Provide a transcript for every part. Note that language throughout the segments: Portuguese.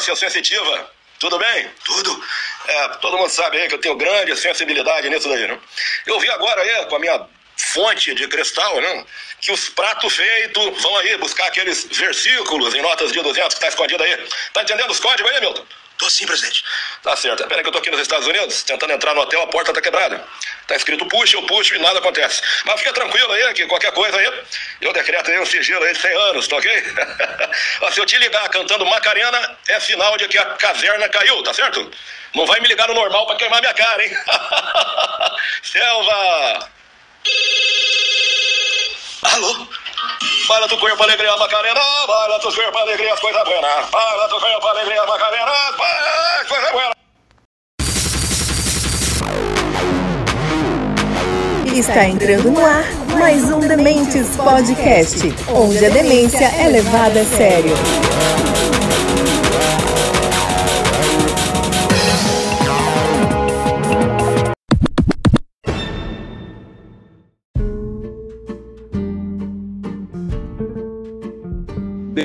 Sensitiva. Tudo bem? Tudo. É, todo mundo sabe aí que eu tenho grande sensibilidade nisso daí, né? Eu vi agora aí com a minha fonte de cristal, né? Que os pratos feitos vão aí buscar aqueles versículos em notas de 200 que tá escondido aí. Tá entendendo os códigos aí, Milton? Tô sim, presidente. Tá certo. Peraí que eu tô aqui nos Estados Unidos, tentando entrar no hotel, a porta tá quebrada. Tá escrito puxa, eu puxo e nada acontece. Mas fica tranquilo aí, que qualquer coisa aí, eu decreto aí um sigilo aí de 100 anos, tá ok? Se eu te ligar cantando Macarena, é sinal de que a caverna caiu, tá certo? Não vai me ligar no normal pra queimar minha cara, hein? Selva! Alô? Baila tu corpo, alegria, Macarena, baila tu corpo, alegria, coisa buena. Baila tu corpo, alegria, Macarena, baila, coisa buena. Está entrando no ar mais um Dementes Podcast, onde a demência é levada a sério.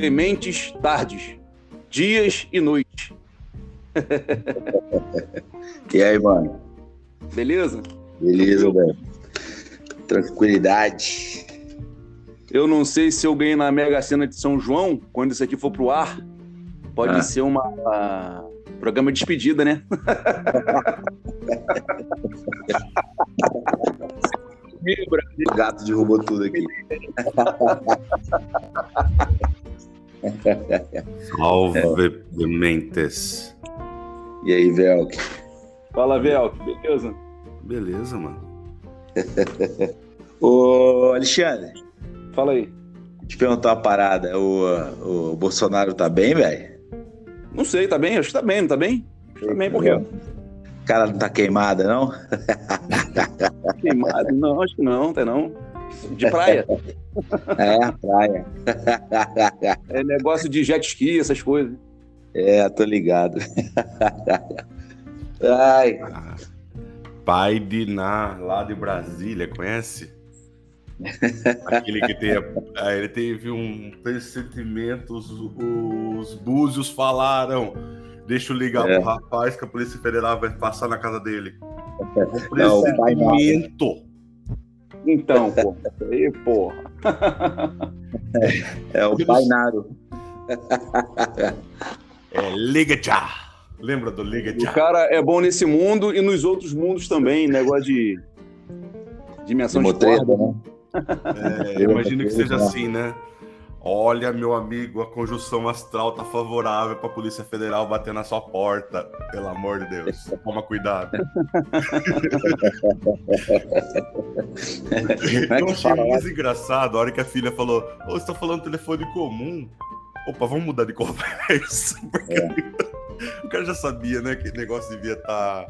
Dementes tardes, dias e noites. E aí, mano? Beleza? Beleza, velho? Tranquilidade. Eu não sei se eu ganhei na Mega Sena de São João, quando isso aqui for pro ar. Pode Ah. ser uma ah, programa de despedida, né? O gato derrubou tudo aqui. Salve Dementes. E aí, Velk? Fala, Velk, beleza? Beleza, mano. Ô, Alexandre, Fala aí. deixa eu te perguntar uma parada. O, o Bolsonaro tá bem, velho? Não sei, tá bem? Acho que tá bem, não tá bem? Acho que tá bem, por quê? O cara não tá queimada, não? Queimado? Não, acho que não, tá não. De praia. É, praia. É negócio de jet ski, essas coisas. É, tô ligado. Ai, Ah, pai de Ná, lá de Brasília, conhece? Aquele que tem. ah, ele teve um pressentimento, os, os búzios falaram. Deixa eu ligar É. pro rapaz que a Polícia Federal vai passar na casa dele. Um Não, o pai não. Então, pô. Aí, porra. é o Painaro. É Liga Já. Lembra do Liga O Já? cara é bom nesse mundo e nos outros mundos também, negócio de dimensão de Motreda, corda. né? É, eu imagino que seja assim, né? Olha, meu amigo, a conjunção astral tá favorável pra Polícia Federal bater na sua porta. Pelo amor de Deus, toma cuidado. é Eu achei mais engraçado a hora que a filha falou: Ô, você tá falando telefone comum? Opa, vamos mudar de conversa. Porque o cara já sabia, né, que o negócio devia tá,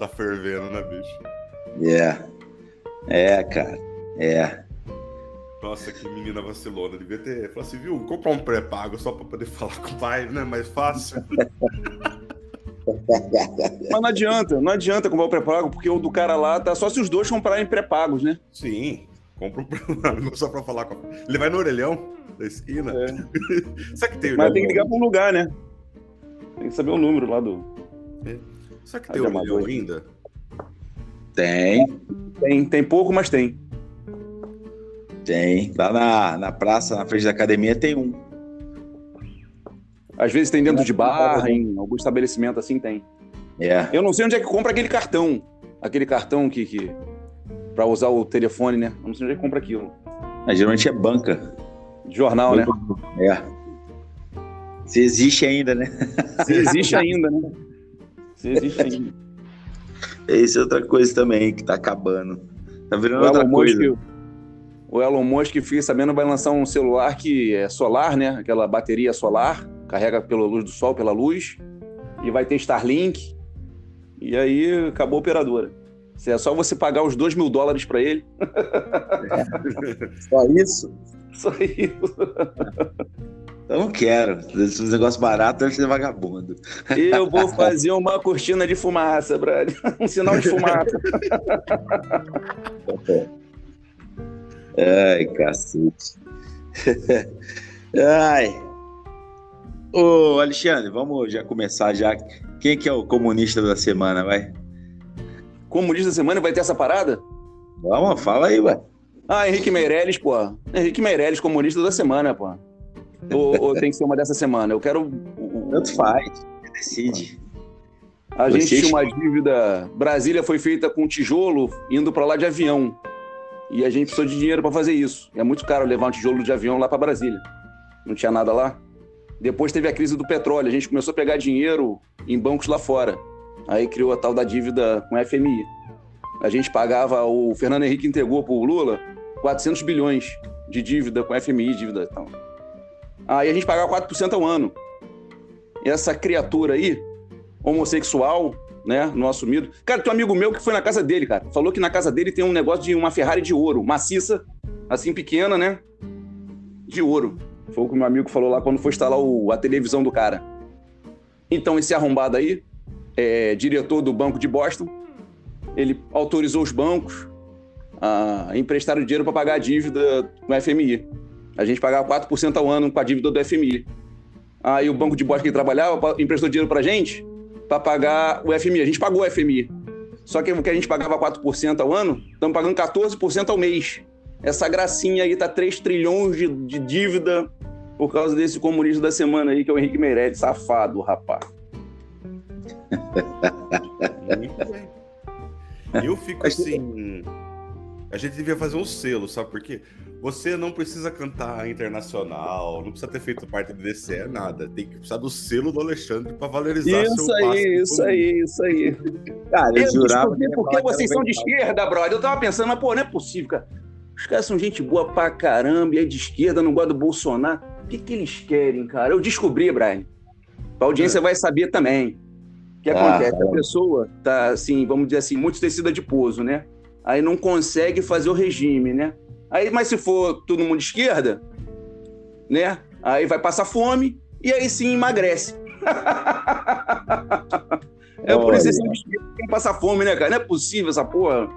tá fervendo, né, bicho? É. É, cara. É. Nossa, que menina vacilona. Devia ter. Falou assim, viu? Comprar um pré-pago só pra poder falar com o pai, né? Mais fácil. Mas não adianta, não adianta comprar o pré-pago, porque o do cara lá tá só se os dois comprarem pré-pagos, né? Sim. Compra um pré-pago só pra falar com a... Ele vai no orelhão da esquina. Será que tem Mas orelhão? tem que ligar pra um lugar, né? Tem que saber o número lá do. Será que Ah, tem orelhão ainda? Tem, Tem, tem pouco, mas tem. Tem. Lá na, na praça, na frente da academia, tem um. Às vezes tem dentro de bar, em algum estabelecimento assim tem. É. Eu não sei onde é que compra aquele cartão. Aquele cartão que. que pra usar o telefone, né? Eu não sei onde é que compra aquilo. Mas geralmente é banca. De jornal, né? É. Se existe ainda, né? Se existe ainda, né? Se existe ainda. Isso é outra coisa também que tá acabando. Tá virando outra coisa. Musk, o Elon Musk, fiquei sabendo, vai lançar um celular que é solar, né? Aquela bateria solar, carrega pela luz do sol, pela luz, e vai ter Starlink. E aí acabou a operadora. É só você pagar os 2 mil dólares para ele. Só isso? Só isso. Eu não quero. Esse negócio barato deve ser vagabundo. Eu vou fazer uma cortina de fumaça, brother. Um sinal de fumaça. Ai, cacete. Ai. Ô, Alexandre, vamos já começar já. Quem que é o comunista da semana, vai? Comunista da semana vai ter essa parada? Vamos, fala aí, ué. Ah, Henrique Meirelles, pô. Henrique Meirelles, comunista da semana, pô. Ou, ou tem que ser uma dessa semana? Eu quero. Tanto faz, decide. A gente tinha uma dívida. Brasília foi feita com tijolo indo para lá de avião. E a gente precisou de dinheiro para fazer isso. É muito caro levar um tijolo de avião lá para Brasília. Não tinha nada lá. Depois teve a crise do petróleo. A gente começou a pegar dinheiro em bancos lá fora. Aí criou a tal da dívida com a FMI. A gente pagava, o Fernando Henrique entregou para o Lula 400 bilhões de dívida com a FMI, dívida e tal. Aí a gente pagava 4% ao ano. E essa criatura aí, homossexual, né, não assumido. Cara, tem um amigo meu que foi na casa dele, cara. Falou que na casa dele tem um negócio de uma Ferrari de ouro, maciça, assim pequena, né? De ouro. Foi o que meu amigo falou lá quando foi instalar o, a televisão do cara. Então, esse arrombado aí, é, diretor do Banco de Boston, ele autorizou os bancos a emprestar o dinheiro para pagar a dívida com o FMI. A gente pagava 4% ao ano com a dívida do FMI. Aí o banco de Boston que trabalhava emprestou dinheiro para a gente para pagar o FMI. A gente pagou o FMI. Só que o que a gente pagava 4% ao ano, estamos pagando 14% ao mês. Essa gracinha aí tá 3 trilhões de, de, dívida por causa desse comunista da semana aí, que é o Henrique Meirelles, safado, rapaz. Eu fico assim. A gente devia fazer um selo, sabe por quê? Você não precisa cantar internacional, não precisa ter feito parte do DCE, nada. Tem que precisar do selo do Alexandre para valorizar isso seu aí, Isso aí, isso aí, isso aí. Cara, eu, eu jurava. Porque vocês são de esquerda, brother. Eu tava pensando, mas pô, não é possível, cara. Os caras são gente boa pra caramba, e é de esquerda, não gosta do Bolsonaro. O que, que eles querem, cara? Eu descobri, Brian. A audiência é. vai saber também. O que ah, acontece? É. A pessoa tá, assim, vamos dizer assim, muito tecida de pouso, né? Aí não consegue fazer o regime, né? Aí, mas se for todo mundo de esquerda, né? Aí vai passar fome e aí sim emagrece. é por isso que tem que passar fome, né, cara? Não é possível essa porra.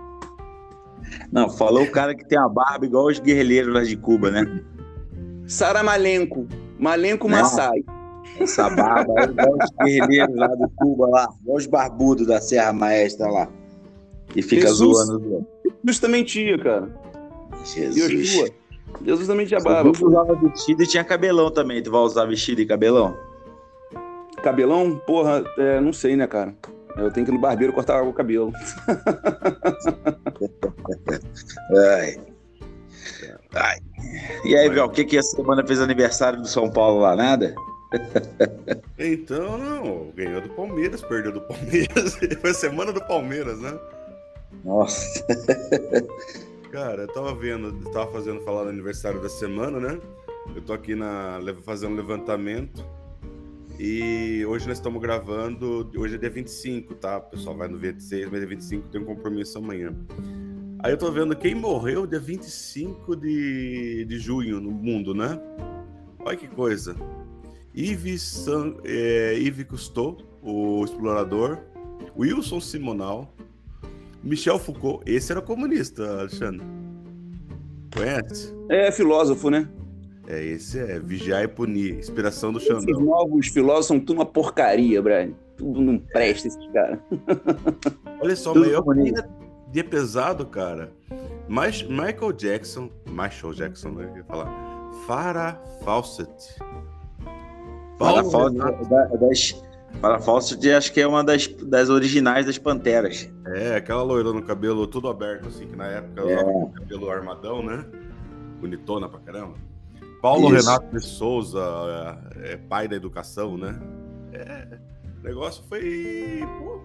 Não, falou o cara que tem a barba igual os guerrilheiros lá de Cuba, né? Sara Malenco. Malenco Massai. Essa barba igual os guerrilheiros lá de Cuba, lá. Igual os barbudos da Serra Maestra lá. E fica Jesus, zoando. Jesus também tinha, cara. Jesus. Jesus também tinha barba. Jesus usava vestido e tinha cabelão também. Tu vai usar vestido e cabelão? Cabelão? Porra, é, não sei, né, cara? Eu tenho que ir no barbeiro cortar o cabelo. Ai. Ai. E aí, Vel, o que que essa semana fez aniversário do São Paulo lá? Nada? então, não. Ganhou do Palmeiras, perdeu do Palmeiras. Foi a semana do Palmeiras, né? Nossa. Cara, eu tava vendo, tava fazendo falar do aniversário da semana, né? Eu tô aqui na, fazendo levantamento. E hoje nós estamos gravando. Hoje é dia 25, tá? O pessoal vai no 26, mas dia 25 tem um compromisso amanhã. Aí eu tô vendo quem morreu dia 25 de, de junho no mundo, né? Olha que coisa. Yves, San, é, Yves Cousteau, o explorador. Wilson Simonal, Michel Foucault, esse era comunista, Alexandre. Conhece? É filósofo, né? É, esse é Vigiar e Punir, inspiração do Xandão. Esses novos filósofos são tudo uma porcaria, Brian. Tudo não presta esses caras. Olha só, tudo maior dia, dia pesado, cara. Mas Michael Jackson, Michael Jackson, né? Eu ia falar. Farah Fawcett. Farah Fawcett é da, das para Fawcett, acho que é uma das, das originais das Panteras. É, aquela loira no cabelo todo aberto, assim, que na época é. o cabelo armadão, né? Bonitona pra caramba. Paulo Isso. Renato de Souza, é, é, pai da educação, né? É, o negócio foi, pô,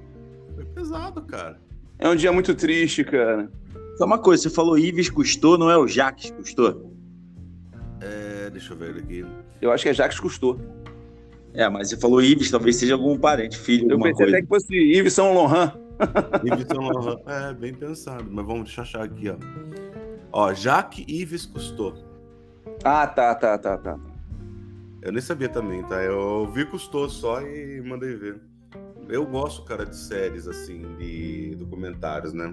foi pesado, cara. É um dia muito triste, cara. Só uma coisa, você falou Ives Custou, não é o Jacques Custou? É, deixa eu ver aqui. Eu acho que é Jacques Custou. É, mas você falou Ives, talvez seja algum parente, filho, Eu pensei coisa. até que fosse Ives São Laurent. Ives São Laurent. É, bem pensado, mas vamos deixar achar aqui, ó. Ó, Jacques Ives Cousteau. Ah, tá, tá, tá, tá. Eu nem sabia também, tá? Eu vi Cousteau só e mandei ver. Eu gosto, cara, de séries, assim, de documentários, né?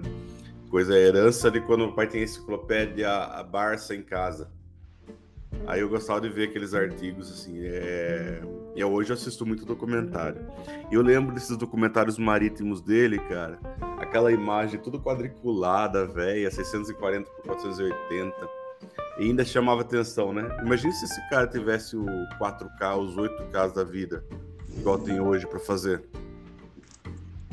Coisa herança de quando o pai tem a enciclopédia a Barça em casa. Aí eu gostava de ver aqueles artigos, assim. É... E hoje eu assisto muito documentário. E eu lembro desses documentários marítimos dele, cara. Aquela imagem tudo quadriculada, velha, 640 por 480. E ainda chamava atenção, né? Imagina se esse cara tivesse o 4K, os 8K da vida, igual tem hoje para fazer.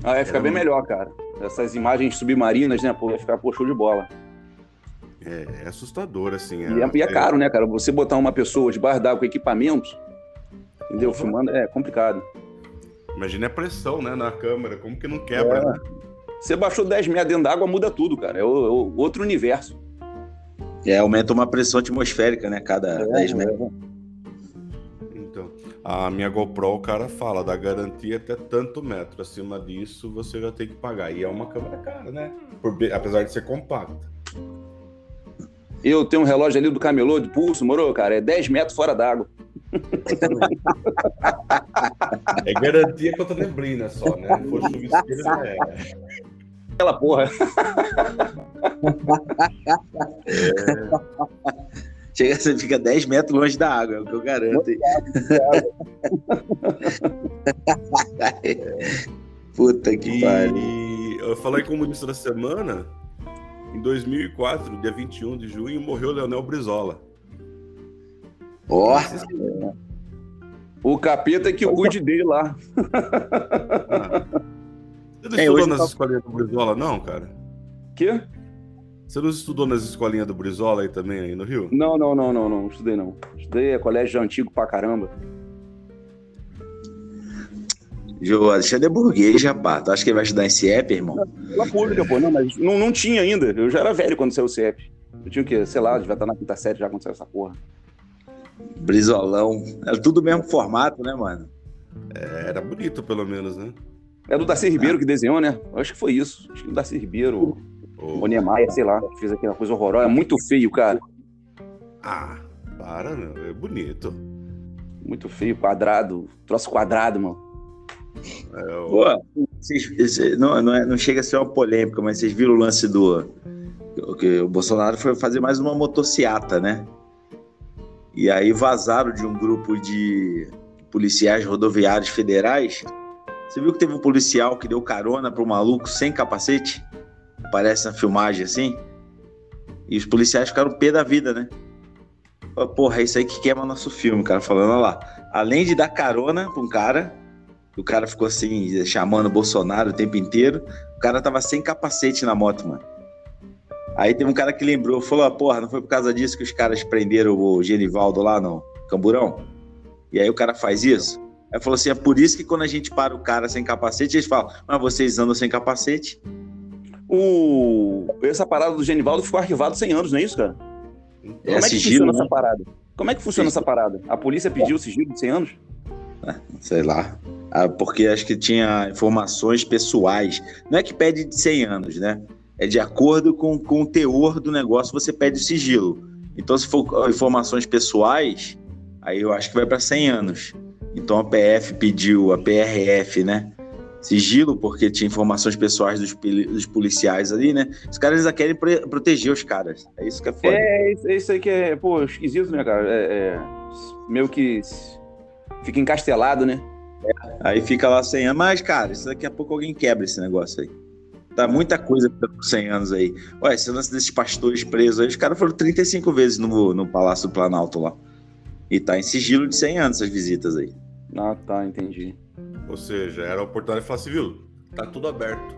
Ah, ia ficar Era bem muito... melhor, cara. Essas imagens submarinas, né? Pô, ia ficar pô, show de bola. É, é assustador, assim. É, e, é, e é caro, né, cara? Você botar uma pessoa debaixo d'água com equipamentos, entendeu? Uhum. Filmando, é complicado. Imagina a pressão, né, na câmera, como que não quebra, é. né? Você baixou 10 metros dentro d'água, muda tudo, cara. É, o, é o, outro universo. É, aumenta uma pressão atmosférica, né, cada é, 10 metros. Então, a minha GoPro, o cara fala, da garantia até tanto metro. Acima disso, você já tem que pagar. E é uma câmera cara, né? Por, apesar de ser compacta. Eu tenho um relógio ali do camelô de pulso, moro, cara? É 10 metros fora d'água. É garantia contra neblina só, né? Se for chuvisqueiro, já é. Aquela porra. É. Chega, você fica 10 metros longe da água, é o que eu garanto. Puta que pariu. Eu falei como disse da semana, em 2004, dia 21 de junho, morreu Leonel Brizola. Ó! Oh. O capeta que cuide dele lá. Você não é, estudou nas tá... escolinhas do Brizola, não, cara? Quê? Você não estudou nas escolinhas do Brizola aí também, aí no Rio? Não, não, não, não, não. Estudei não. Estudei é colégio antigo pra caramba. Jô, Alexandre é burguês, rapaz. Tu acha que ele vai estudar em CIEP, irmão? Escola pública, pô. Não, mas não, não tinha ainda. Eu já era velho quando saiu o CIEP. Eu tinha o quê? Sei lá, devia estar na quinta série já quando saiu essa porra. Brizolão. Era tudo o mesmo formato, né, mano? É, era bonito, pelo menos, né? É do Darcy Ribeiro que desenhou, né? Eu acho que foi isso. Acho que o Darcy Ribeiro, oh. o Niemeyer, sei lá, que fez aquela coisa horrorosa. É muito feio, cara. Ah, para, meu. É bonito. Muito feio, quadrado. Troço quadrado, mano. O... Pô, vocês, não, não, é, não, chega a ser uma polêmica, mas vocês viram o lance do. Que o Bolsonaro foi fazer mais uma motociata, né? E aí vazaram de um grupo de policiais rodoviários federais. Você viu que teve um policial que deu carona para um maluco sem capacete? Parece na filmagem assim. E os policiais ficaram pé da vida, né? Porra, é isso aí que queima nosso filme, cara. Falando, olha lá. Além de dar carona pra um cara, o cara ficou assim, chamando o Bolsonaro o tempo inteiro. O cara tava sem capacete na moto, mano. Aí teve um cara que lembrou, falou: ah, porra, não foi por causa disso que os caras prenderam o Genivaldo lá no Camburão? E aí o cara faz isso? Aí falou assim: é por isso que quando a gente para o cara sem capacete, eles falam, mas vocês andam sem capacete? O... Essa parada do Genivaldo ficou arquivado 100 anos, não é isso, cara? É, Como é que sigilo, funciona né? essa parada? Como é que funciona essa parada? A polícia pediu o sigilo de 100 anos? É, sei lá. Ah, porque acho que tinha informações pessoais. Não é que pede de 100 anos, né? É de acordo com, com o teor do negócio, você pede o sigilo. Então, se for informações pessoais, aí eu acho que vai para 100 anos. Então, a PF pediu, a PRF, né? Sigilo, porque tinha informações pessoais dos, dos policiais ali, né? Os caras ainda querem proteger os caras. É isso que é foda. É, é isso aí que é, pô, esquisito, né, cara? É, é meio que fica encastelado, né? É, aí fica lá 100 anos. Mas, cara, isso daqui a pouco alguém quebra esse negócio aí. Tá muita coisa por 100 anos aí. Olha, esse lance desses pastores presos aí, os caras foram 35 vezes no, no Palácio do Planalto lá. E tá em sigilo de 100 anos essas visitas aí. Ah, tá, entendi. Ou seja, era a oportunidade de falar assim, viu? Tá tudo aberto.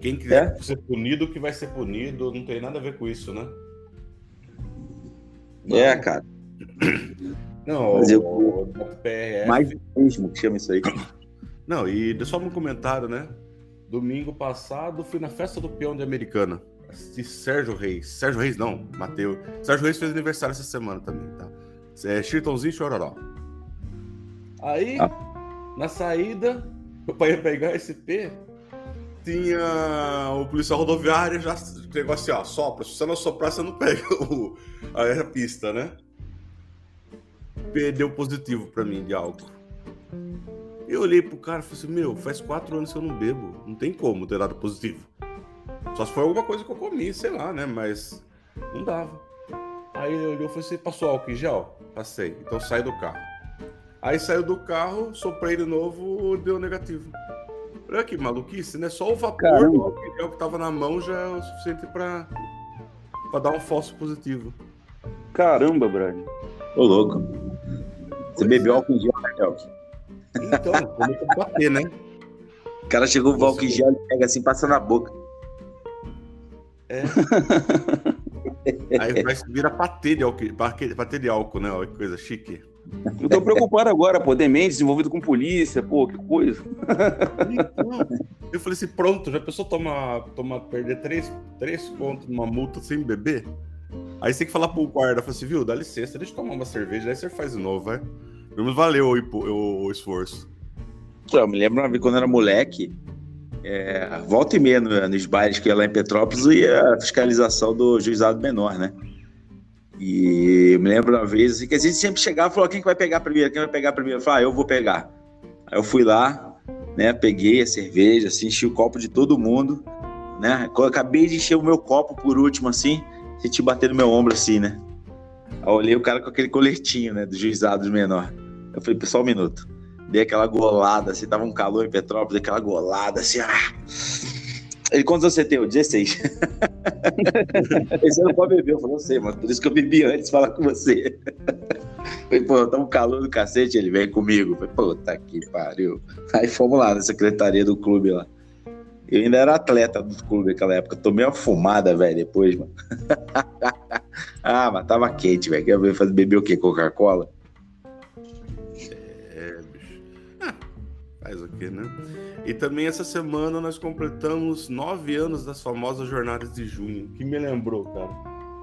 Quem quiser é? ser punido, que vai ser punido, não tem nada a ver com isso, né? É, cara. Não, Mas eu... o, PRF... Mais mesmo que chama isso aí. Não, e só um comentário, né? Domingo passado fui na festa do peão de Americana. Assisti Sérgio Reis. Sérgio Reis não, Mateus. Sérgio Reis fez aniversário essa semana também, tá? É Chitãozinho e Chororó. Aí, ah. na saída, para ir pegar esse P, tinha o policial rodoviário já pegou assim, ó, sopra. Se você não soprar, você não pega o, a pista, né? Deu positivo para mim de álcool. Eu olhei pro cara e falei assim: Meu, faz quatro anos que eu não bebo. Não tem como ter dado positivo. Só se foi alguma coisa que eu comi, sei lá, né? Mas não dava. Aí eu, eu falei assim, passou álcool em gel? Passei. Então sai do carro. Aí saiu do carro, soprei de novo, deu negativo. Olha que maluquice, né? Só o vapor Caramba. do álcool em gel que tava na mão já é o suficiente pra, pra dar um falso positivo. Caramba, Brian. Ô, louco. Você bebeu é. álcool em gel, né? Então, começou a bater, né? O cara chegou com o álcool em gel e pega assim, passa na boca. Aí vai, vira patê de álcool, patê de álcool, né? Olha que coisa chique. Eu tô preocupado agora, pô. Dementes envolvido com polícia, pô, que coisa. Então, eu falei assim, pronto, já pensou tomar, tomar perder três, três contos numa multa sem beber? Aí você tem que falar pro guarda, fala assim, viu, dá licença, deixa eu tomar uma cerveja, aí você faz de novo, vai. Pelo valeu o, o- esforço. Eu me lembro uma vez quando eu era moleque, é, volta e meia no- nos bares que ia lá em Petrópolis, ia a fiscalização do juizado menor, né? E eu me lembro uma vez assim, que a gente sempre chegava e falou: quem que vai pegar primeiro? Quem vai pegar primeiro? Eu falei, ah, eu vou pegar. Aí eu fui lá, né? Peguei a cerveja, assim, enchi o copo de todo mundo, né? Acabei de encher o meu copo por último, assim, senti bater no meu ombro, assim, né? Aí olhei o cara com aquele coletinho, né? Do juizado menor. Eu falei, pessoal, um minuto. Dei aquela golada, assim, tava um calor em Petrópolis, aquela golada, assim, ah. Ele, quantos você tem? Eu, 16. Esse não pode beber, eu falei, não sei, mas por isso que eu bebi antes de falar com você. Falei, pô, tá um calor do cacete, ele vem comigo. Falei, puta que pariu. Aí fomos lá na secretaria do clube lá. Eu ainda era atleta do clube naquela época. Tomei uma fumada, velho, depois, mano. ah, mas tava quente, velho. Quer fazer beber o quê? Coca-Cola? É, bicho. Ah, faz o quê, né? E também essa semana nós completamos nove anos das famosas jornadas de junho, que me lembrou, cara.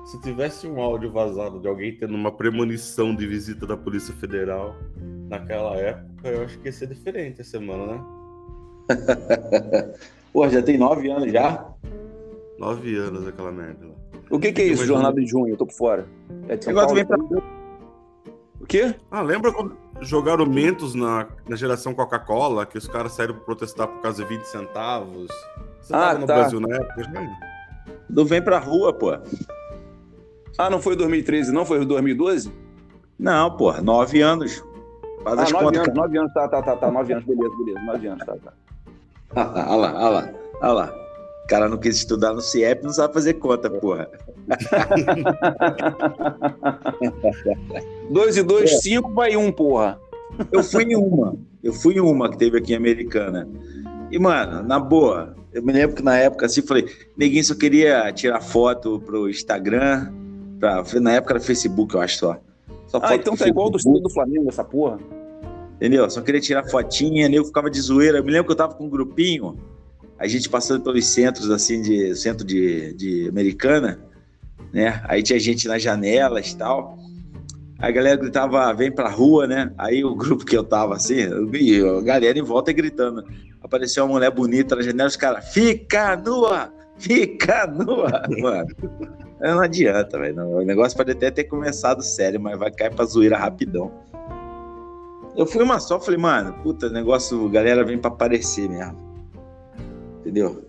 Se tivesse um áudio vazado de alguém tendo uma premonição de visita da Polícia Federal naquela época, eu acho que ia ser diferente a semana, né? Pô, já tem nove anos já? Nove anos aquela merda lá. O que, que é isso, Mas Jornada de Junho? Eu tô por fora. É de São Agora tu Paulo? vem pra O quê? Ah, lembra quando jogaram Mentos na, na geração Coca-Cola, que os caras saíram pra protestar por causa de 20 centavos? Você Ah, tava no tá. Brasil na época, já? Não vem pra rua, pô. Ah, não foi 2013, não? Foi 2012? Não, pô, nove anos. Faz Ah, as nove contas. anos, nove anos, tá, tá, tá, tá, nove anos, beleza, beleza, nove anos, tá, tá. Olha lá, olha lá, olha lá. O cara não quis estudar no CIEP, não sabe fazer conta, porra. Dois e dois, É. cinco, vai um, porra. Eu fui em uma. Eu fui em uma que teve aqui em Americana. E, mano, na boa, eu me lembro que na época assim, falei, neguinho só queria tirar foto pro Instagram. Pra, na época era Facebook, eu acho só. Só Ah, então tá igual do Facebook. do Flamengo, essa porra. Entendeu? Só queria tirar fotinha, eu ficava de zoeira. Eu me lembro que eu tava com um grupinho, a gente passando pelos centros, assim, de centro de, de Americana, né? Aí tinha gente nas janelas e tal. A galera gritava, vem pra rua, né? Aí o grupo que eu tava assim, eu a galera em volta gritando. Apareceu uma mulher bonita na janela, os caras, fica nua! Fica nua! Mano, não adianta, velho. O negócio pode até ter começado sério, mas vai cair pra zoeira rapidão. Eu fui uma só, falei, mano, puta, negócio, galera vem pra aparecer mesmo. Entendeu?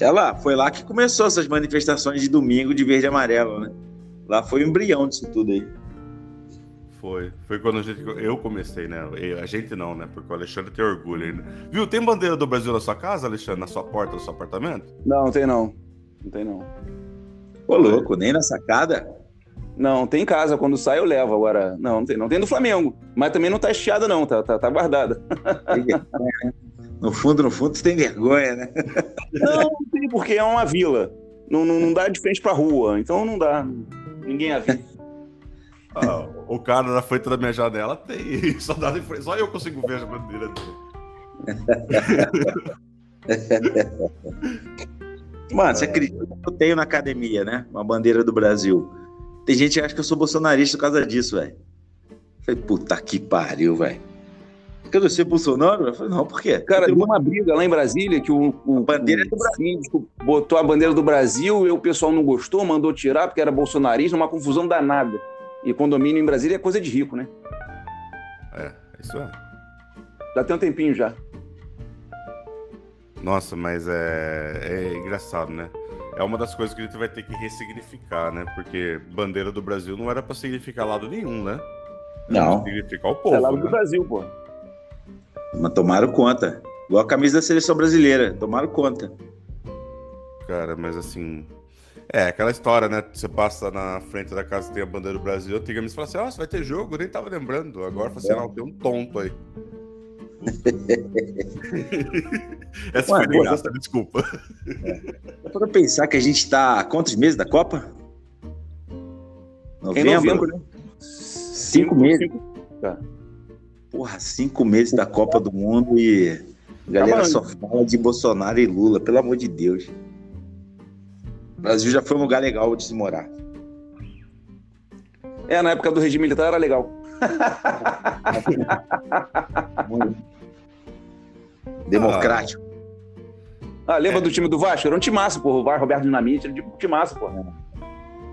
Lá, foi lá que começou essas manifestações de domingo de verde e amarelo, né? Lá foi o embrião disso tudo aí. Foi. Foi quando a gente, eu comecei, né? Eu- a gente não, né? Porque o Alexandre tem orgulho ainda. Viu? Tem bandeira do Brasil na sua casa, Alexandre? Na sua porta do seu apartamento? Não, não tem não. Não tem não. Ô, louco, nem na sacada? Não, tem em casa, quando sai eu levo. Agora, não, não tem. Não tem do Flamengo. Mas também não tá estiada, não, tá, tá, tá guardada. Né? No fundo, no fundo, tu tem vergonha, né? Não, não tem, porque é uma vila. Não, não, não dá de frente pra rua. Então não dá. Ninguém avisa. Ah, o cara na frente da minha janela tem. Só, dá de frente- só eu consigo ver a bandeira dele. Mano, você acredita que eu tenho na academia, né? Uma bandeira do Brasil. Tem gente que acha que eu sou bolsonarista por causa disso, velho. Falei, puta que pariu, velho. Quer dizer, ser Bolsonaro? Eu falei, não, por quê? Cara, deu tenho uma briga lá em Brasília que o, o, bandeira o é do Brasil. síndico botou a bandeira do Brasil e o pessoal não gostou, mandou tirar porque era bolsonarista, uma confusão danada. E condomínio em Brasília é coisa de rico, né? É, isso é. Já tem um tempinho já. Nossa, mas é, é engraçado, né? É uma das coisas que a gente vai ter que ressignificar, né? Porque bandeira do Brasil não era para significar lado nenhum, né? Não. Significar o povo. É lado né? do Brasil, pô. Mas tomaram conta. Igual a camisa da seleção brasileira. Tomaram conta. Cara, mas assim. É, aquela história, né? Você passa na frente da casa tem a bandeira do Brasil, antigamente você fala assim, ó, vai ter jogo, eu nem tava lembrando. Agora fala assim, não, tem um tonto aí. Essa Ué, foi graça, desculpa. Dá pra pensar que a gente tá. Quantos meses da Copa? Em Novembro? novembro, né? Cinco meses. cinco- tá. Porra, cinco meses da Copa do Mundo e a galera Tá só fala de Bolsonaro e Lula, pelo amor de Deus. O Brasil já foi um lugar legal de se morar. É, na época do regime militar era legal. Democrático. Ah, lembra do time do Vasco? Era um timaço, pô. O Var- Roberto Dinamite era de um timaço, pô.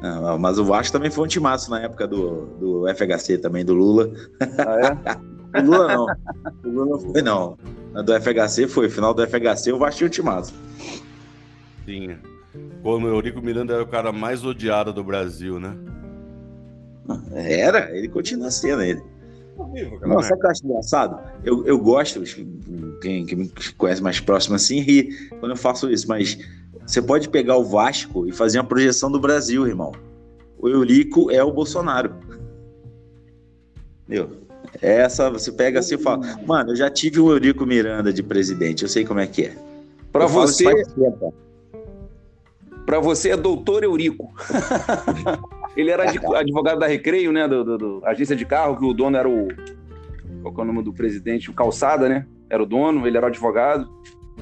Ah, mas o Vasco também foi um timaço na época do, do FHC também, do Lula. Ah, é? O Lula não. O Lula não foi, não. A do FHC foi. Final do FHC, o Vasco tinha um timaço. Tinha. Como o Eurico Miranda era o cara mais odiado do Brasil, né? Era, ele continua sendo ele. Não, sabe o que eu acho engraçado? Eu, eu gosto, quem, quem me conhece mais próximo assim, ri quando eu faço isso, mas você pode pegar o Vasco e fazer uma projeção do Brasil, irmão. O Eurico é o Bolsonaro. Entendeu? Essa, você pega assim e fala, mano, eu já tive o Eurico Miranda de presidente, eu sei como é que é. Pra Eu você, pra você é doutor Eurico. Ele era adv- advogado da Recreio, né? Do, do- do- agência de carro, que o dono era o. Qual que é o nome do presidente? O Calçada, né? Era o dono, ele era o advogado.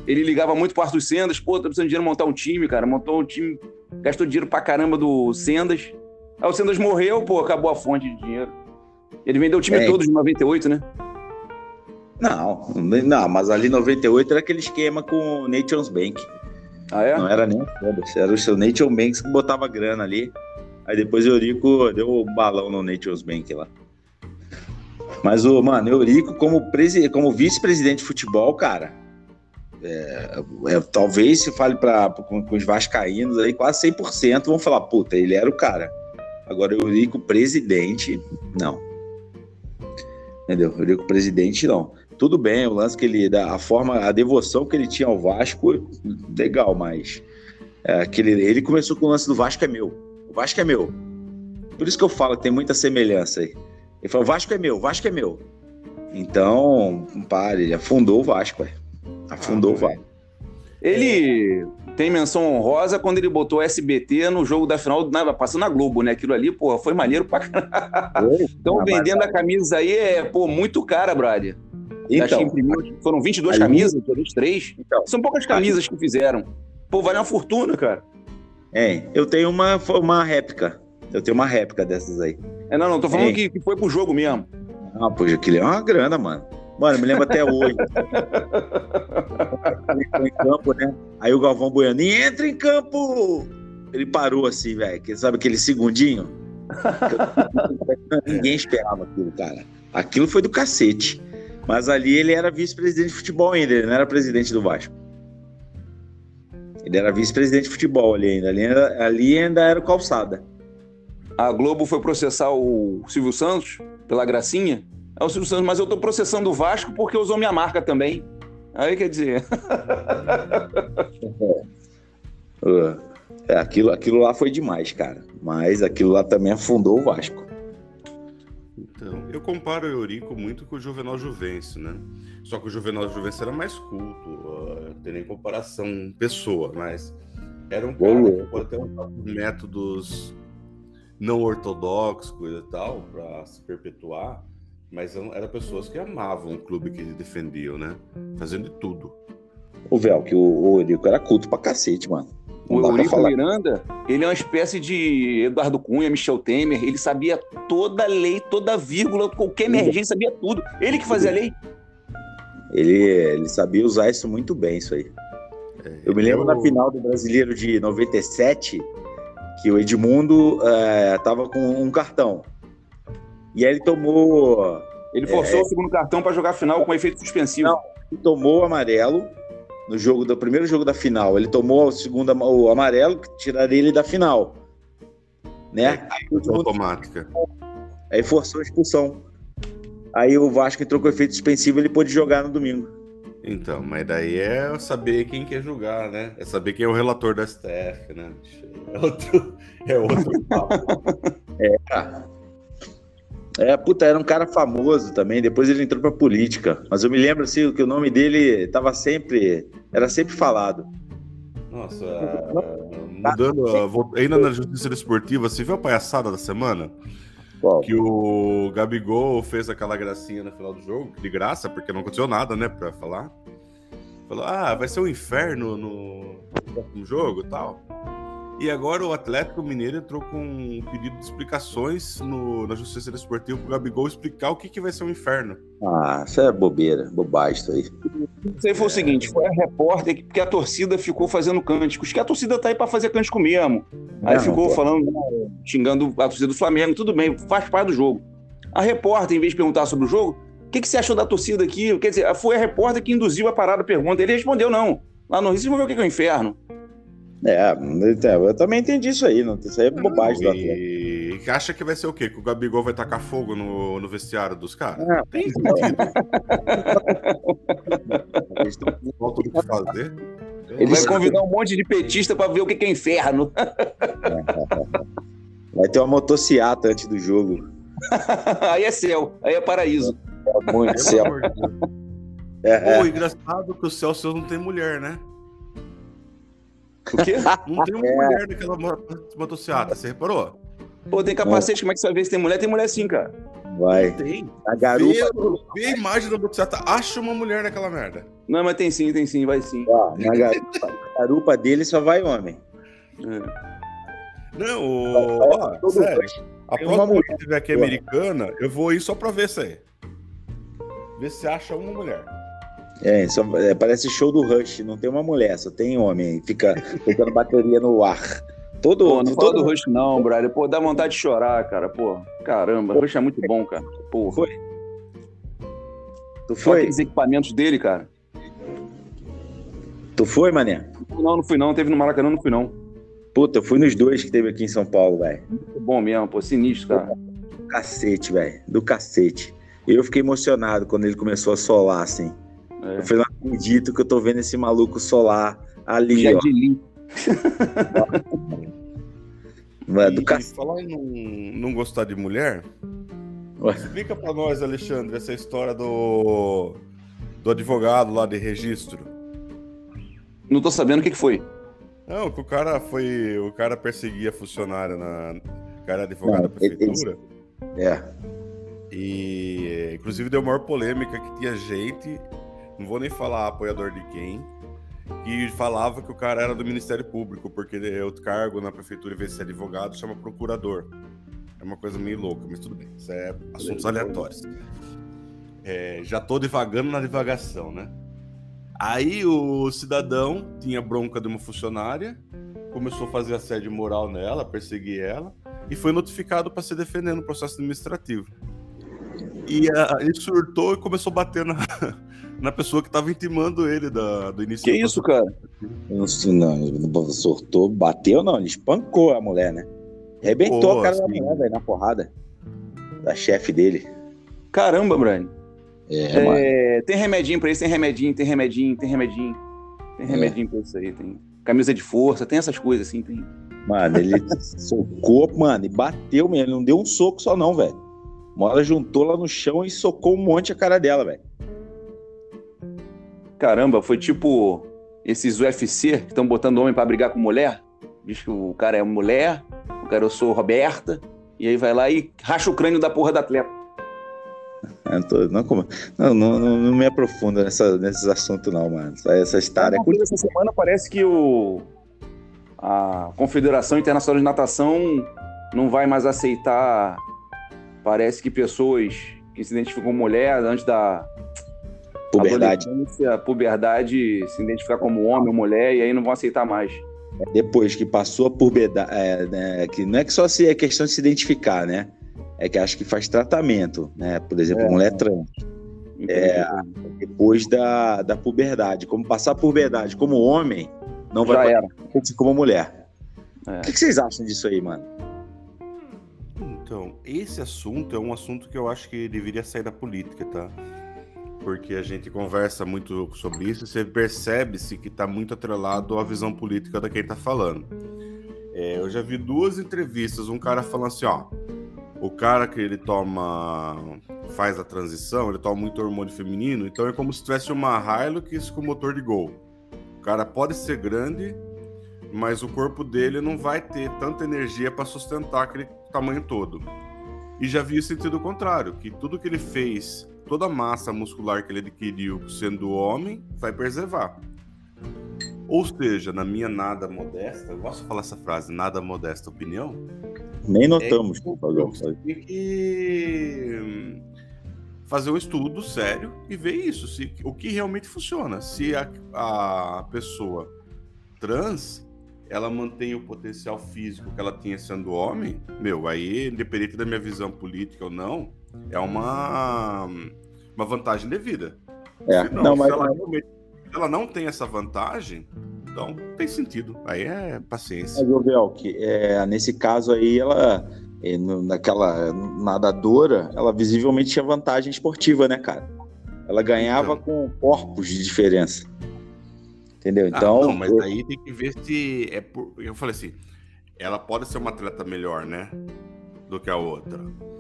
Ele ligava muito pro Arthur Sendas, pô, tô precisando de dinheiro montar um time, cara. Montou um time, gastou dinheiro pra caramba do Sendas. Aí o Sendas morreu, pô, acabou a fonte de dinheiro. Ele vendeu o time É. todo de 98, né? Não, não, mas ali em 98 era aquele esquema com o Nations Bank. Ah, é? Não era nem o Foda-se, era o seu Nations Bank que botava grana ali. Aí depois o Eurico deu um balão no Nations Bank lá. Mas o, mano, Eurico como, como vice-presidente de futebol, cara, é, é, talvez se fale pra, com, com os vascaínos aí, quase 100% vão falar, puta, ele era o cara. Agora, Eurico presidente, não. Entendeu? Eurico presidente, não. Tudo bem, o lance que ele a forma, a devoção que ele tinha ao Vasco, legal, mas é, aquele, ele começou com o lance do Vasco é meu. O Vasco é meu. Por isso que eu falo que tem muita semelhança aí. Ele falou: o Vasco é meu, o Vasco é meu. Então, pare, ele afundou o Vasco, ué. Afundou Ah, o Vasco. Ele tem menção honrosa quando ele botou SBT no jogo da final, na, passando na Globo, né? Aquilo ali, porra, foi maneiro pra caralho. Então, Ah, vendendo a camisa aí é, pô, muito cara, que Então, imprimiu, foram 22 ali- camisas, 23. Então. São poucas camisas que fizeram. Pô, vale uma fortuna, cara. É, eu tenho uma, uma réplica. Eu tenho uma réplica dessas aí. É, não, não, tô falando É. que, que foi pro jogo mesmo. Ah, pô, aquilo é uma grana, mano. Mano, me lembro até hoje. Ele foi em campo, né? Aí o Galvão Bueno, entra em campo! Ele parou assim, velho. Sabe aquele segundinho? Ninguém esperava aquilo, cara. Aquilo foi do cacete. Mas ali ele era vice-presidente de futebol ainda, ele não era presidente do Vasco. Ele era vice-presidente de futebol ali ainda. Ali ainda, ali ainda era o calçada. A Globo foi processar o Silvio Santos pela gracinha. É o Silvio Santos, mas eu tô processando o Vasco porque usou minha marca também. Aí quer dizer, é, aquilo, aquilo lá foi demais, cara. Mas aquilo lá também afundou o Vasco. Então, eu comparo o Eurico muito com o Juvenal Juvencio, né? Só que o Juvenal Juvencio era mais culto, uh, tem nem comparação pessoa, mas era um cara que pode ter um métodos não ortodoxos, coisa e tal, para se perpetuar, mas eram, pessoas que amavam o clube que eles defendiam, né? Fazendo de tudo. O Véu, que o, o Eurico era culto pra cacete, mano. O Eurico. Miranda, ele é uma espécie de Eduardo Cunha, Michel Temer. Ele sabia toda a lei, toda a vírgula, qualquer emergência, sabia tudo. Ele que fazia a lei. Ele, ele sabia usar isso muito bem, isso aí. Eu me lembro Eu- na final do Brasileiro de 97, que o Edmundo é, tava com um cartão. E aí ele tomou, Ele forçou o segundo cartão para jogar a final com efeito suspensivo. Não. ele tomou o amarelo no jogo do primeiro jogo da final. Ele tomou o segundo o amarelo, que tiraria ele da final. Né? É, aí, automática. Aí forçou a expulsão. Aí o Vasco entrou com efeito suspensivo ele pôde jogar no domingo. Então, mas daí é saber quem quer julgar, né? É saber quem é o relator da STF, né? É outro, é outro papo. é, é, puta, era um cara famoso também. Depois ele entrou pra política. Mas eu me lembro assim que o nome dele tava sempre. Era sempre falado. Nossa, mudando. Ainda na justiça esportiva, você viu a palhaçada da semana? Qual? Que o Gabigol fez aquela gracinha no final do jogo, de graça, porque não aconteceu nada, né, pra falar. Falou, ah, vai ser um inferno no próximo jogo e tal. E agora o Atlético Mineiro entrou com um pedido de explicações no, na Justiça Esportiva para o Gabigol explicar o que, que vai ser um inferno. Ah, isso é bobeira, bobagem isso aí. Isso aí foi o seguinte: foi a repórter que a torcida ficou fazendo cânticos, que a torcida tá aí para fazer cântico mesmo. Aí não, ficou não falando, xingando a torcida do Flamengo, tudo bem, faz parte do jogo. A repórter, em vez de perguntar sobre o jogo, o que, que você achou da torcida aqui? Quer dizer, foi a repórter que induziu a parada a pergunta. Ele respondeu: não. Lá no Rio, vocês vão ver o que é o inferno. É, eu também entendi isso aí, não, isso aí é bobagem não, e... do acha que vai ser o quê? Que o Gabigol vai tacar fogo no, no vestiário dos caras? Não, tem sentido. Eles estão com falta do que fazer. Ele vai convidar um monte de petista para ver o que é inferno. Vai ter uma motociata antes do jogo. aí é céu, aí é paraíso. É muito céu. É, Pô, engraçado que o Celso não tem mulher, né? O quê? Não tem uma é. mulher naquela motocicleta, você reparou? Pô, tem capacete, como é que você vai ver se tem mulher? Tem mulher sim, cara. Vai. Não tem. A garupa. Vê, vê a imagem da motocicleta, acha uma mulher naquela merda. Não, mas tem sim, tem sim, vai sim. Ó, na garupa, garupa dele só vai homem. É. Não, ó sério. A próxima mulher que tiver aqui americana, eu vou ir só pra ver isso aí. Ver se acha uma mulher. É, só, é, parece show do Rush, não tem uma mulher, só tem homem, fica tocando bateria no ar. Todo, pô, não todo Rush não, brother. Pô, dá vontade de chorar, cara. Pô, caramba, Rush é muito bom, cara. Pô. Foi? Tu foi? aqueles equipamentos dele, cara. Tu foi, mané? Não, não fui não. Teve no Maracanã, não fui não. Puta, eu fui nos dois que teve aqui em São Paulo, velho. Muito bom mesmo, pô, sinistro, cara. Do cacete, velho. Do cacete. Eu fiquei emocionado quando ele começou a solar, assim. É. Eu falei, não acredito que eu tô vendo esse maluco solar ali, Já ó. De Mano, do e falar em não, não gostar de mulher, Ué. explica pra nós, Alexandre, essa história do, do advogado lá de registro. Não tô sabendo o que, que foi. Não, que o cara foi. O cara perseguia funcionário na. O cara era advogado não, da prefeitura. Ele, é. E inclusive deu maior polêmica que tinha gente não vou nem falar apoiador de quem, que falava que o cara era do Ministério Público, porque é outro cargo na prefeitura, em vez de ser advogado, chama procurador. É uma coisa meio louca, mas tudo bem. Isso é assuntos aleatórios. É, já tô devagando na divagação, né? Aí o cidadão tinha bronca de uma funcionária, começou a fazer assédio moral nela, perseguir ela, e foi notificado para se defender no processo administrativo. E uh, ele surtou e começou a bater na, na pessoa que estava intimando ele da, do início. Que isso, cara? Não, não, surtou, bateu não, ele espancou a mulher, né? Arrebentou Pô, a cara assim... da mulher, velho, na porrada. Da chefe dele. Caramba, Brian. É, é, tem remedinho pra isso, tem remedinho, tem remedinho, tem remedinho. Tem é. remedinho é. pra isso aí, tem camisa de força, tem essas coisas assim, tem. Mano, ele socou, mano, e bateu mesmo. Ele não deu um soco só, não, velho. Uma hora juntou lá no chão e socou um monte a cara dela, velho. Caramba, foi tipo esses UFC que estão botando homem para brigar com mulher. Diz que o cara é mulher, o cara eu sou Roberta, e aí vai lá e racha o crânio da porra da atleta. Não, tô, não, não, não, não, me aprofunda nessa, nesses assuntos, não, mano. Essa história é. Essa semana parece que o, a Confederação Internacional de Natação não vai mais aceitar Parece que pessoas que se identificam mulher antes da puberdade, a puberdade se identificar como homem ou mulher e aí não vão aceitar mais. Depois que passou a puberdade, é, né, que não é que só se é questão de se identificar, né? É que acho que faz tratamento, né? Por exemplo, é, mulher trans. É, depois da, da puberdade. Como passar a puberdade como homem, não Já vai era. como mulher. É. O que, que vocês acham disso aí, mano? Então, esse assunto é um assunto que eu acho que deveria sair da política, tá? Porque a gente conversa muito sobre isso você percebe-se que está muito atrelado à visão política da quem tá falando. É, eu já vi duas entrevistas, um cara falando assim, ó, o cara que ele toma, faz a transição, ele toma muito hormônio feminino, então é como se tivesse uma Hilux com motor de Gol. O cara pode ser grande, mas o corpo dele não vai ter tanta energia para sustentar aquele tamanho todo. E já vi o sentido contrário, que tudo que ele fez, toda a massa muscular que ele adquiriu sendo homem, vai preservar. Ou seja, na minha nada modesta, eu gosto de falar essa frase, nada modesta opinião, Nem notamos. é, por favor. você tem que hum, fazer um estudo sério e ver isso, se, o que realmente funciona. Se a, a pessoa trans ela mantém o potencial físico que ela tinha sendo homem, meu, aí, independente da minha visão política ou não, é uma, uma vantagem devida. É, não, se mas ela, ela não tem essa vantagem, então tem sentido. Aí é paciência. Mas, Belk, é, nesse caso aí, ela, é, naquela nadadora, ela visivelmente tinha vantagem esportiva, né, cara? Ela ganhava Então. com corpos de diferença. Entendeu? Ah, Então, não, mas eu- aí tem que ver se é por. Eu falei assim, ela pode ser uma atleta melhor, né? Do que a outra.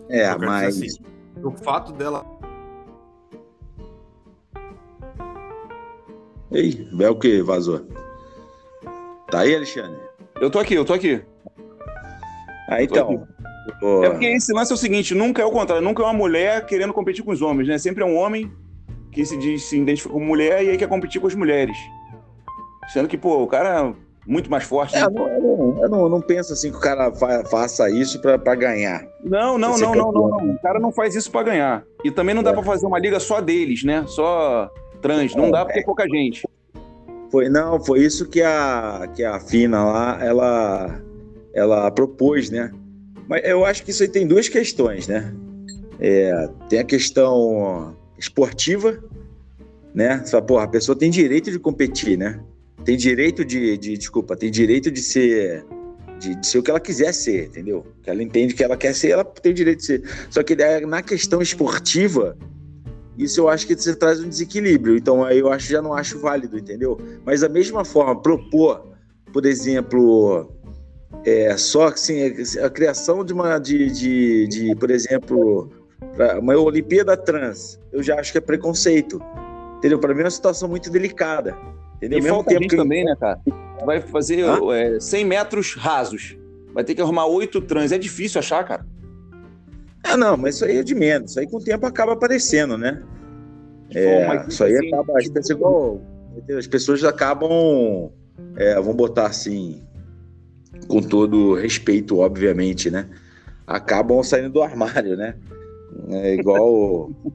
é, mas assim, o fato dela. Ei, Belk vazou. Tá aí, Alexandre? Eu tô aqui, eu tô aqui. Ah, então. ô, É porque esse lance é o seguinte, nunca é o contrário, nunca é uma mulher querendo competir com os homens, né? Sempre é um homem que se diz, se identifica como mulher e aí quer competir com as mulheres. Sendo que, pô, o cara é muito mais forte. É, né? eu, não, eu não- eu não- penso assim que o cara fa- faça isso pra, pra ganhar. Não, não, não, não, não, não. O cara não faz isso pra ganhar. E também não dá É. pra fazer uma liga só deles, né? Só trans. Não dá porque é pouca gente. Foi, não, foi isso que a, que a Fina lá, ela, ela propôs, né? Mas eu acho que isso aí tem duas questões, né? É, tem a questão esportiva, né? Fala, porra, a pessoa tem direito de competir, né? Tem direito de, de desculpa, tem direito de ser de, de ser o que ela quiser ser, entendeu? Que ela entende que ela quer ser, ela tem direito de ser. Só que na questão esportiva, isso eu acho que você traz um desequilíbrio. Então aí eu acho já não acho válido, entendeu? Mas da mesma forma, propor, por exemplo, é, só assim, a criação de uma de, de, de por exemplo, uma Olimpíada trans, eu já acho que é preconceito. Entendeu? Para mim é uma situação muito delicada. Entendeu? E Mesmo falta tempo que- também, né, cara? Vai fazer é, 100 metros rasos. Vai ter que arrumar oito trans. É difícil achar, cara. Ah, não, mas isso aí é de menos. Isso aí com o tempo acaba aparecendo, né? É, mas, isso aí assim, acaba. As pessoas, igual- as pessoas acabam. é, vamos botar assim. Com todo respeito, obviamente, né? Acabam saindo do armário, né? É igual.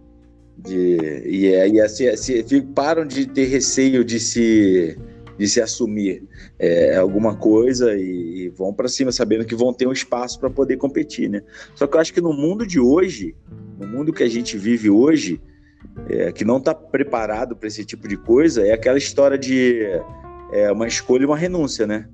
de, e é, e assim, se- param de ter receio de se, de se assumir é, alguma coisa e, e vão para cima, sabendo que vão ter um espaço para poder competir, né? Só que eu acho que no mundo de hoje, no mundo que a gente vive hoje, é, que não está preparado para esse tipo de coisa, é aquela história de é, uma escolha e uma renúncia, né?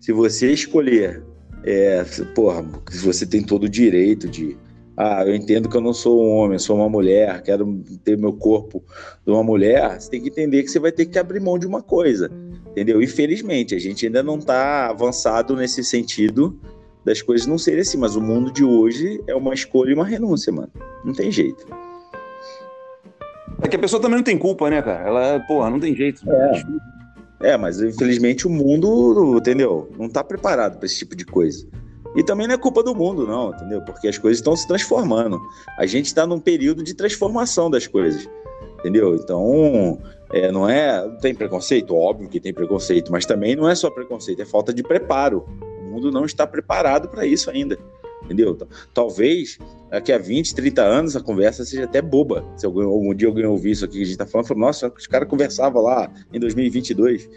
Se você escolher, é, porra, você tem todo o direito de. Ah, eu entendo que eu não sou um homem, eu sou uma mulher, quero ter meu corpo de uma mulher. Você tem que entender que você vai ter que abrir mão de uma coisa, entendeu? Infelizmente, a gente ainda não está avançado nesse sentido das coisas não serem assim, mas o mundo de hoje é uma escolha e uma renúncia, mano. Não tem jeito. É que a pessoa também não tem culpa, né, cara? Ela, porra, não tem jeito. É, mas infelizmente o mundo, entendeu? Não tá preparado para esse tipo de coisa. E também não é culpa do mundo, não, entendeu? Porque as coisas estão se transformando. A gente está num período de transformação das coisas, entendeu? Então, é, não é. Tem preconceito? Óbvio que tem preconceito, mas também não é só preconceito, é falta de preparo. O mundo não está preparado para isso ainda, entendeu? Talvez daqui a 20, 30 anos a conversa seja até boba. Se algum, algum dia alguém ouvir isso aqui que a gente está falando, fala, nossa, os caras conversavam lá em 2022,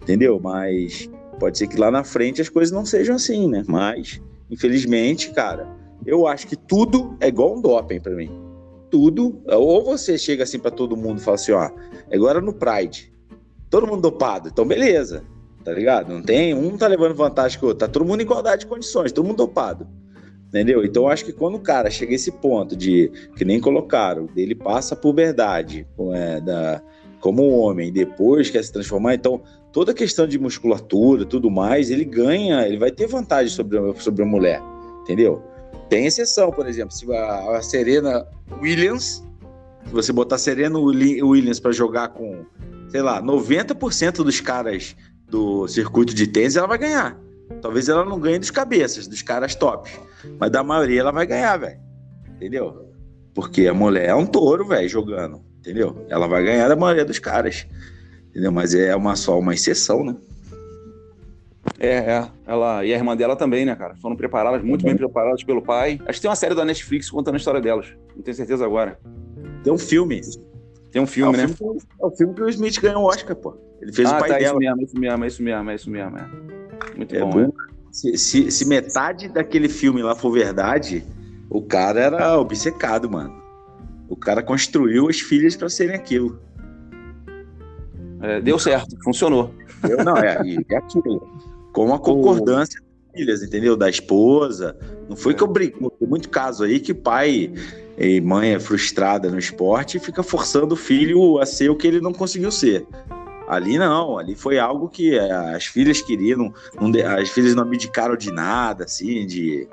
entendeu? Mas pode ser que lá na frente as coisas não sejam assim, né? Mas, infelizmente, cara, eu acho que tudo é igual um doping para mim. tudo. Ou você chega assim para todo mundo e fala assim, ó, agora no Pride, todo mundo dopado, então beleza, tá ligado? Não tem, um tá levando vantagem que o outro, tá todo mundo em igualdade de condições, todo mundo dopado. Entendeu? Então, acho que quando o cara chega a esse ponto de, que nem colocaram, ele passa por verdade, é, da, como homem, depois quer se transformar, então toda a questão de musculatura, tudo mais, ele ganha, ele vai ter vantagem sobre, sobre a mulher, entendeu? Tem exceção, por exemplo, se a, a Serena Williams, se você botar Serena Williams para jogar com, sei lá, 90% dos caras do circuito de tênis, ela vai ganhar. Talvez ela não ganhe dos cabeças, dos caras top. Mas da maioria ela vai ganhar, velho. Entendeu? Porque a mulher é um touro, velho, jogando. Entendeu? Ela vai ganhar da maioria dos caras. Entendeu? Mas é uma, só uma exceção, né? É, é. Ela e a irmã dela também, né, cara? Foram preparadas, muito bem preparadas pelo pai. Acho que tem uma série da Netflix contando a história delas. Não tenho certeza agora. Tem um filme. Tem um filme, é né? Filme é o filme que o Smith ganhou o Oscar, pô. Ele fez ah, o pai tá, dela. Isso mesmo, isso mesmo, isso mesmo, é isso mesmo. É. Muito É bom, bom. né? Se, se, se metade daquele filme lá for verdade, o cara era obcecado, mano. O cara construiu as filhas pra serem aquilo. É, deu certo, funcionou. Eu, não, é, é aquilo. Com a concordância das filhas, entendeu? Da esposa. Não foi que eu brigo. Tem muito caso aí que pai e mãe é frustrada no esporte e fica forçando o filho a ser o que ele não conseguiu ser. Ali não, ali foi algo que eh, as filhas queriam, de- as filhas não abdicaram de nada, assim, de.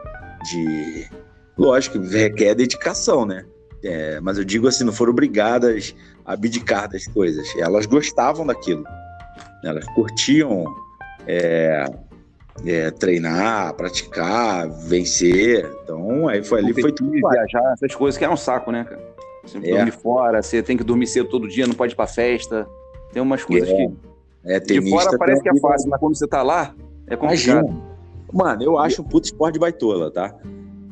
de... Lógico, requer dedicação, né? É, mas eu digo assim, não foram obrigadas a abdicar das coisas. Elas gostavam daquilo. Elas curtiam é, é, treinar, praticar, vencer. Então, aí foi ali, foi tudo. Viajar, essas coisas que é um saco, né, cara? Você É. dormir fora, você tem que dormir cedo todo dia, não pode ir pra festa. Tem umas coisas É, que É, de fora parece que é fácil, mas quando você tá lá, é complicado. Imagina. Mano, eu acho um puto esporte de baitola, tá?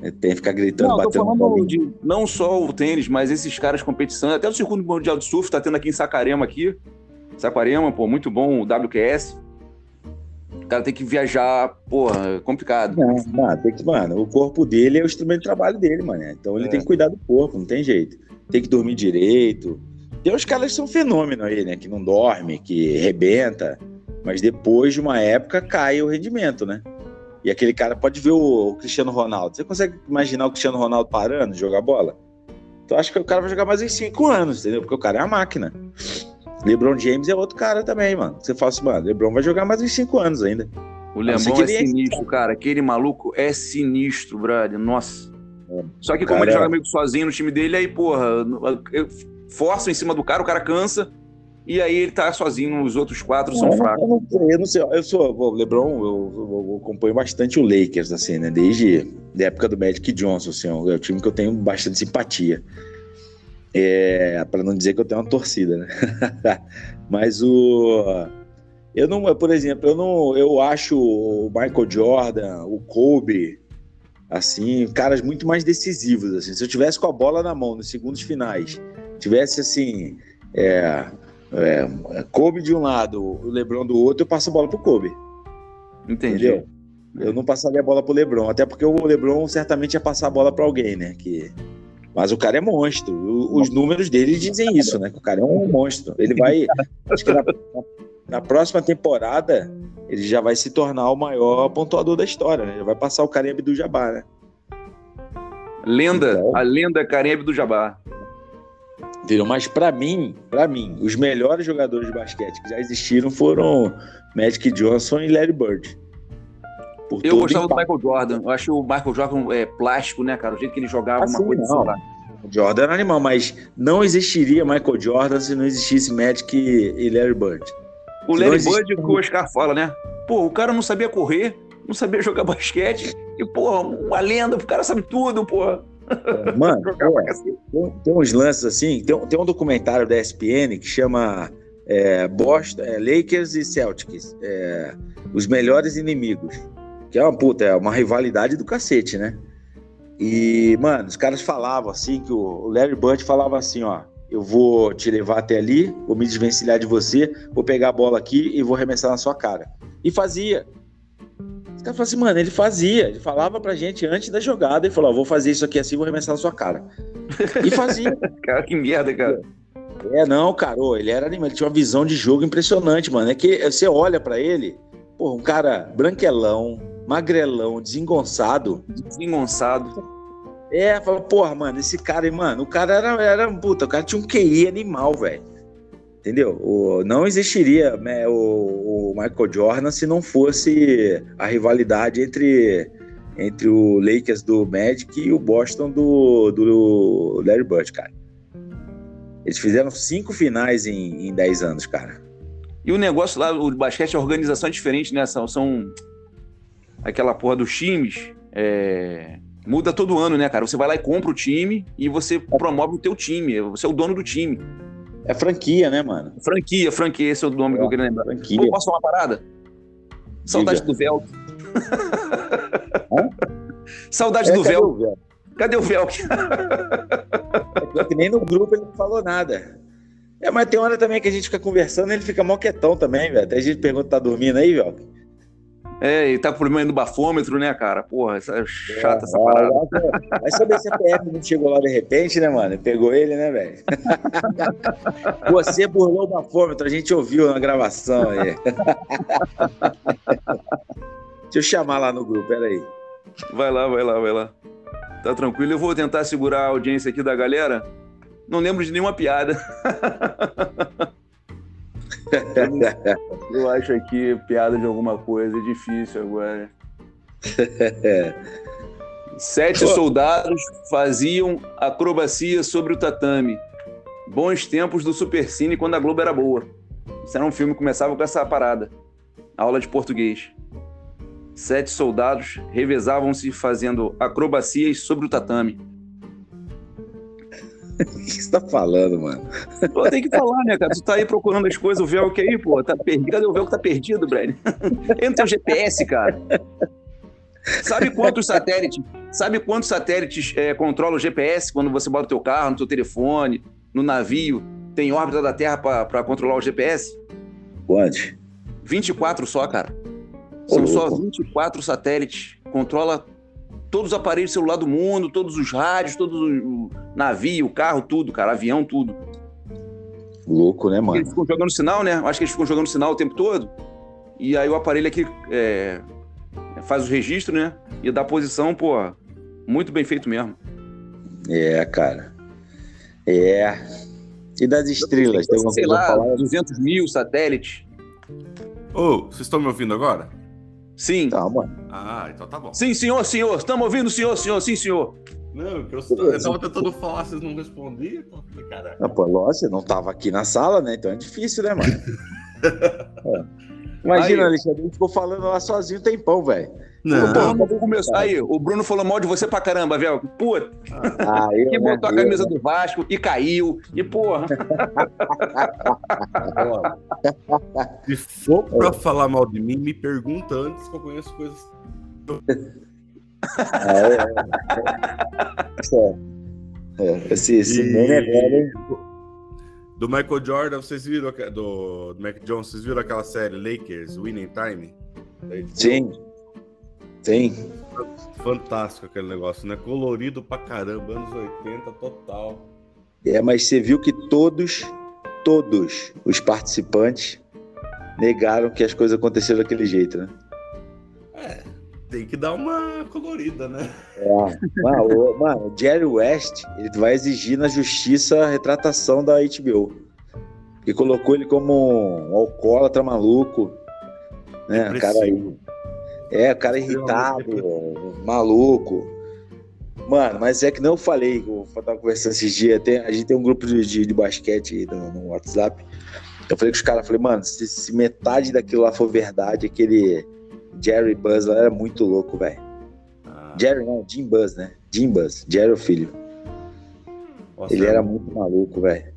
É, Tem que ficar gritando, Não, tô batendo falando de não só o tênis, mas esses caras competição, até o circuito mundial de surf tá tendo aqui em Saquarema aqui. Saquarema, pô, muito bom o WQS. O cara tem que viajar, porra, é complicado. Não, mano, tem que, mano, o corpo dele é o instrumento de trabalho dele, mano. Então ele É. tem que cuidar do corpo, não tem jeito. Tem que dormir direito. Tem uns caras que são fenômeno aí, né? Que não dorme, que rebenta. Mas depois de uma época cai o rendimento, né? E aquele cara pode ver o, o Cristiano Ronaldo. Você consegue imaginar o Cristiano Ronaldo parando de jogar bola? Então acho que o cara vai jogar mais em cinco anos, entendeu? Porque o cara é uma máquina. LeBron James é outro cara também, mano. Você fala assim, mano, LeBron vai jogar mais uns cinco anos ainda. O que é é- sinistro, cara. Aquele maluco é sinistro, brother. Nossa. É. Só que como Cara, ele é- joga meio que sozinho no time dele, aí, porra, eu forço em cima do cara, o cara cansa. E aí ele tá sozinho, os outros quatro são Eu não- fracos. Eu não sei, eu não sei. Eu sou o LeBron, eu, eu- eu acompanho bastante o Lakers, assim, né? Desde a época do Magic Johnson, assim, é o time que eu tenho bastante simpatia. É, para não dizer que eu tenho uma torcida, né? Mas o eu não, por exemplo, eu não, eu acho o Michael Jordan, o Kobe, assim, caras muito mais decisivos, assim. Se eu tivesse com a bola na mão nos segundos finais, tivesse assim, é, é, Kobe de um lado, o LeBron do outro, eu passo a bola pro Kobe. Entendi. Entendeu? Eu não passaria a bola pro LeBron, até porque o LeBron certamente ia passar a bola para alguém, né? Que... Mas o cara é monstro. O- os números dele dizem isso, né? Que o cara é um monstro. Ele vai. Acho que na, na próxima temporada ele já vai se tornar o maior pontuador da história, né? Ele vai passar o Kareem do Jabbar, né? Lenda, Então. a lenda Kareem do Jabá. Entendeu? Mas pra mim, para mim, os melhores jogadores de basquete que já existiram foram Magic Johnson e Larry Bird. Eu gostava do impacto. Michael Jordan. Eu acho o Michael Jordan é, plástico, né, cara? O jeito que ele jogava Ah, uma sim, coisa não. O Jordan era animal, mas não existiria Michael Jordan se não existisse Magic e Larry Bird. O Se Larry existe- Bird, que o Oscar fala, né? Pô, o cara não sabia correr, não sabia jogar basquete. E, pô, uma lenda, o cara sabe tudo, pô. Mano, pô, tem, uns lances assim. Tem, um- tem um documentário da ESPN que chama é, Boston, é, Lakers e Celtics é, Os Melhores Inimigos. Que é uma puta, é uma rivalidade do cacete, né? E, mano, os caras falavam assim, que o o Larry Bird falava assim, ó. Eu vou te levar até ali, vou me desvencilhar de você, vou pegar a bola aqui e vou arremessar na sua cara. E fazia. Os caras falavam assim, mano, ele fazia. Ele falava pra gente antes da jogada, ele falou, ó, vou fazer isso aqui assim, vou arremessar na sua cara. E fazia. cara, que merda, cara. É, não, cara, ô, ele era animal, ele tinha uma visão de jogo impressionante, mano. É que você olha pra ele, pô, um cara branquelão, magrelão, desengonçado. Desengonçado. É, fala, porra, mano, esse cara, mano, o cara era, era puta, o cara tinha um QI animal, velho. Entendeu? O, não existiria né, o, o, Michael Jordan se não fosse a rivalidade entre, entre o Lakers do Magic e o Boston do, do Larry Bird, cara. Eles fizeram cinco finais em, em dez anos, cara. E o negócio lá, o basquete, a organização é diferente, né? São, são aquela porra dos times. É muda todo ano, né, cara? Você vai lá e compra o time e você promove o teu time. Você é o dono do time. É franquia, né, mano? Franquia, franquia, esse é o nome é, que eu queria lembrar. Franquia. Pô, posso falar uma parada? Saudade Diga. do véu. Saudade é, do véu. Cadê o véu? é que nem no grupo ele não falou nada. É, mas tem hora também que a gente fica conversando, ele fica moquetão também, velho. Até a gente pergunta, tá dormindo aí, velho? É, e tá com problema no bafômetro, né, cara? Porra, essa é chata é, essa parada. Vai saber se a PF não chegou lá de repente, né, mano? Pegou ele, né, velho? Você burlou o bafômetro, a gente ouviu na gravação aí. Deixa eu chamar lá no grupo, peraí. Vai lá, vai lá, vai lá. Tá tranquilo, eu vou tentar segurar a audiência aqui da galera. Não lembro de nenhuma piada. Eu acho aqui piada de alguma coisa, é difícil agora. Sete Pô. soldados faziam acrobacia sobre o tatame. Bons tempos do Supercine quando a Globo era boa. Isso era um filme que começava com essa parada. Aula de português. Sete soldados revezavam-se fazendo acrobacias sobre o tatame. O que você tá falando, mano? Pô, tem que falar, né, cara? Tu tá aí procurando as coisas, o véu que aí, pô, tá perdido. Cadê o véu que tá perdido, Brad? Entra o GPS, cara. Sabe quantos satélites? Sabe quantos satélites é, controlam o GPS quando você bota o teu carro, no teu telefone, no navio, tem órbita da Terra para controlar o GPS? Quantos? 24 só, cara. São Ô, só 24 satélites. Controla todos os aparelhos celular do mundo, todos os rádios, todos o navio, carro, tudo, cara, avião, tudo. Louco, né, mano? Eles ficam jogando sinal, né? Acho que eles ficam jogando sinal o tempo todo. E aí o aparelho aqui é, faz o registro, né? E dá posição, pô, muito bem feito mesmo. É, cara. É. E das estrelas? Tem alguma coisa lá, falar? 200 mil satélites. Ô, oh, vocês estão me ouvindo agora? Sim. Tá, mano. Ah, então tá bom. Sim, senhor, senhor. Estamos ouvindo, senhor, senhor. Sim, senhor. Não, eu, eu tava tentando falar, vocês não respondiam. Então, Caraca. Não, pô, lógico, você não tava aqui na sala, né? Então é difícil, né, mano? é. Imagina, Aí, Alexandre, a gente ficou falando lá sozinho tempão, velho. Não. Porra, começar. Aí, o Bruno falou mal de você pra caramba, velho. Puta. Ah, que botou né, a camisa eu, do Vasco e caiu. E, porra. Se for pra falar mal de mim, me pergunta antes que eu conheço coisas. ah, é, é. é. Esse, esse e... é velho, hein? Do Michael Jordan, vocês viram do, do Mac Jones, vocês viram aquela série Lakers, Winning Time? Sim. Sim. Fantástico aquele negócio, né? Colorido pra caramba, anos 80 total. É, mas você viu que todos, todos os participantes negaram que as coisas aconteceram daquele jeito, né? É, tem que dar uma colorida, né? É. Mano, o, mano, Jerry West, ele vai exigir na justiça a retratação da HBO. Que colocou ele como um alcoólatra maluco. Né? Cara aí. É, o cara irritado, maluco. Mano, mas é que não falei, eu tava conversando esses dias, tem, a gente tem um grupo de, de, de basquete no, no, WhatsApp. Eu falei com os caras, falei, mano, se, se, metade daquilo lá for verdade, aquele Jerry Buzz lá era muito louco, velho. Ah. Jerry não, Jim Buzz, né? Jim Buzz, Jerry o filho. Nossa, Ele era muito maluco, velho.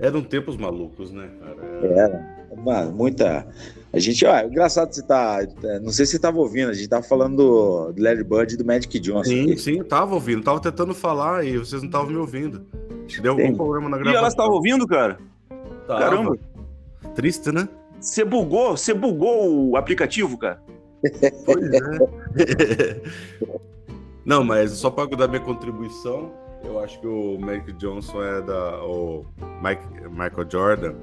Eram tempos malucos, né, cara? Era. era. Mano, muita. A gente, ó, é engraçado você tá. Não sei se você tava ouvindo, a gente tava falando do, Larry Bird e do Magic Johnson. Sim, aqui. sim, tava ouvindo, tava tentando falar e vocês não estavam me ouvindo. Acho que deu algum problema na gravação. E elas estavam ouvindo, cara? Tava. Caramba. Triste, né? Você bugou, você bugou o aplicativo, cara. Pois é. não, mas só para dar minha contribuição, eu acho que o Magic Johnson é da. O Mike, Michael Jordan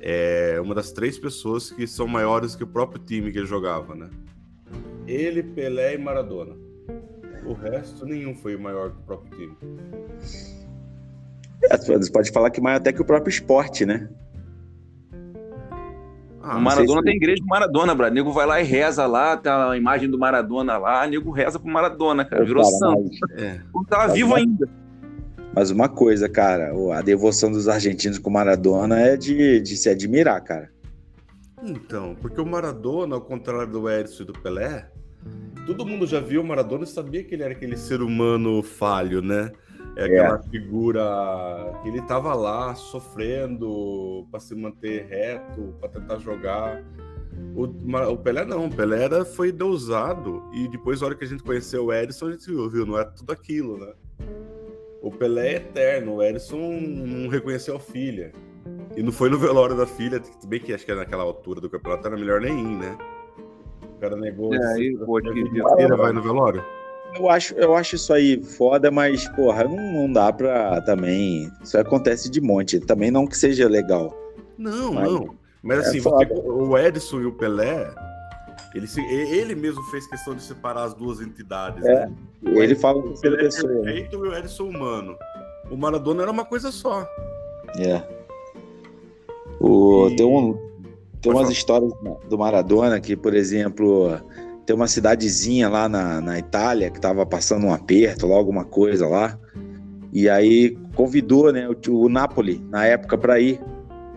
é uma das três pessoas que são maiores que o próprio time que ele jogava, né? Ele, Pelé e Maradona. O resto, nenhum foi maior que o próprio time. É, você pode falar que maior até que o próprio esporte, né? Ah, o Maradona se... tem igreja do Maradona, Brad. Nego vai lá e reza lá, tá a imagem do Maradona lá, nego reza pro Maradona, cara. Virou cara, santo. É. Tava vivo ainda. Mas uma coisa, cara, a devoção dos argentinos com o Maradona é de, de se admirar, cara. Então, porque o Maradona, ao contrário do Edson e do Pelé, todo mundo já viu o Maradona e sabia que ele era aquele ser humano falho, né? É aquela é. figura que ele tava lá sofrendo para se manter reto, para tentar jogar. O, o, Pelé não, o Pelé era, foi deusado e depois, na hora que a gente conheceu o Edson, a gente viu, viu, não é tudo aquilo, né? O Pelé é eterno, o Edson não reconheceu a filha. E não foi no velório da filha, bem que acho que naquela altura do campeonato era melhor nem ir, né? O cara negou. É, aí, pô, que vai no velório. Eu acho, eu acho isso aí foda, mas, porra, não, não dá pra também. Isso acontece de monte. Também não que seja legal. Não, mas, não. Mas é assim, o Edson e o Pelé, ele, ele mesmo fez questão de separar as duas entidades. É, né? Ele fala que Pelé é perfeito e o Edson humano. O Maradona era uma coisa só. É. O, e... Tem, um, tem umas falar. histórias do Maradona que, por exemplo, tem uma cidadezinha lá na, na Itália que estava passando um aperto, lá, alguma coisa lá. E aí convidou né, o, o Napoli, na época, para ir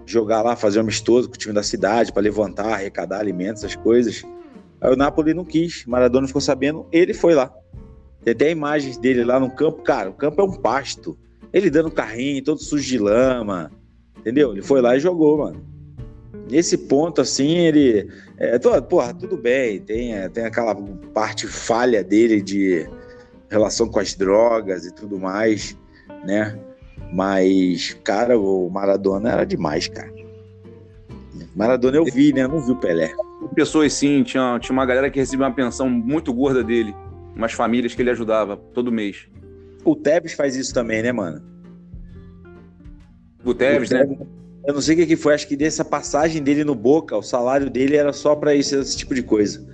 jogar lá, fazer um amistoso com o time da cidade, para levantar, arrecadar alimentos, essas coisas. Aí o Napoli não quis, Maradona ficou sabendo, ele foi lá. Tem até imagens dele lá no campo. Cara, o campo é um pasto. Ele dando carrinho, todo sujo de lama. Entendeu? Ele foi lá e jogou, mano. Nesse ponto, assim, ele. É, tô, porra, tudo bem. Tem, é, tem aquela parte falha dele de relação com as drogas e tudo mais, né? Mas, cara, o Maradona era demais, cara. Maradona eu vi, né? Não vi o Pelé pessoas sim, tinha, tinha uma galera que recebia uma pensão muito gorda dele, umas famílias que ele ajudava todo mês. O Tevez faz isso também, né, mano? O Tevez, Tevez né? Eu não sei o que, que foi, acho que dessa passagem dele no Boca, o salário dele era só para esse, esse tipo de coisa.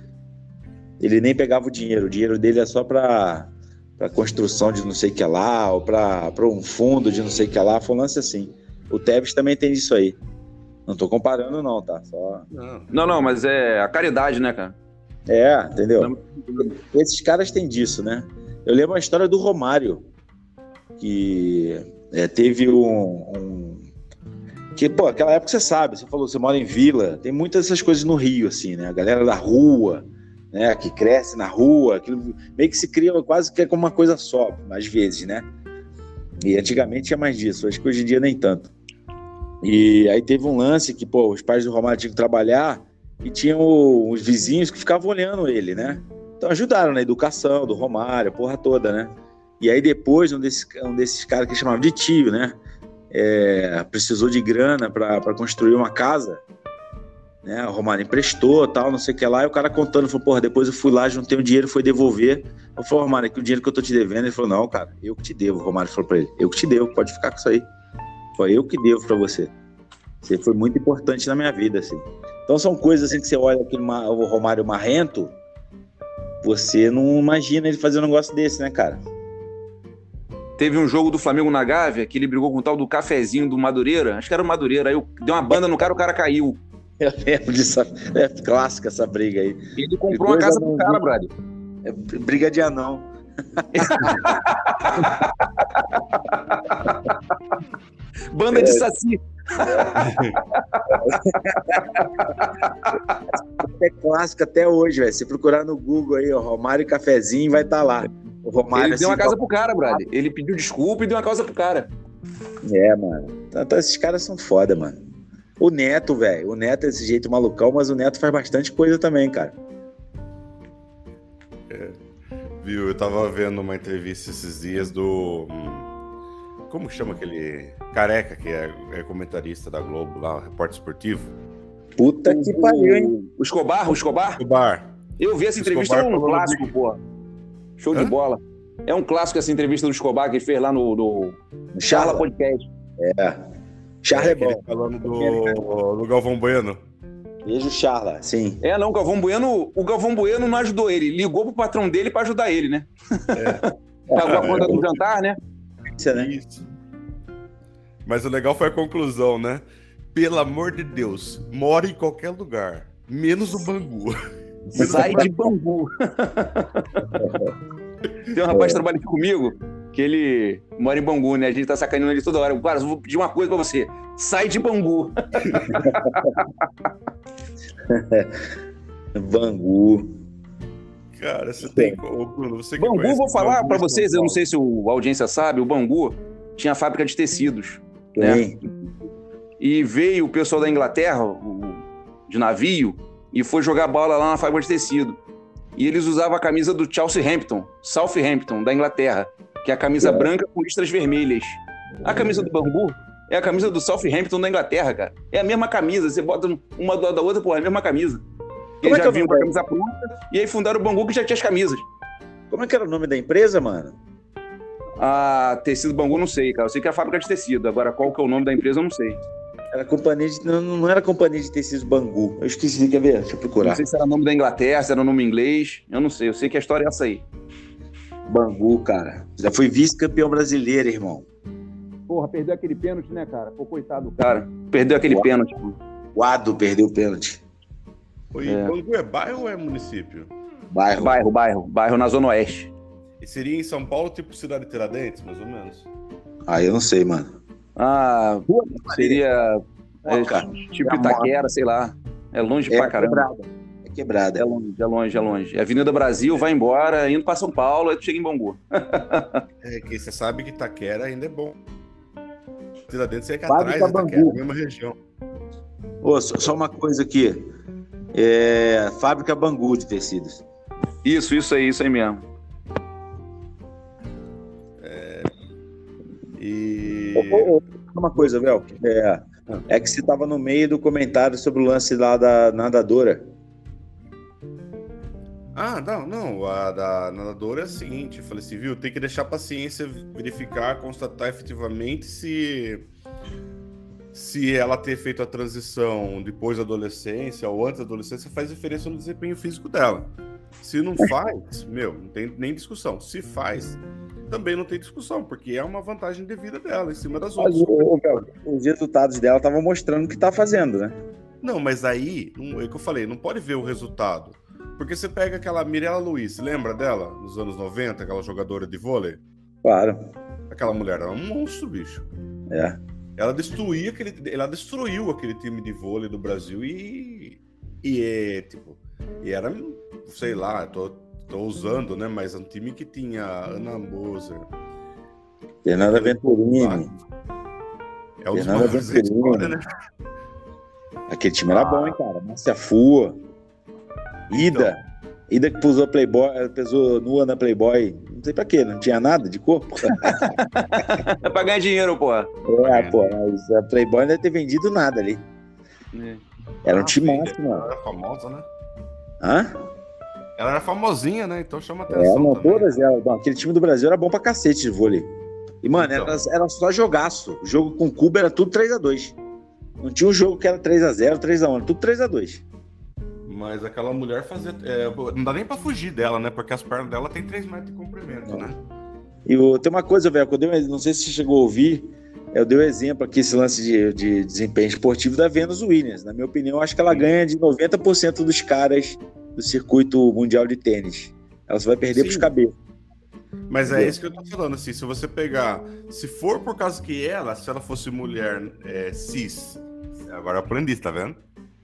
Ele nem pegava o dinheiro, o dinheiro dele é só para para construção de não sei o que lá, ou para um fundo de não sei o que lá, foi um lance assim. O Tevez também tem isso aí. Não tô comparando, não, tá? Só... Não, não, mas é a caridade, né, cara? É, entendeu? Esses caras têm disso, né? Eu lembro a história do Romário, que é, teve um, um, Que, pô, aquela época você sabe, você falou, você mora em vila, tem muitas dessas coisas no Rio, assim, né? A galera da rua, né? Que cresce na rua, aquilo meio que se cria quase que é como uma coisa só, às vezes, né? E antigamente tinha mais disso, acho que hoje em dia nem tanto. E aí teve um lance que, pô, os pais do Romário tinham que trabalhar e tinham os vizinhos que ficavam olhando ele, né? Então ajudaram na educação do Romário, a porra toda, né? E aí depois, um desses, um desses caras que chamavam de tio, né? É, precisou de grana para construir uma casa, né? O Romário emprestou, tal, não sei o que lá, e o cara contando, falou, porra, depois eu fui lá, juntei o dinheiro, foi devolver. Eu falei, Romário, aqui o dinheiro que eu tô te devendo. Ele falou, não, cara, eu que te devo. O Romário falou pra ele, eu que te devo, pode ficar com isso aí. Foi eu que devo para você. Você foi muito importante na minha vida, assim. Então são coisas assim que você olha aquele o Romário Marrento, você não imagina ele fazer um negócio desse, né, cara? Teve um jogo do Flamengo na Gávea que ele brigou com o tal do cafezinho do Madureira. Acho que era o Madureira. Aí deu uma banda no cara, o cara caiu. Eu lembro disso. É clássica essa briga aí. Ele comprou uma casa pro cara, brother. É briga de anão. Banda de saci. É clássico até hoje, velho. Se procurar no Google aí, ó, Romário Cafezinho, vai estar tá lá. O Romário, ele deu uma assim, casa pro cara, brother. Ele pediu desculpa e deu uma casa pro cara. É, mano. Então, então esses caras são foda, mano. O Neto, velho. O Neto é desse jeito malucão, mas o Neto faz bastante coisa também, cara. É. Viu, eu tava vendo uma entrevista esses dias do. Como chama aquele careca que é, é comentarista da Globo lá, repórter esportivo? Puta que pariu, hein? O Escobar, o Escobar? Escobar. Eu vi essa entrevista no clássico, pô. Show Hã? de bola. É um clássico essa entrevista do Escobar que ele fez lá no, no Charla Podcast. É. Charla é, bom. Falando do, do Galvão Bueno. Beijo, Charla, sim. É, não, o Galvão Bueno, o Galvão Bueno não ajudou ele, ligou pro patrão dele para ajudar ele, né? É. Pagou a conta do jantar, né? Isso, né? Isso. Mas o legal foi a conclusão, né? Pelo amor de Deus, mora em qualquer lugar, menos o Bangu. Sai de Bangu. Tem um rapaz que trabalha aqui comigo, que ele mora em Bangu, né? A gente tá sacaneando ele toda hora. Cara, eu vou pedir uma coisa pra você. Sai de Bangu. Bangu. Cara, você tem. Ô, Bruno, você que Bangu, conhece, vou falar Bangu para vocês, eu não sei se o, a audiência sabe, o Bangu tinha fábrica de tecidos. né? Tem. E veio o pessoal da Inglaterra, o- de navio, e foi jogar bola lá na fábrica de tecido. E eles usavam a camisa do Chelsea Hampton, Southampton, da Inglaterra, que é a camisa branca com listras vermelhas. A camisa do Bangu é a camisa do Southampton da Inglaterra, cara. É a mesma camisa, você bota uma do lado da outra, pô, é a mesma camisa. É Eles que já é o vinham com a camisa pronta, e aí fundaram o Bangu que já tinha as camisas. Como é que era o nome da empresa, mano? A tecido Bangu, não sei, cara. Eu sei que é a fábrica de tecido. Agora, qual que é o nome da empresa, eu não sei. Era companhia de. Não, não era companhia de tecidos Bangu. Eu esqueci, quer ver? Deixa eu procurar. Não sei se era nome da Inglaterra, se era nome inglês. Eu não sei. Eu sei que a história é essa aí. Bangu, cara. Já foi vice-campeão brasileiro, irmão. Porra, perdeu aquele pênalti, né, cara? Pô, coitado do cara. Perdeu aquele Uau. pênalti. pô. O Ado perdeu o pênalti. Oi, É. Bangu é bairro ou é município? Bairro. Bairro, bairro. Bairro na Zona Oeste. E seria em São Paulo, tipo cidade Tiradentes, mais ou menos? Ah, eu não sei, mano. Ah, seria é, tipo Itaquera, sei lá. É longe pra caramba. quebrada. É quebrada. É longe, é longe, é longe. Avenida Brasil, vai embora, indo pra São Paulo, aí tu chega em Bangu. É que você sabe que Itaquera ainda é bom. Tiradentes é que atrás de Itaquera, Bangu. mesma região. Ô, só, só uma coisa aqui. É, Fábrica Bangu de tecidos. Isso, isso aí, isso aí mesmo. E. Ô, ô, ô, uma coisa, Vel. É, é que você tava no meio do comentário sobre o lance lá da nadadora. Ah, não, não. A da nadadora é a seguinte: eu falei assim, viu? Tem que deixar a paciência verificar, constatar efetivamente se. Se ela ter feito a transição depois da adolescência ou antes da adolescência faz diferença no desempenho físico dela. Se não faz, meu, não tem nem discussão. Se faz, também não tem discussão, porque é uma vantagem de vida dela em cima das Mas, outras. os resultados dela estavam mostrando o que tá fazendo, né? Não, mas aí, é o que eu falei, não pode ver o resultado. Porque você pega aquela Mirella Luiz, lembra dela? Nos anos 90, aquela jogadora de vôlei? Claro. Aquela mulher era um monstro, bicho. É. Ela destruía aquele. Ela destruiu aquele time de vôlei do Brasil e. E é, tipo. E era, sei lá, tô, tô usando, né? Mas é um time que tinha Ana Moser. Fernanda Venturini. É dos Fernanda Venturini. história, né? Aquele time era bom, hein, cara? Márcia Fua. Ida. Ida que pusou Playboy, pesou nua na Playboy. Não sei pra quê, não tinha nada de corpo. É pra ganhar dinheiro, porra. É, pô, mas a Playboy não deve ter vendido nada ali. Era um Ah, máximo, mano. Ela era famosa, né? Hã? Ela era famosinha, né? Então chama É, atenção. não, também. todas elas. Não, aquele time do Brasil era bom pra cacete de vôlei. E, mano, Então. era, era só jogaço. O jogo com Cuba era tudo 3x2. Não tinha um jogo que era 3x0, 3x1, era tudo 3x2. Mas aquela mulher fazia. é, não dá nem pra fugir dela, né? Porque as pernas dela tem 3 metros de comprimento, né? E o- tem uma coisa, velho, que eu dei, um- não sei se você chegou a ouvir, eu dei o exemplo aqui, esse lance de, de desempenho esportivo da Venus Williams. Na minha opinião, eu acho que ela ganha de 90% dos caras do circuito mundial de tênis. Ela só vai perder Sim. pros cabelos. Mas é isso que eu tô falando, assim, se você pegar, se for por causa que ela, se ela fosse mulher é, cis, agora eu aprendi, tá vendo?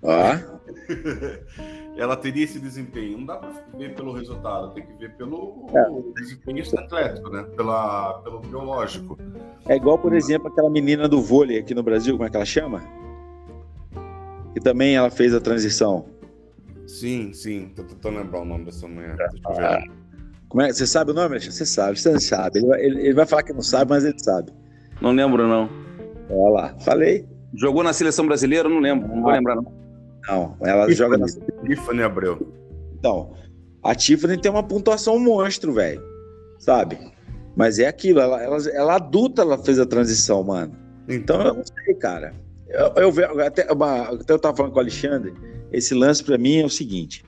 Ó, ela teria esse desempenho. Não dá pra ver pelo resultado, tem que ver pelo É. desempenho atlético, né? Pela, pelo biológico. é igual, por exemplo, aquela menina do vôlei aqui no Brasil, como é que ela chama? Que também ela fez a transição. Sim, sim, tô tentando lembrar o nome dessa mulher. Deixa eu Ah, ver. Como é? Você sabe o nome? Alexandre? Você sabe, você não sabe. Ele vai, ele- ele vai falar que não sabe, mas ele sabe. Não lembro, não. Olha lá, falei. Jogou na seleção brasileira? Não lembro. Não vou lembrar, não. Não, ela joga na Tiffany Abreu. Então, a Tiffany tem uma pontuação monstro, velho. sabe? Mas é aquilo, ela, ela, ela adulta, ela fez a transição, mano. Então eu não sei, cara. Eu, eu, até, uma, até eu tava falando com o Alexandre, esse lance para mim é o seguinte: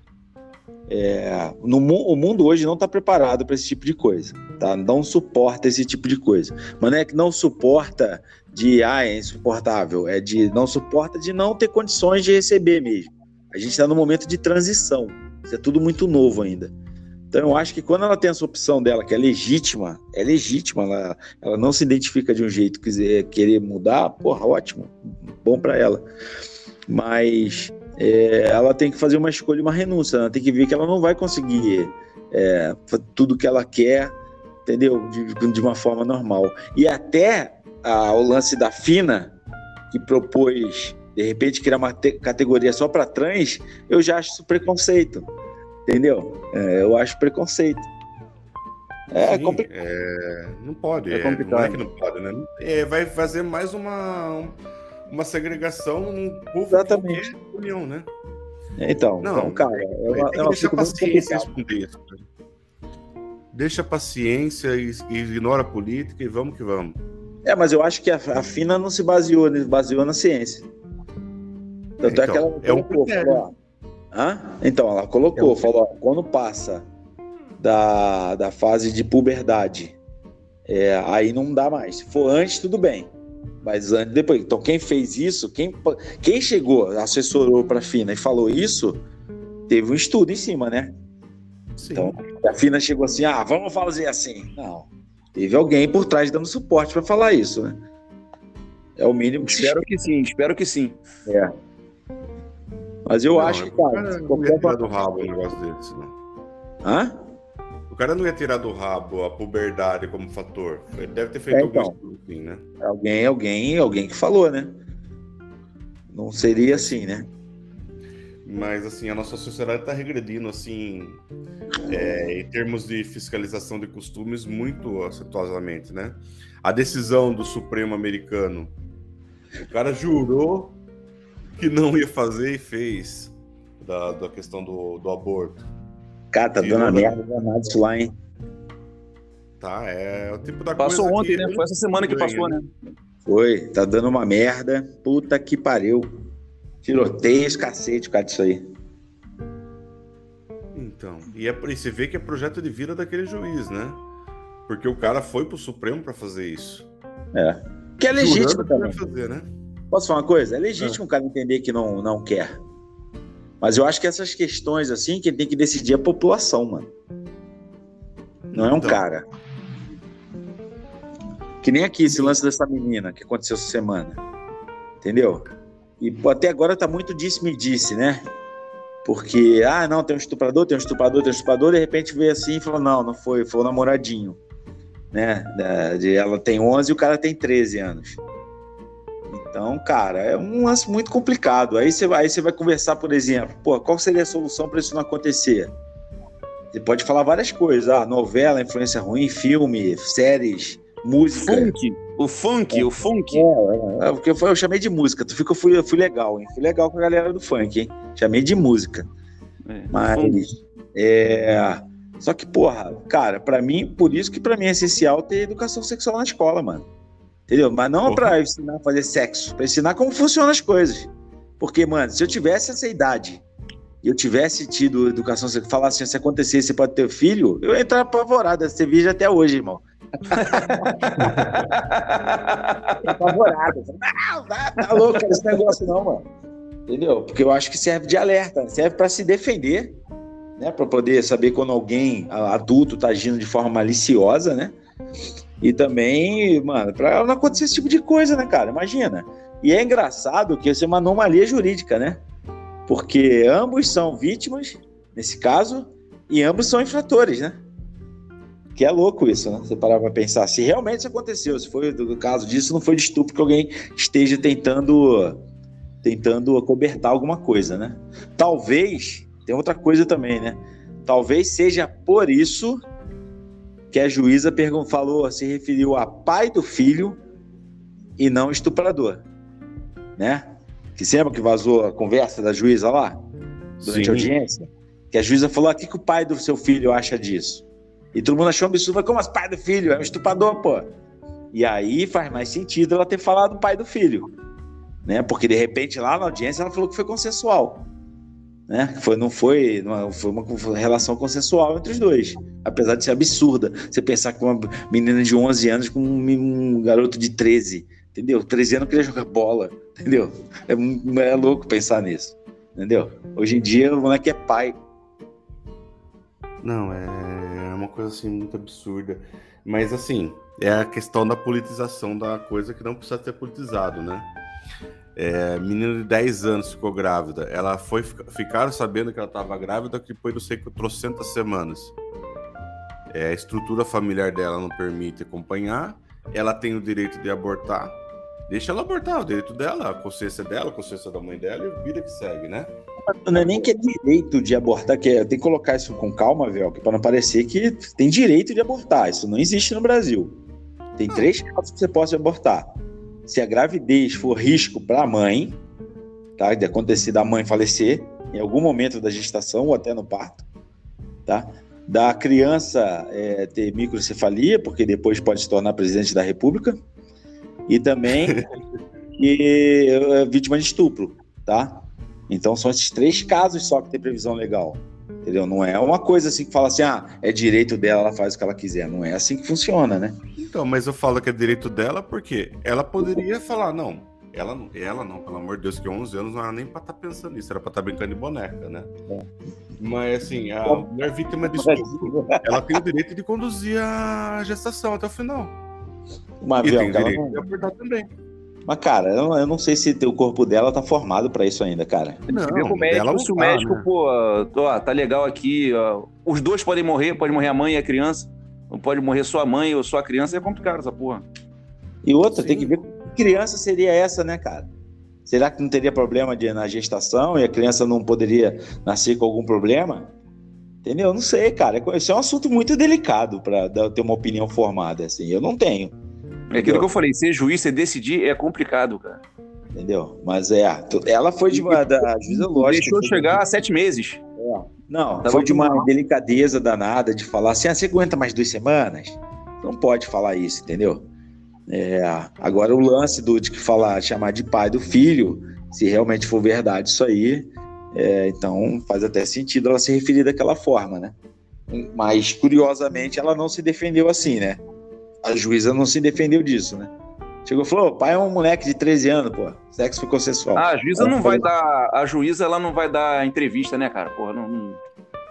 é, no, o mundo hoje não está preparado para esse tipo de coisa, tá? Não suporta esse tipo de coisa. Mas não é que não suporta de ah, é insuportável, é de não suporta de não ter condições de receber mesmo. A gente está no momento de transição. Isso é tudo muito novo ainda. Então eu acho que quando ela tem essa opção dela, que é legítima, é legítima, ela, ela não se identifica de um jeito, quiser querer mudar, porra, ótimo, bom para ela. Mas é, ela tem que fazer uma escolha, uma renúncia. Ela tem que ver que ela não vai conseguir é, tudo que ela quer, entendeu? De, de uma forma normal. E até a, o lance da Fina, que propôs, de repente, criar uma te, categoria só para trans, eu já acho isso preconceito. Entendeu? É, eu acho preconceito. É Sim, complicado. É, não pode. É, complicado. não é que não pode, né? É, vai fazer mais uma. Um uma segregação num povo Exatamente. que união, né? Então, não, então, cara, é uma, é uma deixa a paciência responder isso. Deixa a paciência e, e, ignora a política e vamos que vamos. É, mas eu acho que a, a FINA não se baseou, se baseou na ciência. Tanto então, é que ela é colocou, um falou, Hã? Então, ela colocou, é um... falou, ó, quando passa da, da fase de puberdade, é, aí não dá mais. Se for antes, tudo bem. Mas antes, depois. Então, quem fez isso, quem, quem chegou, assessorou para a FINA e falou isso, teve um estudo em cima, né? Sim. Então, a FINA chegou assim: ah, vamos fazer assim. Não. Teve alguém por trás dando suporte para falar isso, né? É o mínimo que Espero que sim, espero que sim. É. Mas eu não, acho que, cara. cara não ia tirar do rabo um negócio desse, não. Hã? cara não ia tirar do rabo a puberdade como fator. Ele deve ter feito é, então, algum assim, né? Alguém, alguém, alguém que falou, né? Não seria assim, né? Mas assim, a nossa sociedade está regredindo assim, é, em termos de fiscalização de costumes muito acertosamente, né? A decisão do Supremo americano, o cara jurou que não ia fazer e fez da, da questão do, do aborto. Cara, tá dando a merda danada isso lá, hein? Tá, é o tipo da passou coisa. Passou ontem, né? Foi essa semana que passou, né? Foi, tá dando uma merda. Puta que pariu. Tiroteio, cacete, cara, disso aí. Então, e, é, e você vê que é projeto de vida daquele juiz, né? Porque o cara foi pro Supremo para fazer isso. É. Que é legítimo também. Fazer, né? Posso falar uma coisa? É legítimo é. o cara entender que não, não quer. Mas eu acho que essas questões, assim, quem tem que decidir é a população, mano. Não é um então... cara. Que nem aqui, esse lance dessa menina que aconteceu essa semana. Entendeu? E até agora tá muito disse-me disse, né? Porque, ah, não, tem um estuprador, tem um estuprador, tem um estuprador, de repente veio assim e falou, não, não foi, foi o namoradinho. Né? De, ela tem 11 e o cara tem 13 anos. Então, cara, é um lance muito complicado. Aí você vai, aí você vai conversar, por exemplo, pô, qual seria a solução para isso não acontecer? Você pode falar várias coisas, ah, novela, influência ruim, filme, séries, música. Funk, o funk, é, o funk. É, é, é, porque eu, eu chamei de música. Tu fica, eu fui, eu fui legal, hein? Fui legal com a galera do funk, hein? Chamei de música. É, Mas, é. Só que, porra, cara, para mim, por isso que para mim é essencial ter educação sexual na escola, mano. Entendeu? Mas não para ensinar a fazer sexo, para ensinar como funcionam as coisas. Porque, mano, se eu tivesse essa idade e eu tivesse tido educação sexual, falar assim, se acontecer, você pode ter filho, eu ia entrar apavorado. Você vídeo até hoje, irmão. apavorado. Não, tá, tá louco esse negócio não, mano. Entendeu? Porque eu acho que serve de alerta, serve para se defender, né? Para poder saber quando alguém adulto tá agindo de forma maliciosa, né? E também, mano, pra não acontecer esse tipo de coisa, né, cara? Imagina. E é engraçado que isso é uma anomalia jurídica, né? Porque ambos são vítimas, nesse caso, e ambos são infratores, né? Que é louco isso, né? Você parar pra pensar. Se realmente isso aconteceu, se foi do caso disso, não foi de estupro que alguém esteja tentando tentando acobertar alguma coisa, né? Talvez, tem outra coisa também, né? Talvez seja por isso que a juíza falou, se referiu a pai do filho e não estuprador, né? Que lembra que vazou a conversa da juíza lá durante Sim. a audiência? Que a juíza falou: o que, que o pai do seu filho acha disso? E todo mundo achou um absurdo, como as pai do filho? É um estuprador, pô. E aí faz mais sentido ela ter falado pai do filho. Né? Porque de repente lá na audiência ela falou que foi consensual. Né? Foi, não foi, não foi uma relação consensual entre os dois. Apesar de ser absurda. Você pensar que uma menina de 11 anos com um, um garoto de 13, entendeu? 13 anos queria jogar bola, entendeu? É, é louco pensar nisso, entendeu? Hoje em dia o moleque é pai. Não, é uma coisa assim muito absurda. Mas assim, é a questão da politização da coisa que não precisa ser politizado, né? É, menina de 10 anos ficou grávida. Ela foi ficaram sabendo que ela estava grávida depois não sei trocentas semanas. É, a estrutura familiar dela não permite acompanhar. Ela tem o direito de abortar. Deixa ela abortar, o direito dela, a consciência dela, a consciência da mãe dela e vida que segue, né? Não é nem que é direito de abortar, que é, tem que colocar isso com calma, velho, para não parecer que tem direito de abortar. Isso não existe no Brasil. Tem três casos que você pode abortar. Se a gravidez for risco para a mãe, tá? De acontecer da mãe falecer em algum momento da gestação ou até no parto, tá? Da criança é, ter microcefalia, porque depois pode se tornar presidente da República, e também que é vítima de estupro, tá? Então são esses três casos só que tem previsão legal. Entendeu? Não é uma coisa assim que fala assim, ah, é direito dela, ela faz o que ela quiser. Não é assim que funciona, né? Então, mas eu falo que é direito dela porque ela poderia falar, não, ela, ela não, pelo amor de Deus, que 11 anos não era nem pra estar tá pensando nisso, era pra estar tá brincando de boneca, né? É. Mas assim, a mulher vítima de estupro, ela tem o direito de conduzir a gestação até o final. Uma e tem o direito não... de abortar também. Mas, cara, eu, eu, não sei se o corpo dela tá formado para isso ainda, cara. Não, o médico, se o tá, médico, né? pô, ó, tá legal aqui, ó, os dois podem morrer, pode morrer a mãe e a criança, não pode morrer sua mãe ou sua criança, é complicado essa porra. E outra, Sim. tem que ver que criança seria essa, né, cara? Será que não teria problema de, na gestação e a criança não poderia nascer com algum problema? Entendeu? Não sei, cara. Isso é um assunto muito delicado para ter uma opinião formada, assim. Eu não tenho. É aquilo que eu falei, ser juiz, ser decidir é complicado, cara. Entendeu? Mas é, ela foi de uma da juíza lógica. Deixou chegar a sete meses. É. Não, Tava foi de uma mal. delicadeza danada de falar assim: ah, você aguenta mais duas semanas? Não pode falar isso, entendeu? É, agora o lance do de que falar, chamar de pai do filho, se realmente for verdade isso aí, é, então faz até sentido ela se referir daquela forma, né? Mas curiosamente ela não se defendeu assim, né? A juíza não se defendeu disso, né? Chegou e falou: pai é um moleque de 13 anos, pô. Sexo ficou sensual. Ah, a juíza ela não vai dar. A juíza ela não vai dar entrevista, né, cara? Porra, não. não...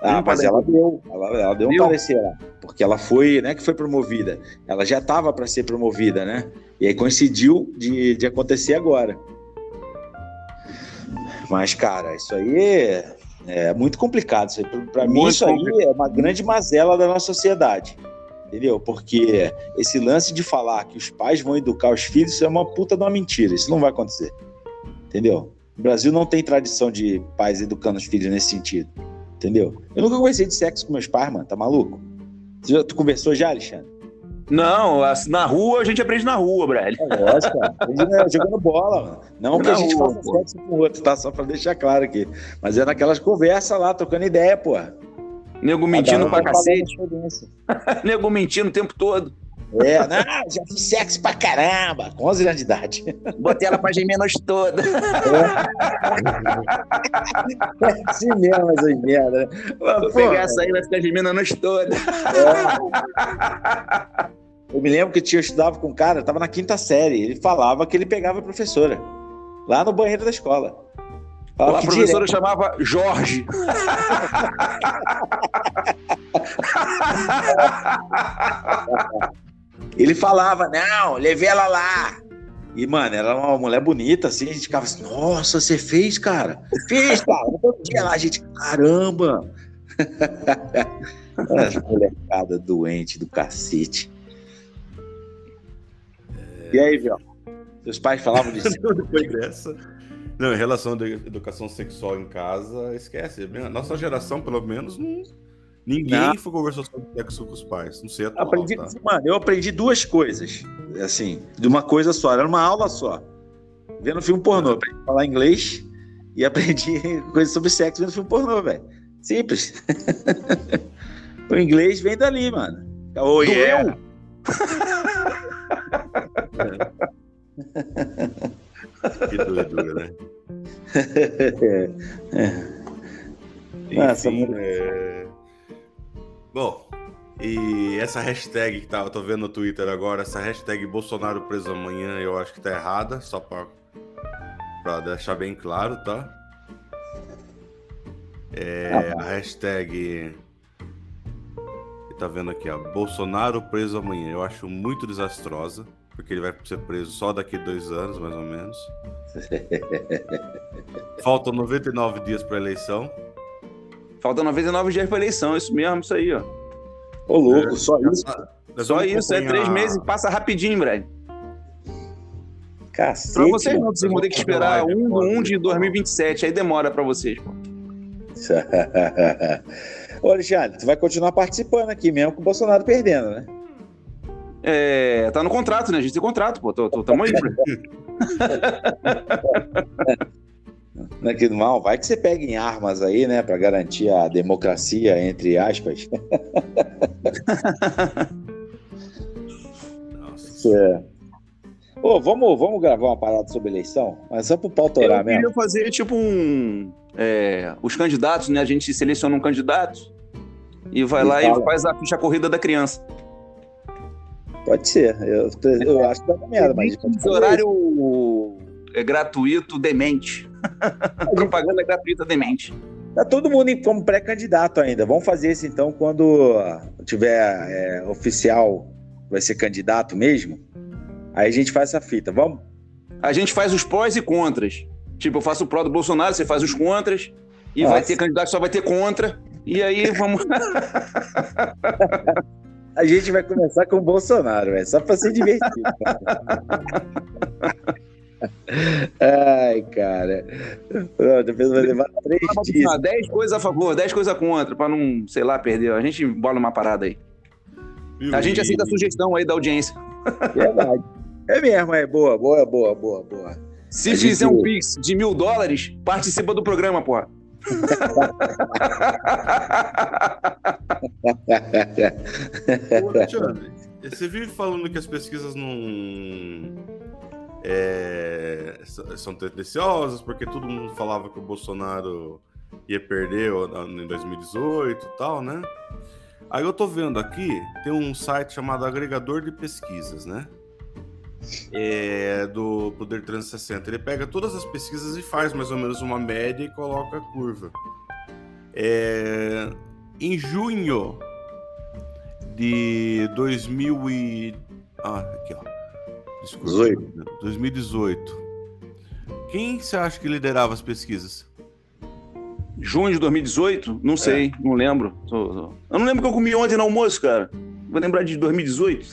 Ah, mas ela deu, ela, ela deu, deu, um parecer porque ela foi, né, que foi promovida. Ela já estava para ser promovida, né? E aí coincidiu de, de acontecer agora. Mas, cara, isso aí é, é muito complicado. Para mim, isso aí é uma grande mazela da nossa sociedade entendeu? Porque esse lance de falar que os pais vão educar os filhos isso é uma puta de uma mentira, isso não vai acontecer, entendeu? O Brasil não tem tradição de pais educando os filhos nesse sentido, entendeu? Eu nunca conversei de sexo com meus pais, mano, tá maluco? Já, tu conversou já, Alexandre? Não, na rua a gente aprende na rua, Brad. É lógico. Aprende jogando bola, mano. Não que a gente rua, faça pô. sexo com o outro, tá? Só pra deixar claro aqui. Mas é naquelas conversas lá, trocando ideia, pô. Nego mentindo pra cacete. Nego mentindo o tempo todo. É, não, já fiz sexo pra caramba, com 11 anos de idade. Botei ela pra gemer noite toda. É. é assim mesmo, essas merda. Né? Vou pegar essa aí, vai ficar gemendo noite toda. É. Eu me lembro que eu estudava com um cara, tava na quinta série, ele falava que ele pegava a professora, lá no banheiro da escola. A professora direto. chamava Jorge. Ele falava, não, levei ela lá. E, mano, ela era uma mulher bonita, assim, a gente ficava assim, nossa, você fez, cara? Fiz, cara. Todo dia lá, a gente, caramba. Essa molecada doente do cacete. É... E aí, Viu? Seus pais falavam disso? Depois dessa. Não, em relação à educação sexual em casa, esquece. Nossa geração, pelo menos, não, ninguém não. foi conversar sobre sexo com os pais. Não sei atual, aprendi, tá? Mano, eu aprendi duas coisas, assim, de uma coisa só. Era uma aula só. Vendo filme pornô. Aprendi a falar inglês e aprendi coisas sobre sexo vendo filme pornô, velho. Simples. O inglês vem dali, mano. Oh, yeah. Que doidura, né? Nossa, Enfim, é... Bom, e essa hashtag que tá, eu tô vendo no Twitter agora, essa hashtag Bolsonaro preso amanhã, eu acho que tá errada, só pra, pra deixar bem claro, tá? É, a hashtag. Tá vendo aqui, ó. Bolsonaro preso amanhã. Eu acho muito desastrosa, porque ele vai ser preso só daqui a dois anos, mais ou menos. Faltam 99 dias pra eleição. Falta 99 dias pra eleição, isso mesmo, isso aí, ó. Ô, louco, só isso. Nós Só isso, é acompanhar- três meses, passa rapidinho, Brad. Cacete. Pra vocês não, vocês vão ter que esperar 1 um, um de 2027, aí demora pra vocês, pô. Ô, Alexandre, tu vai continuar participando aqui mesmo com o Bolsonaro perdendo, né? É, tá no contrato, né? A gente tem contrato, pô. Tô, tô, tamo aí. Não é que mal, vai que você pega em armas aí, né, Pra garantir a democracia, entre aspas. Nossa. É. Ô, vamos, vamos gravar uma parada sobre eleição? Mas só pro pau Eu torar mesmo. queria fazer, tipo, um. é, os candidatos, né? A gente seleciona um candidato e vai E lá fala. e faz a ficha corrida da criança. Pode ser. Eu, eu acho que dá merda, mas. Horário é gratuito demente. Propaganda gratuita demente. Tá todo mundo como pré-candidato ainda. Vamos fazer isso então quando tiver é, oficial, vai ser candidato mesmo. Aí a gente faz essa fita. Vamos? A gente faz os prós e contras. Tipo, eu faço o pró do Bolsonaro, você faz os contras, e Nossa. vai ter candidato que só vai ter contra. E aí vamos. A gente vai começar com o Bolsonaro, velho, só pra ser divertido. Ai, cara. Não, Depois vai levar três dias. 10 coisas a favor, 10 coisas contra, pra não, sei lá, perder. A gente bola uma parada aí. A gente aceita a sugestão aí da audiência. Verdade. É mesmo, é boa, boa, boa, boa, boa. Se A gente- fizer um pix de mil dólares, participa do programa, porra. Alexandre, você vive falando que as pesquisas não. é, são tendenciosas, porque todo mundo falava que o Bolsonaro ia perder em 2018 e tal, né? Aí eu tô vendo aqui, tem um site chamado Agregador de Pesquisas, né? É, do Poder 360. Ele pega todas as pesquisas e faz mais ou menos uma média e coloca a curva. É, em junho de 2000 e... Ah, aqui, ó. Desculpa. 18. 2018. Quem você acha que liderava as pesquisas? Junho de 2018? Não sei, não lembro. Eu não lembro o que eu comi ontem no almoço, cara. Vou lembrar de 2018.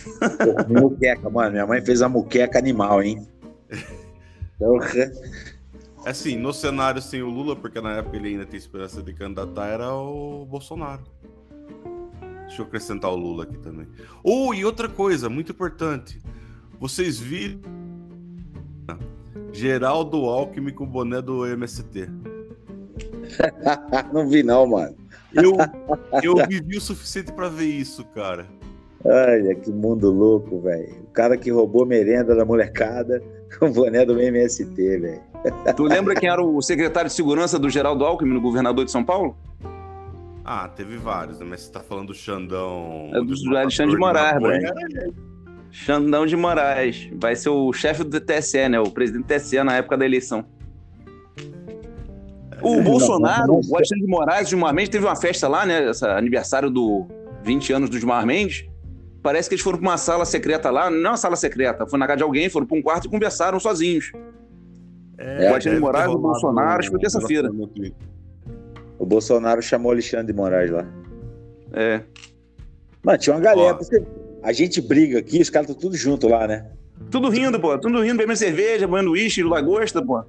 Pô, muqueca, mano. Minha mãe fez a muqueca animal, hein? Porra. Assim, no cenário sem o Lula, porque na época ele ainda tem esperança de candidatar, era o Bolsonaro. Deixa eu acrescentar o Lula aqui também. Oh, e outra coisa, muito importante. Vocês viram Geraldo Alckmin com o boné do MST. Não vi, não, mano. Eu, eu vivi o suficiente pra ver isso, cara. Olha que mundo louco, velho. O cara que roubou merenda da molecada o boné do MST, velho. Tu lembra quem era o secretário de segurança do Geraldo Alckmin, no governador de São Paulo? Ah, teve vários, né? Mas você tá falando do Xandão. É do Alexandre de Moraes, velho. Xandão de Moraes. Vai ser o chefe do TSE, né? O presidente do TSE na época da eleição. O Bolsonaro, o Alexandre de Moraes, o Gilmar Mendes, teve uma festa lá, né? Esse aniversário do 20 anos do Gilmar Mendes. Parece que eles foram pra uma sala secreta lá, não é uma sala secreta, foi na casa de alguém, foram pra um quarto e conversaram sozinhos. É, O Alexandre Moraes, ter o Bolsonaro, acho que foi terça-feira. no Twitter. O Bolsonaro chamou Alexandre de Moraes lá. É. Mano, tinha uma galera. Ó. porque A gente briga aqui, os caras estão tudo junto lá, né? Tudo rindo, pô. Tudo rindo, bebendo cerveja, bebendo uísque, lagosta, pô.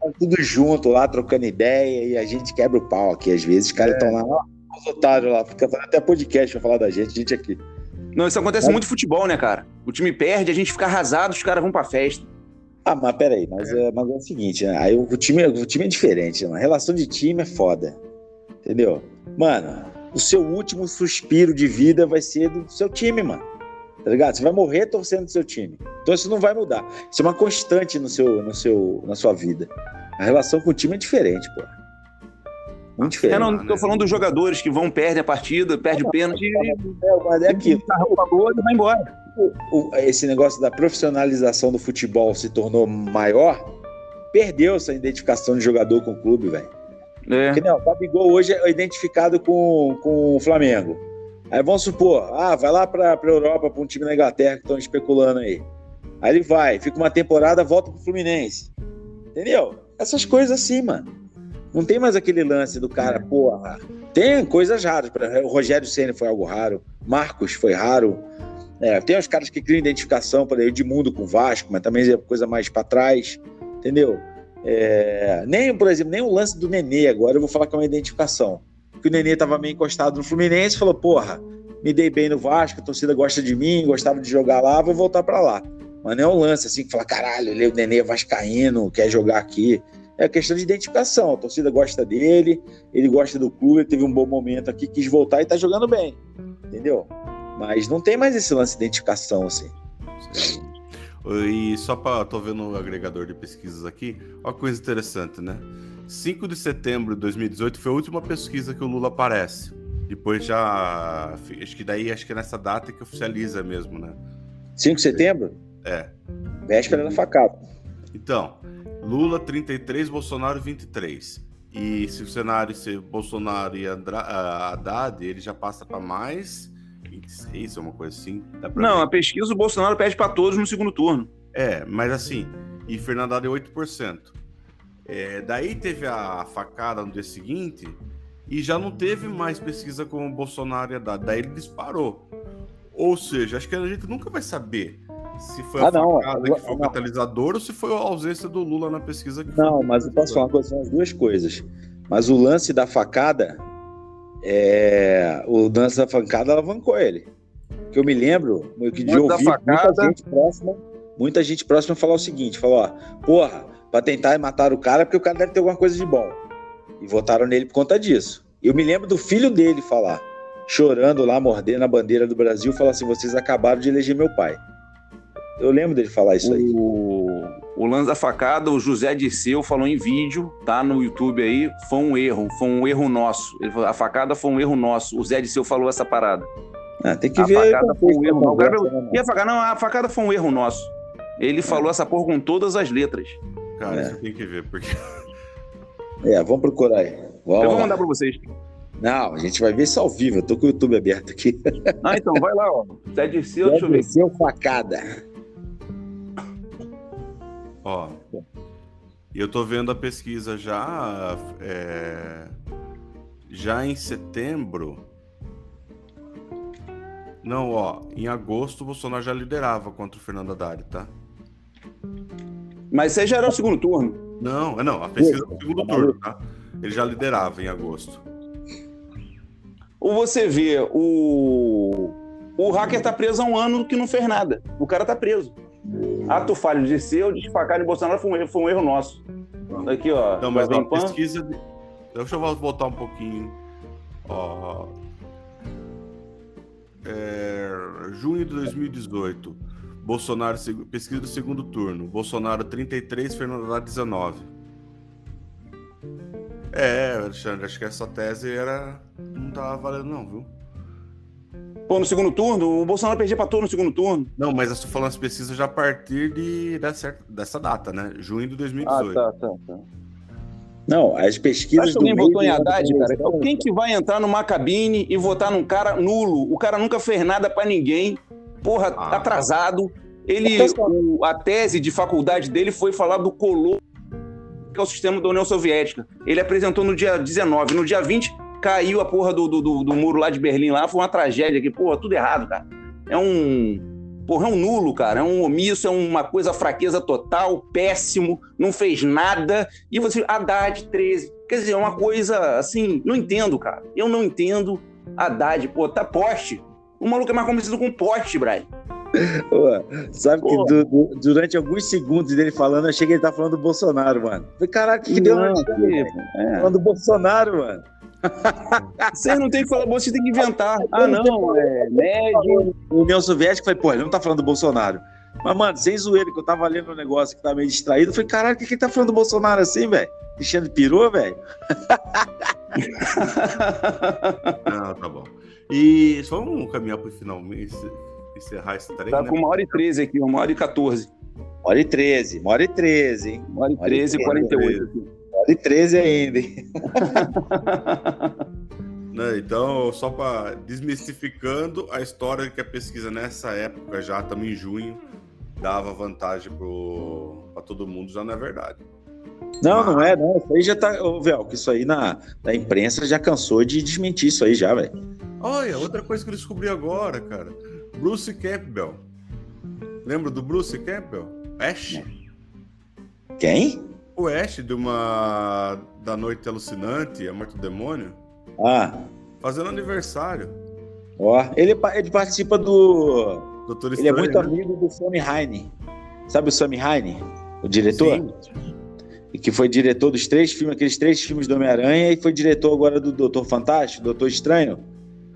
Tão tudo junto lá, trocando ideia, e a gente quebra o pau aqui às vezes. Os caras estão lá, ó, os otários lá, fica fazendo até podcast pra falar da gente, gente aqui. Não, isso acontece muito no futebol, né, cara? O time perde, a gente fica arrasado, os caras vão pra festa. Ah, mas peraí, mas é, mas é o seguinte, né? Aí o time, o time é diferente, né? A relação de time é foda. Entendeu? Mano, o seu último suspiro de vida vai ser do seu time, mano. Tá ligado? Você vai morrer torcendo do seu time. Então isso não vai mudar. Isso é uma constante no seu, no seu, na sua vida. A relação com o time é diferente, pô. Muito diferente. É, não, tô falando dos jogadores que vão, perdem a partida, perde o pênalti e. É, mas é aquilo. e vai embora. O- o- esse negócio da profissionalização do futebol se tornou maior, perdeu essa identificação de jogador com o clube, velho. É. Porque não, o Gabigol hoje é identificado com, com o Flamengo. Aí vamos supor, ah, vai lá pra, pra Europa, pra um time na Inglaterra que estão especulando aí. Aí ele vai, fica uma temporada, volta pro Fluminense. Entendeu? Essas coisas assim, mano. Não tem mais aquele lance do cara, porra. Tem coisas raras. O Rogério Senna foi algo raro. Marcos foi raro. É, tem os caras que criam identificação, por exemplo, Edmundo com o Vasco, mas também é coisa mais pra trás. Entendeu? É, nem, por exemplo, nem o lance do Nenê agora, eu vou falar que é uma identificação. Que o Nenê tava meio encostado no Fluminense, falou, porra, me dei bem no Vasco, a torcida gosta de mim, gostava de jogar lá, vou voltar pra lá. Mas não é um lance assim que fala, caralho, ele, o Nenê é vascaíno, quer jogar aqui. É questão de identificação, a torcida gosta dele, ele gosta do clube, ele teve um bom momento aqui, quis voltar e tá jogando bem. Entendeu? Mas não tem mais esse lance de identificação, assim. Sim. E só para tô vendo o agregador de pesquisas aqui, uma coisa interessante, né? 5 de setembro de 2018 foi a última pesquisa que o Lula aparece. Depois já. Acho que daí acho que é nessa data que oficializa mesmo, né? 5 de setembro? É. Véspera da facada. Então, Lula 33, Bolsonaro 23. E se o cenário ser Bolsonaro e Andra Haddad, ele já passa para mais 26, uma coisa assim. Não, ver. a pesquisa o Bolsonaro pede pra todos no segundo turno. É, mas assim, e Fernando Haddad é 8%. É, daí teve a facada no dia seguinte e já não teve mais pesquisa com o Bolsonaro e Haddad. Daí ele disparou. Ou seja, acho que a gente nunca vai saber se foi a Ah, não, facada que foi o catalisador ou se foi a ausência do Lula na pesquisa que Não, foi. mas eu posso falar uma coisa, são as duas coisas. Mas o lance da facada, é... o lance da facada alavancou ele. Que eu me lembro, que de ouvir facada- muita gente próxima, muita gente próxima falar o seguinte, falou, ó, porra, pra tentar matar o cara, porque o cara deve ter alguma coisa de bom. E votaram nele por conta disso. Eu me lembro do filho dele falar, chorando lá, mordendo a bandeira do Brasil, falar assim, vocês acabaram de eleger meu pai. Eu lembro dele falar isso aí. O, o lance da facada, o José Dirceu falou em vídeo, tá no YouTube aí, foi um erro, foi um erro nosso. Ele falou, a facada foi um erro nosso. O Zé Dirceu falou essa parada. Ah, tem que A ver facada foi um erro. da não. Né, E a facada, não, a facada foi um erro nosso. Ele falou essa porra com todas as letras. Cara, É. você tem que ver, porque. É, vamos procurar aí. Vamos Eu vou mandar pra vocês. Não, a gente vai ver isso ao vivo. Eu tô com o YouTube aberto aqui. Ah, então, vai lá, ó. Zé Dirceu, deixa eu ver. Desceu facada. Ó. Eu tô vendo a pesquisa já. é, já em setembro. Não, ó. Em agosto o Bolsonaro já liderava contra o Fernando Haddad, tá? Mas você já era o segundo turno. Não, é não. A pesquisa do segundo turno, tá? Ele já liderava em agosto. Ou você vê, o. O hacker tá preso há um ano que não fez nada. O cara tá preso. Ato falho de seu, desfacar de Bolsonaro foi um erro, foi um erro nosso. Aqui, ó. Não, mas Pan. pesquisa. de- Deixa eu voltar um pouquinho. Ó. É, junho de 2018. Bolsonaro, pesquisa do segundo turno. Bolsonaro 33, Fernando Haddad 19. É, Alexandre, acho que essa tese era. Não tava valendo, não, viu? Pô, no segundo turno, o Bolsonaro perdia pra todo no segundo turno. Não, mas eu estou falando as pesquisas já a partir de, dessa, dessa data, né? Junho de 2018. tá, tá. Não, as pesquisas Acho que alguém votou em Haddad, da cara. Quem que vai entrar numa cabine e votar num cara nulo? O cara nunca fez nada pra ninguém. Porra, Ah. atrasado. Ele, o- a tese de faculdade dele foi falar do colo que é o sistema da União Soviética. Ele apresentou no dia 19. No dia 20, caiu a porra do, do, do- do muro lá de Berlim lá. Foi uma tragédia aqui. Porra, tudo errado, cara. É um... Porra, é um nulo, cara. É um omisso, é uma coisa fraqueza total, péssimo, não fez nada. E você, Haddad, 13. Quer dizer, é uma coisa assim, não entendo, cara. Eu não entendo. Haddad, pô, tá poste. O maluco é mais conhecido com poste, Brian. Pô, sabe Pô. que du- du- durante alguns segundos dele falando, eu achei que ele tá falando do Bolsonaro, mano. Falei, Caraca, que deu Não, que- é. Falando do Bolsonaro, mano. Você não tem que falar você tem que inventar. Ah, ah não, é, é médio. União Soviética, falei, pô, ele não tá falando do Bolsonaro. Mas, mano, sem zoeira, que eu tava lendo um negócio que tava meio distraído, eu falei, caralho, que que tá falando do Bolsonaro assim, velho? Cristiano pirou, velho? não, tá bom. E só vamos caminhar pro final, encerrar esse treino. Tá né? com uma hora e 13 aqui, uma hora e 14. Uma hora e 13, uma hora e 13, hein? Uma hora e 13 e 48. 13 de 13 ainda. Né, então, só para desmistificando a história que a pesquisa nessa época, já estamos em junho, dava vantagem para todo mundo, já não é verdade. Não, Mas... não é, não. Isso aí já tá. Ô, Vel, que isso aí na, na imprensa já cansou de desmentir isso aí já, velho. Olha, outra coisa que eu descobri agora, cara. Bruce Campbell. Lembra do Bruce Campbell? Ash? Quem? O Ash de uma da Noite Alucinante, A Morte do Demônio, Ah, fazendo aniversário. ó. Ele, ele participa do. Doutor Ele é Estranho, muito né? amigo do Sammy Heine. Sabe o Sammy Heine? O diretor? Sim. E que foi diretor dos três filmes, aqueles três filmes do Homem-Aranha, e foi diretor agora do Doutor Fantástico, Doutor Estranho.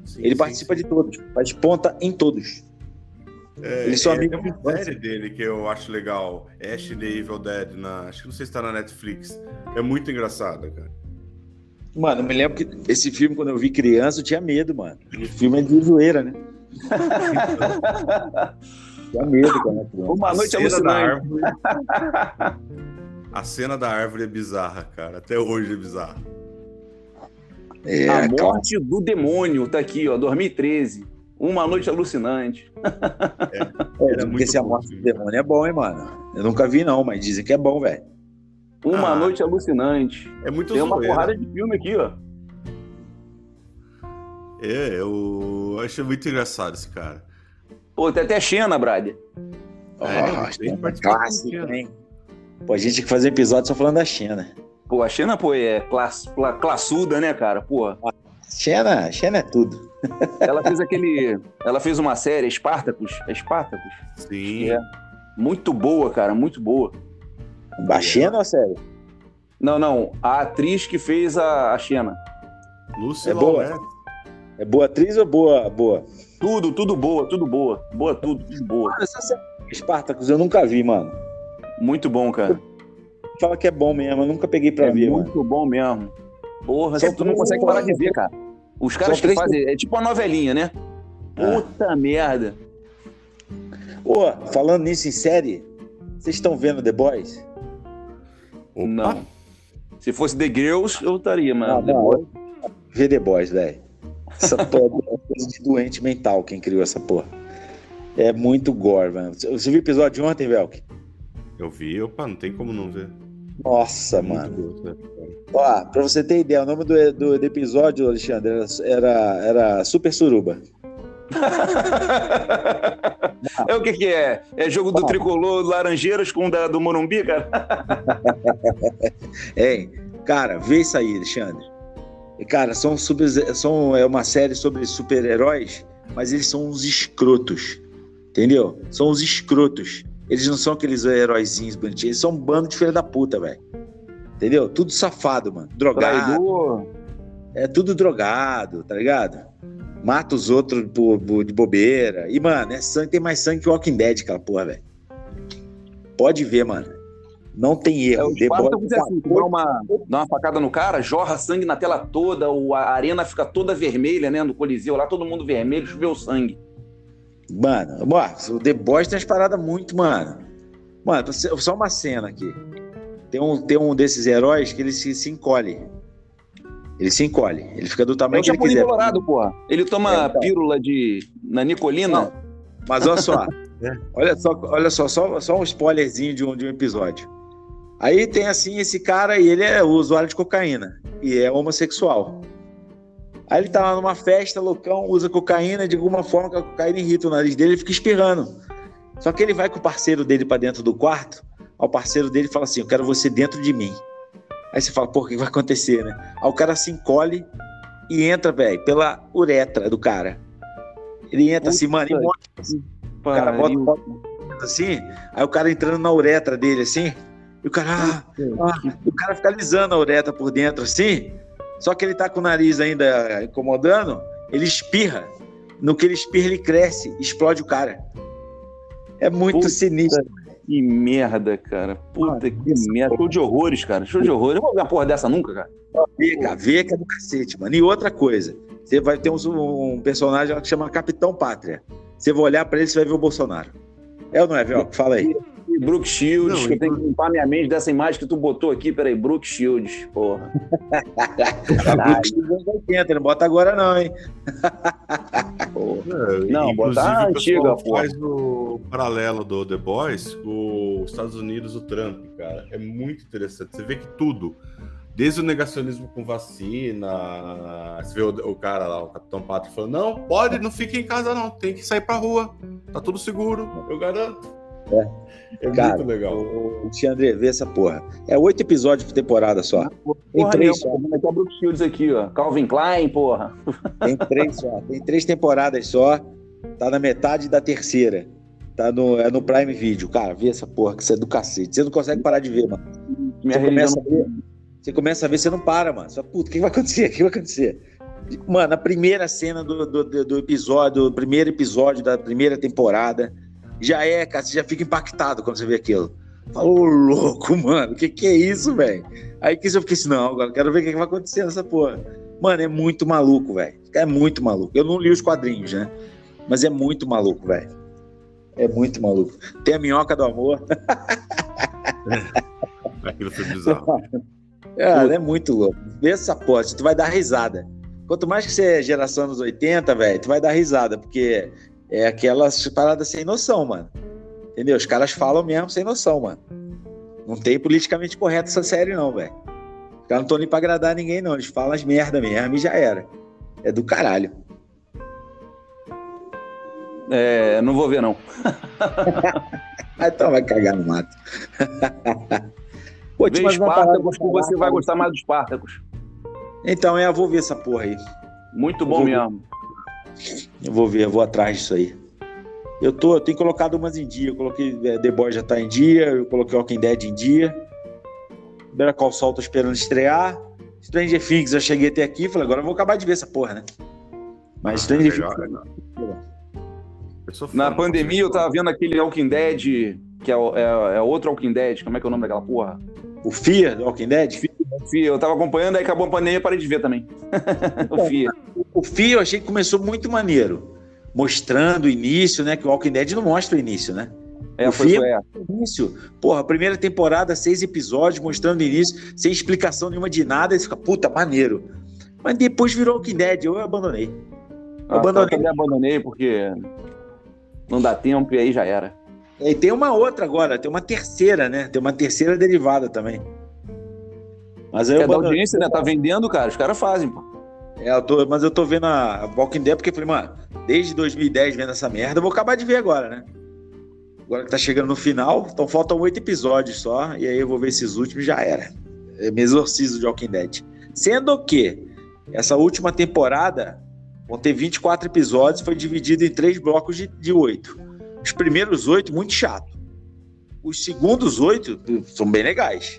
Sim, Ele sim, participa de todos, faz ponta em todos. É, Eles são é, amigos Tem uma série dele que eu acho legal. Ash the Evil Dead. Na, acho que não sei se tá na Netflix. É muito engraçada, cara. Mano, eu me lembro que esse filme, quando eu vi criança, eu tinha medo, mano. O filme é de zoeira, né? tinha medo era criança. Uma A noite cena da alucinante. árvore. A cena da árvore é bizarra, cara. Até hoje é bizarra. É, a morte do demônio tá aqui, ó, 2013. Uma noite alucinante. É, Era porque muito se a bom morte o do demônio é bom, hein, mano? Eu nunca vi, não, mas dizem que é bom, velho. Uma Ah. noite alucinante. É muito Tem uma zoeira. porrada de filme aqui, ó. É, eu achei muito engraçado esse cara. Pô, tem até Xena, Brad. É, Ah, tem é clássico, hein? Pô, a gente tinha que fazer episódio só falando da Xena. Pô, a Xena, pô, é class, cla- classuda, né, cara? Pô, Xena, Xena é tudo. ela fez aquele. Ela fez uma série, Espartacus. É Espartacus? Sim. É. Muito boa, cara, muito boa. A Xena ou sério? Não, não. A atriz que fez a, a Xena. Lucy É boa? Laurette. É boa atriz ou boa? boa? Tudo, tudo boa, tudo boa. Boa tudo, tudo boa. Mano, essa série Spartacus eu nunca vi, mano. Muito bom, cara. Fala que é bom mesmo, eu nunca peguei pra é ver, muito mano. bom mesmo. Porra, você- tu não consegue parar de ver, cara. Os caras que três fazem. É tipo uma novelinha, né? Ah. Puta merda. Pô, falando nisso em série, vocês estão vendo The Boys? Opa. Não. Se fosse The Girls, eu estaria, mano. Não, The não. Boys. Vê The Boys, velho. Essa porra é coisa de doente mental quem criou essa porra. É muito gore, mano. Você viu o episódio de ontem, Velk? Eu vi, opa, não tem como não ver. Nossa, mano. bom? Ó, pra você ter ideia, o nome do, do, do episódio, Alexandre, era, era, Super Suruba. É o que que é? É jogo do Ah. tricolor Laranjeiras com o da, do Morumbi, cara? Hein? Cara, vê isso aí, Alexandre. E, Cara, são, super, são é uma série sobre super-heróis, mas eles são uns escrotos. Entendeu? São uns escrotos. Eles não são aqueles heróizinhos bonitinhos, eles são um bando de filha da puta, velho. Entendeu? Tudo safado, mano. Drogado. Traidor. É tudo drogado, tá ligado? Mata os outros de bobeira. E, mano, é sangue, tem mais sangue que Walking Dead, aquela porra, velho. Pode ver, mano. Não tem É, erro. o The Boys- Spartacus é assim, dá uma, dá uma facada no cara, jorra sangue na tela toda, o- a arena fica toda vermelha, né? No Coliseu, lá todo mundo vermelho, choveu sangue. Mano, mano, o The Boys tem umas paradas muito, mano. Mano, só uma cena aqui. Tem um, tem um desses heróis que ele se, se encolhe. Ele se encolhe. Ele fica do É tamanho o que ele Chapolin quiser. Colorado, porra. Ele toma É, então. pílula de. na Nicolina. Não. Mas olha só. É. olha só, olha só, só, só um spoilerzinho de um, de um episódio. Aí tem assim esse cara e ele é usuário de cocaína e é homossexual. Aí ele tá lá numa festa, loucão, usa cocaína, de alguma forma que a cocaína irrita o nariz dele, ele fica espirrando. Só que ele vai com o parceiro dele pra dentro do quarto, ao parceiro dele fala assim: Eu quero você dentro de mim. Aí você fala, pô, o que vai acontecer, né? Aí o cara se encolhe e entra, velho, pela uretra do cara. Ele entra assim, mano, e Puta mostra o cara bota, bota assim, aí o cara entrando na uretra dele assim, e o cara, ah, ah, o cara fica alisando a uretra por dentro assim. Só que ele tá com o nariz ainda incomodando, ele espirra. No que ele espirra, ele cresce, explode o cara. É muito Puta sinistro. Que merda, cara. Puta que merda. Show de horrores, cara. Show de horrores. Eu não vou ver uma porra dessa nunca, cara. Vê, cara, vê que é do cacete, mano. E outra coisa, você vai ter um, um personagem que chama Capitão Pátria. Você vai olhar pra ele, você vai ver o Bolsonaro. É ou não é, Velho? Fala aí. E Brook Shields, Não, que eu tenho que limpar minha mente dessa imagem que tu botou aqui. Peraí, Brook Shields, porra. Caralho. anos 80, não bota agora não, hein? É, Não, inclusive, botar a o pessoal antiga, porra. faz o paralelo do The Boys com os Estados Unidos, o Trump, cara. É muito interessante. Você vê que tudo, desde o negacionismo com vacina, você vê o, o cara lá, o Capitão Pátria, falando: não, pode, não fique em casa, não, tem que sair pra rua, tá tudo seguro, eu garanto. É, Cara, muito legal. O Alexandre, vê essa porra. É oito episódios por temporada só. Tem Porra, três só. O Brook Shields aqui, ó. Calvin Klein, porra. Tem três só. Tem três temporadas só. Tá na metade da terceira. Tá no, é no Prime Video. Cara, vê essa porra, que isso é do cacete. Você não consegue parar de ver, mano. Minha Você começa, a ver, você começa a ver, você não para, mano. Só, puta, o que vai acontecer? O que vai acontecer? Mano, a primeira cena do, do, do- do episódio, do primeiro episódio da primeira temporada, já é, cara, você já fica impactado quando você vê aquilo. Fala, ô louco, mano, o que, que é isso, velho? Aí que eu fiquei assim, não, agora quero ver o que, que vai acontecer nessa porra. Mano, é muito maluco, velho. É muito maluco. Eu não li os quadrinhos, né? Mas é muito maluco, velho. É muito maluco. Tem a minhoca do amor. Aquilo foi bizarro. Cara, é muito louco. Vê essa porra, tu vai dar risada. Quanto mais que você é geração dos 80, velho, tu vai dar risada, porque é aquelas paradas sem noção, mano. Entendeu? Os caras falam mesmo sem noção, mano. Não tem politicamente correto essa série, não, velho. Os caras não estão nem pra agradar ninguém, não. Eles falam as merda mesmo e já era. É do caralho. É, não vou ver, não. Então vai cagar no mato. Pô, Vê Spartacus que você vai gostar mais do Spartacus. Então, é, eu vou ver essa porra aí. Muito bom mesmo. Eu vou ver, eu vou atrás disso aí. Eu tô, eu tenho colocado umas em dia. Eu coloquei é, The Boys já tá em dia, eu coloquei Walking Dead em dia. Better Call Saul tô esperando estrear. Stranger Things eu cheguei até aqui, falei, agora eu vou acabar de ver essa porra, né? Mas Ah, Stranger Things fã, Na pandemia eu tava vendo aquele Walking Dead, que é, o- é, é outro Walking Dead. Como é que é o nome daquela porra? o Fear do Walking Dead, Fia, eu tava acompanhando, aí acabou a pandemia e parei de ver também. o Fia. o Fear eu achei que começou muito maneiro. Mostrando o início, né? Que o Walking Dead não mostra o início, né? É, O foi, foi, é. início. Porra, primeira temporada, seis episódios, mostrando o início, sem explicação nenhuma de nada, e fica, puta, maneiro. Mas depois virou Walking Dead, eu abandonei. Ah, abandonei. Eu também abandonei porque não dá tempo e aí já era. E tem uma outra agora, tem uma terceira, né? Tem uma terceira derivada também. Mas aí eu É da abandonei. audiência, né? Tá vendendo, cara. Os caras fazem, pô. É, eu tô- mas eu tô vendo a Walking Dead porque eu falei, mano, desde 2010 vendo essa merda, eu vou acabar de ver agora, né? Agora que tá chegando no final, então faltam oito episódios só, e aí eu vou ver esses últimos e já era. Eu me exorcizo de Walking Dead. Sendo que essa última temporada vão ter 24 episódios, foi dividido em três blocos de, de oito. Os primeiros oito, muito chato. Os segundos oito são bem legais.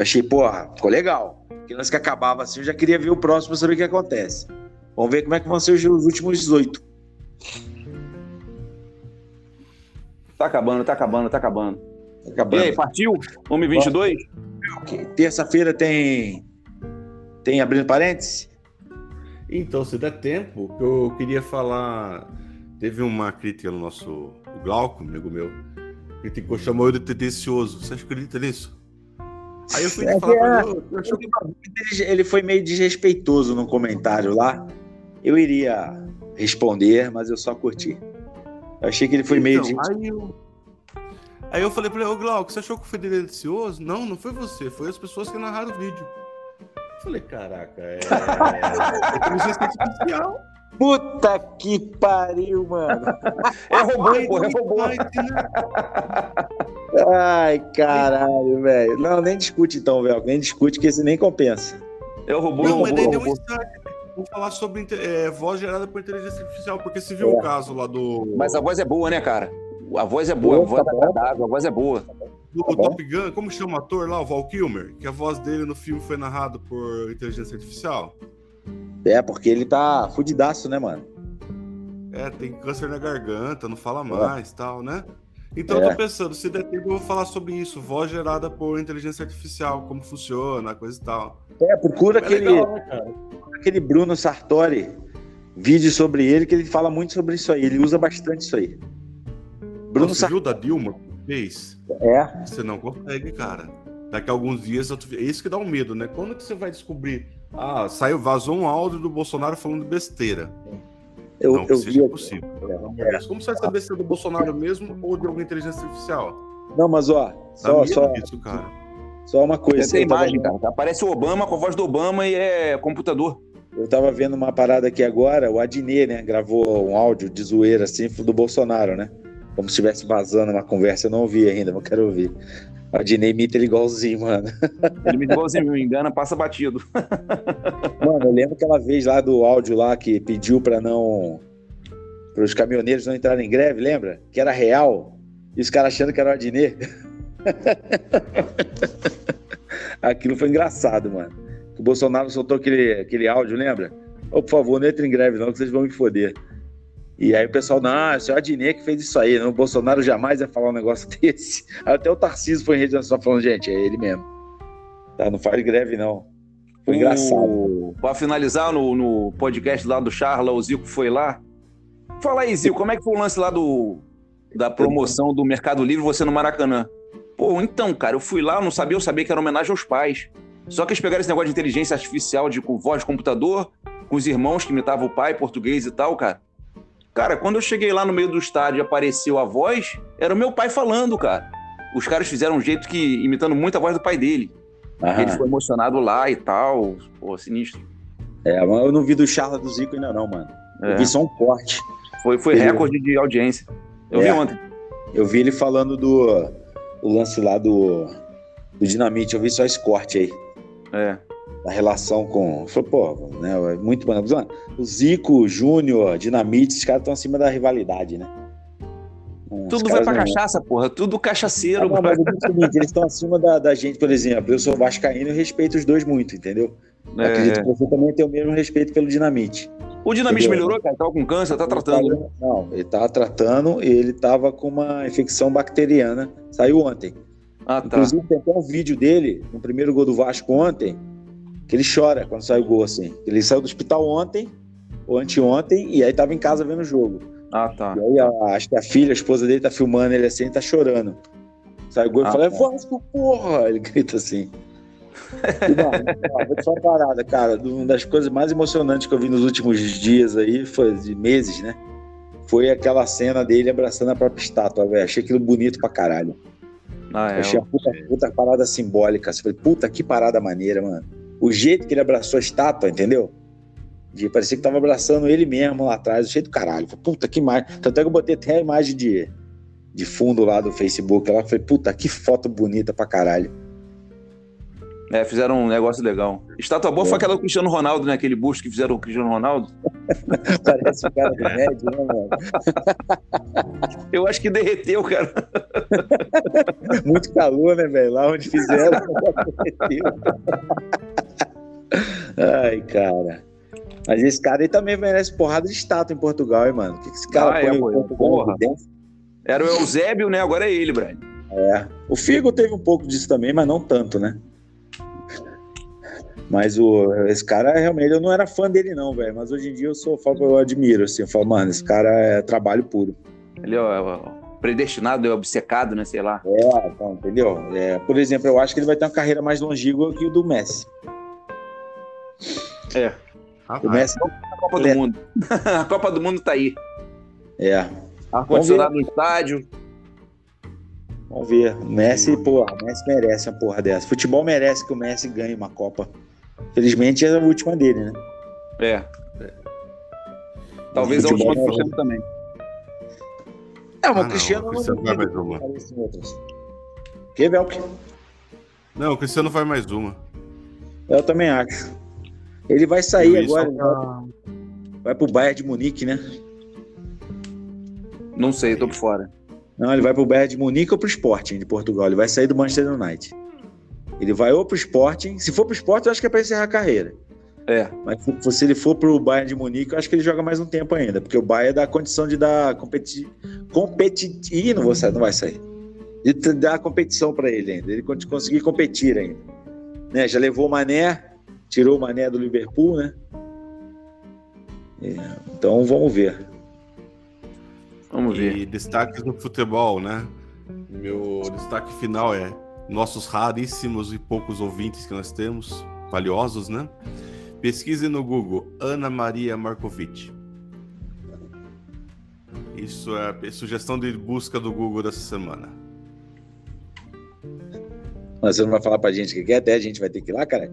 Eu achei, porra, ficou legal. Porque antes que acabava assim, eu já queria ver o próximo pra saber o que acontece. Vamos ver como é que vão ser os os últimos 18. Tá acabando, tá acabando, tá acabando. E Acabando. aí, partiu? Homem 22? Ok. Terça-feira tem. Tem abrindo parênteses? Então, se der tempo, eu queria falar. Teve uma crítica no nosso. O Glauco, amigo meu, criticou, chamou eu de tendencioso. Você acredita nisso? Aí eu fui É que falar é- pra ele, eu achei Ele- Ele foi meio desrespeitoso no comentário lá. Eu iria responder, mas eu só curti. Eu achei que ele foi meio. Então, des- aí, eu... aí eu falei pra ele, ô Glauco, você achou que eu fui delicioso? Não, não foi você, foi as pessoas que narraram o vídeo. Eu falei, caraca, é. é inteligência artificial. Puta que pariu, mano. É robô, pô, é robô. né? Ai, caralho, velho. Não, nem discute então, velho. Nem discute, que esse nem compensa. É o robô, é Não, mas robô, daí é o deu um insight. Vamos falar sobre é, voz gerada por inteligência artificial, porque se viu É. o caso lá do. Mas a voz é boa, né, cara? A voz é boa, a Boa, voz tá é agradável, a voz é boa. do Tá. Top Gun, como chama o ator lá, o Val Kilmer? Que a voz dele no filme foi narrado por inteligência artificial. É, porque ele tá fudidaço, né, mano? É, tem câncer na garganta, não fala mais tal, né? Então eu É. tô pensando, se der tempo, eu vou falar sobre isso, voz gerada por inteligência artificial, como funciona, coisa e tal. É, procura É aquele, legal, né, aquele Bruno Sartori, vídeo sobre ele, que ele fala muito sobre isso aí. Ele usa bastante isso aí. Bruno Você Sartori. viu da Dilma fez? É, Você não consegue, cara. Daqui a alguns dias, eu é isso que dá um medo, né? Quando que você vai descobrir? Ah, saiu, vazou um áudio do Bolsonaro falando besteira. eu, não, que eu seja vi. possível. É. Deus. Como você vai saber se é do Bolsonaro mesmo ou de alguma inteligência artificial? Não, mas ó, Dá só, só, disso, cara. só uma coisa. Essa é tava imagem, cara. Aparece o Obama com a voz do Obama e é computador. Eu tava vendo uma parada aqui agora, o Adnet, né, gravou um áudio de zoeira assim do Bolsonaro, né? Como se estivesse vazando uma conversa, eu não ouvi ainda, mas quero ouvir. O Adnet imita ele igualzinho, mano. Ele me igualzinho, me engana, passa batido. Mano, eu lembro aquela vez lá do áudio lá que pediu pra não. para os caminhoneiros não entrarem em greve, lembra? Que era real. E os caras achando que era o Adnet. Aquilo foi engraçado, mano. O Bolsonaro soltou aquele, aquele áudio, lembra? Ô, por favor, não entre em greve, não, que vocês vão me foder. E aí o pessoal, não, esse é o Adnet que fez isso aí. Não, o Bolsonaro jamais ia falar um negócio desse. Aí até o Tarcísio foi em rede nacional falando, gente, é ele mesmo. Tá, não faz greve, não. Foi engraçado. O... Pra finalizar, no, no podcast lá do Charla, o Zico foi lá. Fala aí, Zico, como é que foi o lance lá do, da promoção do Mercado Livre, você no Maracanã? Pô, então, cara, eu fui lá, eu não sabia, eu sabia que era homenagem aos pais. Só que eles pegaram esse negócio de inteligência artificial, de com voz de computador, com os irmãos que imitavam o pai, português e tal, cara. Cara, quando eu cheguei lá no meio do estádio e apareceu a voz, era o meu pai falando, cara. Os caras fizeram um jeito que, imitando muito a voz do pai dele. Aham. Ele foi emocionado lá e tal. Pô, sinistro. É, mas eu não vi do Charla do Zico ainda não, mano. Eu É, vi só um corte. foi foi Ele- recorde de audiência. Eu vi É. ontem. Eu vi ele falando do o lance lá do, do Dinamite. Eu vi só esse corte aí. É. Da relação com. Falei, pô, né? é Muito bom. Mano, O Zico, o Júnior, Dinamite, esses caras estão acima da rivalidade, né? Tudo vai pra não- cachaça, porra. Tudo cachaceiro. Ah, não, mas o seguinte, eles estão acima da, da gente, por exemplo. Eu sou vascaíno e respeito os dois muito, entendeu? É, Acredito é. que você também tem o mesmo respeito pelo Dinamite. O Dinamite Entendeu? melhorou, cara? Tava com câncer, tá tratando. né? Não, ele tava tratando e ele tava com uma infecção bacteriana. Saiu ontem. Ah, tá. Inclusive, tem até um vídeo dele, no primeiro gol do Vasco ontem, que ele chora quando sai o gol, assim. Ele saiu do hospital ontem, ou anteontem, e aí tava em casa vendo o jogo. Ah, tá. E aí, a- acho que a filha, a esposa dele, tá filmando ele assim, e tá chorando. Sai o gol e Ah, fala, é tá. Vasco, porra! Ele grita assim. E, ó, vou te falar uma parada, cara. Uma das coisas mais emocionantes que eu vi nos últimos dias aí, foi de meses, né? Foi aquela cena dele abraçando a própria estátua, velho. Achei aquilo bonito pra caralho. Ah, é. Achei a puta, puta parada simbólica. Você falei, puta que parada maneira, mano. O jeito que ele abraçou a estátua, entendeu? De parecia que tava abraçando ele mesmo lá atrás, cheio do caralho. Falei, puta que imagem. Tanto é que eu botei até a imagem de, de fundo lá do Facebook. Lá, falei, puta que foto bonita pra caralho. É, fizeram um negócio legal. Estátua boa É. foi aquela do Cristiano Ronaldo, né? Aquele busto que fizeram o Cristiano Ronaldo. Parece um cara do médio, né, mano? Eu acho que derreteu, cara. Muito calor, né, velho? Lá onde fizeram. Ai, cara. Mas esse cara aí também merece porrada de estátua em Portugal, hein, mano? O que que esse cara Ah, é, pô, Portugal porra. Era o Eusébio, né? Agora é ele, Brian. É. O Figo teve um pouco disso também, mas não tanto, né? Mas o, esse cara realmente, eu não era fã dele, não, velho. Mas hoje em dia eu sou, eu admiro, assim. Eu falo, mano, esse cara é trabalho puro. Ele é ó, predestinado, é obcecado, né? Sei lá. É, então, entendeu? É, por exemplo, eu acho que ele vai ter uma carreira mais longínqua que o do Messi. O Rapaz, Messi, A Copa do É. Mundo. a Copa do Mundo tá aí. é. Ar-condicionado no estádio. Vamos ver. O Messi, porra, o Messi merece uma porra dessa. Futebol merece que o Messi ganhe uma Copa. Felizmente é a última dele, né? É. Talvez a última do é- Cristiano também. É, mas Ah, o não, Cristiano o Cristiano vai mais uma. Que, Velk? Não, o Cristiano vai mais uma. Eu também acho. Ele vai sair Luiz agora, pra- vai, vai pro Bayern de Munique, né? Não sei, tô por fora. Não, ele vai pro Bayern de Munique ou pro Sporting de Portugal. Ele vai sair do Manchester United. Ele vai ou pro Sporting. Se for pro Sporting, eu acho que é para encerrar a carreira. É. Mas se, se ele for pro Bayern de Munique, eu acho que ele joga mais um tempo ainda, porque o Bayern dá a condição de dar competi competir, não, vou sair, não vai sair. De dar competição para ele ainda, ele conseguir competir ainda. Né? Já levou o Mané, tirou o Mané do Liverpool, né? É, então vamos ver. Vamos ver. E destaques no futebol, né? Meu destaque final é nossos raríssimos e poucos ouvintes que nós temos, valiosos, né? Pesquise no Google Ana Maria Markovic. Isso é sugestão de busca do Google dessa semana. Mas você não vai falar pra gente que quer, até a gente vai ter que ir lá, cara?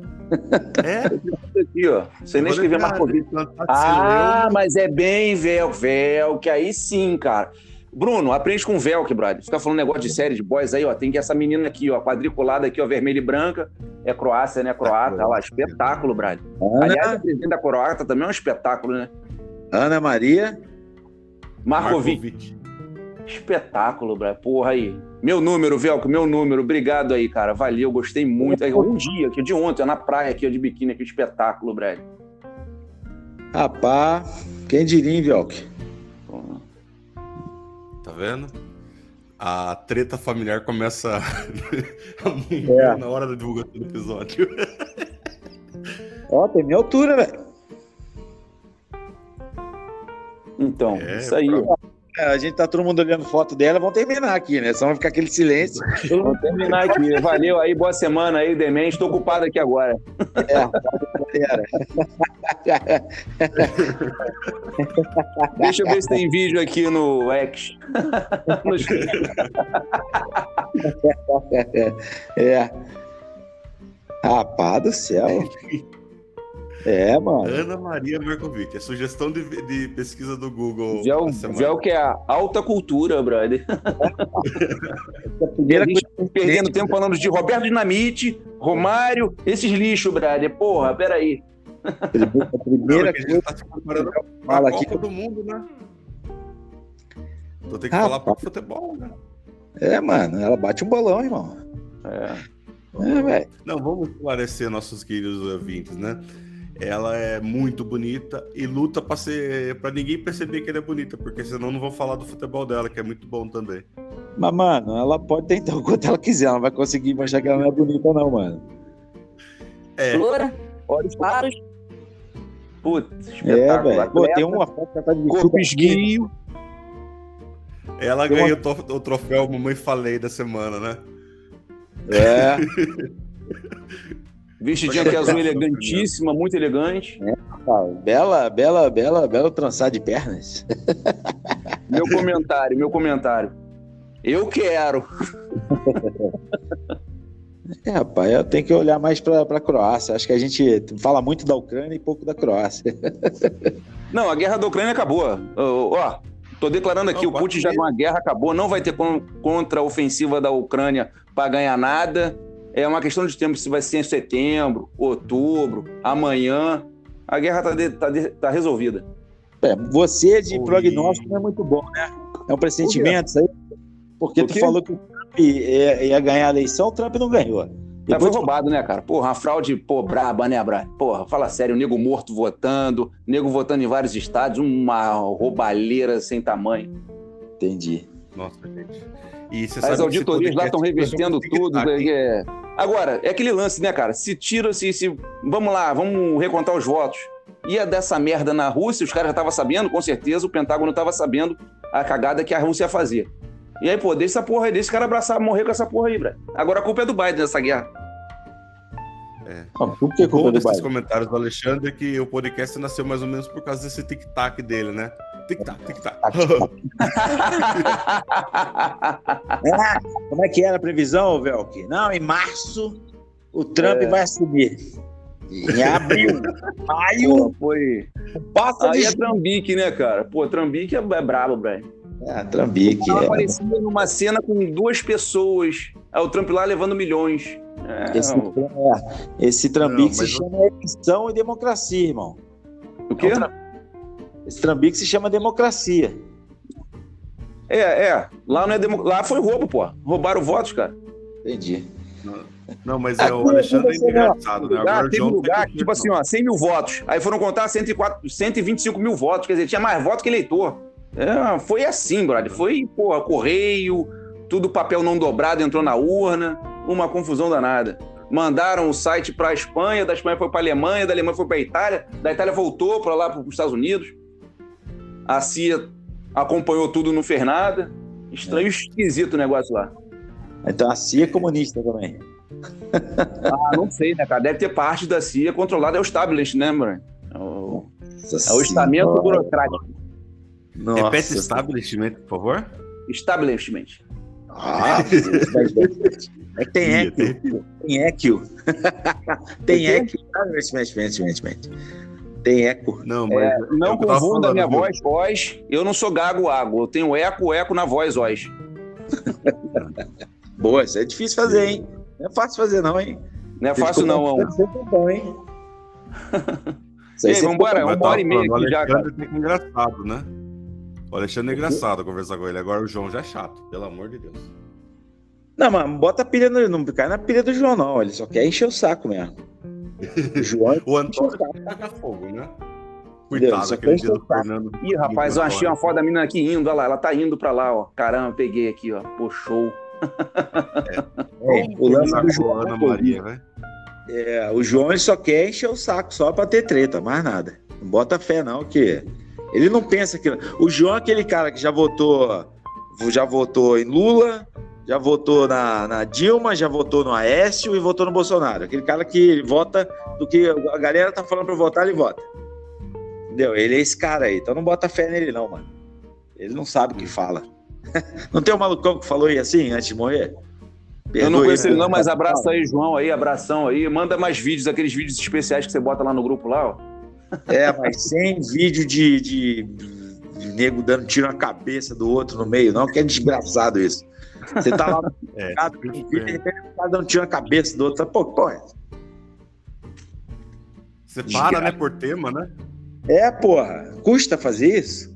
É? Aqui, ó. Você nem escreveu Markovic. Ah, mas é bem Vel, Vel, que aí sim, cara. Bruno, aprende com o Velk, brother. Fica falando negócio de série de boys aí, ó. Tem que essa menina aqui, ó, quadriculada aqui, ó, vermelha e branca. É Croácia, né? Croata. Olha lá, espetáculo, brother. Ana... Aliás, o presidente da Croata também é um espetáculo, né? Ana Maria Markovic. Markovic. Espetáculo, brother. Porra aí. Meu número, Velco, meu número. Obrigado aí, cara. Valeu, gostei muito. Aí, um dia, aqui de ontem, na praia aqui, de biquíni, aqui, espetáculo, brother. Rapaz, quem diria, hein, Velco? Tá vendo? A treta familiar começa a é. na hora da divulgação do episódio. Ó, tem minha altura, velho. Então, é, isso aí. Pra... A gente tá todo mundo olhando foto dela, vamos terminar aqui, né? Só vai ficar aquele silêncio. vamos terminar aqui. Valeu aí, boa semana aí, Demente. Estou ocupado aqui agora. É, Deixa eu ver se tem vídeo aqui no X. é. Rapaz do céu. É, mano. Ana Maria Markovic. É sugestão de, de pesquisa do Google. Já, já o que é a alta cultura, brother. a primeira coisa... Perdendo tempo falando de Roberto Dinamite, Romário, esses lixos, brother. Porra, peraí. A primeira Não, coisa. Tá se preparando fala aqui. Copa do Mundo, né? Então tem que ah, falar para futebol, né? É, mano, ela bate um bolão, irmão. É. É, Não, vamos esclarecer nossos queridos ouvintes, né? Ela é muito bonita e luta para ser para ninguém perceber que ela é bonita, porque senão não vão falar do futebol dela, que é muito bom também. Mas, mano, ela pode tentar o quanto ela quiser, ela não vai conseguir mostrar que ela não é bonita, não, mano. É. Loura, olhos claros. Putz, é, velho. Pô, tem uma foto que ela tá de corpo esguio. Ela tem ganhou uma... o troféu Mamãe Falei da semana, né? É. Vestidinha que azul elegantíssima, muito elegante. É, bela, bela, bela, bela trançada de pernas. Meu comentário, meu comentário. Eu quero. É, rapaz, eu tenho que olhar mais para a Croácia. Acho que a gente fala muito da Ucrânia e pouco da Croácia. Não, a guerra da Ucrânia acabou. Ó, tô declarando aqui, não, o Putin já uma guerra acabou, não vai ter contra-ofensiva da Ucrânia para ganhar nada. É uma questão de tempo se vai ser em setembro, outubro, amanhã. A guerra está tá, tá resolvida. É, você de Oi. prognóstico não é muito bom, né? É um pressentimento isso aí? Porque tu falou que o Trump ia, ia, ganhar a eleição, o Trump não ganhou. Depois foi roubado, né, cara? Porra, uma fraude, pô, braba, né, Bra? Porra, fala sério, o nego morto votando, nego votando em vários estados, uma roubalheira sem tamanho. Entendi. Nossa, gente. As auditorias lá estão revertendo tudo. É... Agora, é aquele lance, né, cara? Se tira, se, se. Vamos lá, vamos recontar os votos. Ia dessa merda na Rússia, os caras já estavam sabendo, com certeza, o Pentágono estava sabendo a cagada que a Rússia ia fazer. E aí, pô, deixa essa porra aí, deixa esse cara abraçar, morrer com essa porra aí, velho. Agora a culpa é do Biden nessa guerra. É. Ah, por que culpa é desses comentários do Alexandre é que o podcast nasceu mais ou menos por causa desse tic-tac dele, né? Tic-tac, tic-tac. Ah, como é que era a previsão, Velk? Não, em março o Trump é. vai assumir. Em abril, maio. Pô, foi. Passa Aí de... é Trambique, né, cara? Pô, Trambique é, é brabo, velho. É, Trambique. É. aparecia numa cena com duas pessoas. Aí o Trump lá levando milhões. É, esse, é, esse Trambique se chama eleição e democracia, irmão. O quê? Esse Trambique se chama democracia. É, é. Lá não é demo... Lá foi roubo, pô. Roubaram votos, cara. Entendi. Não, mas é o Alexandre é engraçado, né? Agora o teve lugar que, tipo assim, ó, 100 mil votos. Aí foram contar 104, 125 mil votos. Quer dizer, tinha mais votos que eleitor. É, foi assim, brother. Foi, porra, correio, tudo papel não dobrado entrou na urna. Uma confusão danada. Mandaram o site para a Espanha, da Espanha foi para a Alemanha, da Alemanha foi para a Itália, da Itália voltou para lá para os Estados Unidos. A CIA acompanhou tudo no Fernada. Estranho, esquisito o negócio lá. Então a CIA é comunista também. Ah, não sei, né, cara? Deve ter parte da CIA controlada, é o establishment, né, mano? É o, é o estamento burocrático. Nossa. Repete establishment, por favor. Establishment. Ah, é que tem equio. Tem equio. Tem equio. Tem eco. Não, mas É, não é o que eu tava confunda minha viu? voz, voz. Eu não sou gago, água. Eu tenho eco, eco na voz, voz. Boa, isso é difícil fazer, hein? Não é fácil fazer, não, hein? Não é fácil, não, Isso Ão. é bom, hein? Isso aí aí, você vambora, uma hora e meia aqui já. Alexandre que engraçado, né? O Alexandre é engraçado conversar com ele. Agora o João já é chato, pelo amor de Deus. Não, mas bota a pilha no. Não cai na pilha do João, não. Ele só quer encher o saco mesmo. O João é O Antônio taca fogo, né? Coitado Só aquele quer dia do encher o saco. Fernando. Ih, rapaz, eu achei uma foto da menina aqui indo, olha lá. Ela tá indo pra lá, ó. Caramba, peguei aqui, ó. Pô, show. É, o lance do com João. Ana é. Maria, né? É, o João ele só quer encher o saco só pra ter treta, mais nada. Não bota fé, não, que ele não pensa que. O João é aquele cara que já votou, já votou em Lula, já votou na, na Dilma, já votou no Aécio e votou no Bolsonaro. Aquele cara que vota do que a galera tá falando pra votar, ele vota. Entendeu? Ele é esse cara aí. Então não bota fé nele, não, mano. Ele não sabe o que fala. Não tem um malucão que falou aí assim antes de morrer? eu não Perdoe, conheço ele, não, mas abraço aí, João aí, abração aí. Manda mais vídeos, aqueles vídeos especiais que você bota lá no grupo lá, ó. É, mas sem vídeo de, de, de nego dando tiro na cabeça do outro no meio, não, que é desgraçado isso. Você tá lá no É, cara dando tiro na cabeça do outro. Pô, pô, é- Você para, né, por tema, né? é, porra, custa fazer isso?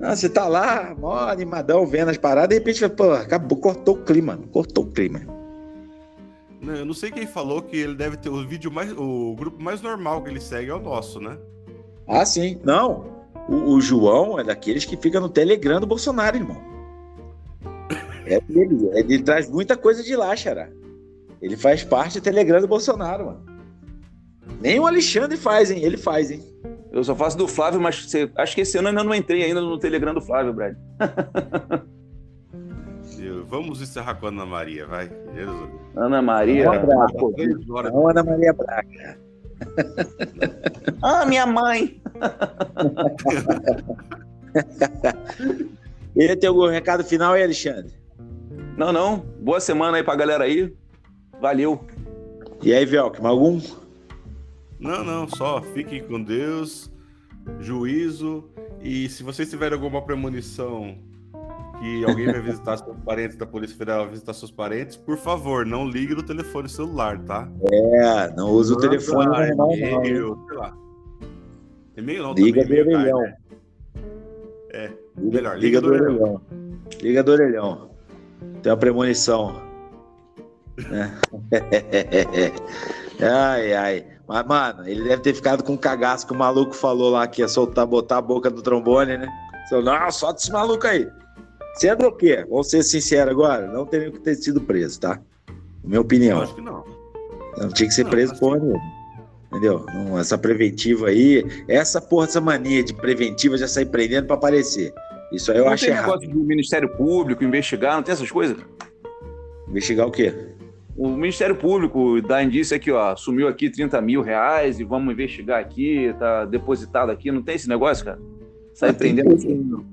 Ah, você tá lá, mó animadão, vendo as paradas, de repente, pô, acabou, cortou o clima, cortou o clima. Não, Eu não sei quem falou que ele deve ter o vídeo mais. O grupo mais normal que ele segue é o nosso, né? Ah, sim. Não, o, o João é daqueles que fica no Telegram do Bolsonaro, irmão. É dele, ele traz muita coisa de lá, Xará. Ele faz parte do Telegram do Bolsonaro, mano. Nem o Alexandre faz, hein? Ele faz, hein? Eu só faço do Flávio, mas você- acho que esse ano eu ainda não entrei ainda no Telegram do Flávio, Brad. Vamos encerrar com a Ana Maria, vai. Jesus. Ana Maria. Pô, horas. Não, Ana Maria Braga. Ah, minha mãe. Ele tem algum recado final aí, Alexandre? Não, não. Boa semana aí pra galera aí. Valeu. E aí, Velk, algum? Não, não, só fiquem com Deus, juízo. E se vocês tiverem alguma premonição que alguém vai visitar seus parentes da Polícia Federal, visitar seus parentes, por favor, não ligue no telefone celular, tá? É, não usa o telefone Manda normal, não. hein? e-mail, sei lá. E-mail não, Liga do também, e-mail cai, orelhão. né? É, Liga, Melhor, liga liga do do orelhão. Liga do orelhão. Tem uma premonição. né? ai, ai. Mas, mano, ele deve ter ficado com um cagaço que o maluco falou lá que ia soltar, botar a boca do trombone, né? Falou, não, solta esse maluco aí. Sendo o quê? Vamos ser sinceros agora, não teria que ter sido preso, tá? Minha eu opinião. acho que não. Não tinha que ser Não, preso porra nenhuma. Entendeu? Não, essa preventiva aí, essa porra, essa mania de preventiva já sair prendendo pra aparecer. Isso aí eu não acho tem errado. negócio do Ministério Público investigar, não tem essas coisas? Investigar o quê? O Ministério Público dá indício aqui, ó, sumiu aqui 30 mil reais e vamos investigar aqui, tá depositado aqui, não tem esse negócio, cara? Sai tem prendendo assim.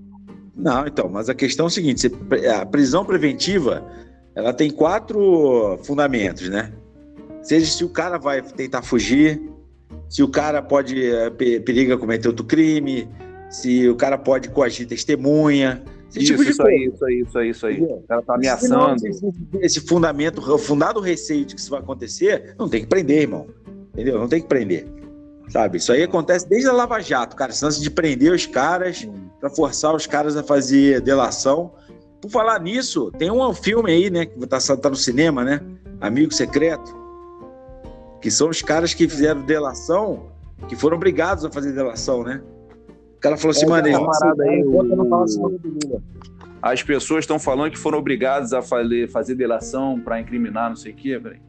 Não, então, mas a questão é o seguinte: a prisão preventiva ela tem quatro fundamentos, né? Seja se o cara vai tentar fugir, se o cara pode eh, pe- periga cometer outro crime, se o cara pode coagir testemunha, esse Isso, tipo de isso coisa. aí, isso aí, isso aí, isso aí. O cara tá ameaçando. esse, esse fundamento, o fundado receio de que isso vai acontecer, não tem que prender, irmão. Entendeu? Não tem que prender. Sabe? Isso aí acontece desde a Lava Jato, cara. Esse lance de prender os caras para forçar os caras a fazer delação. Por falar nisso, tem um filme aí, né? Que tá, tá no cinema, né? Amigo Secreto. Que são os caras que fizeram delação, que foram obrigados a fazer delação, né? O cara falou assim, é, mano. As pessoas estão falando que foram obrigadas a fazer, delação para incriminar, não sei o quê, peraí.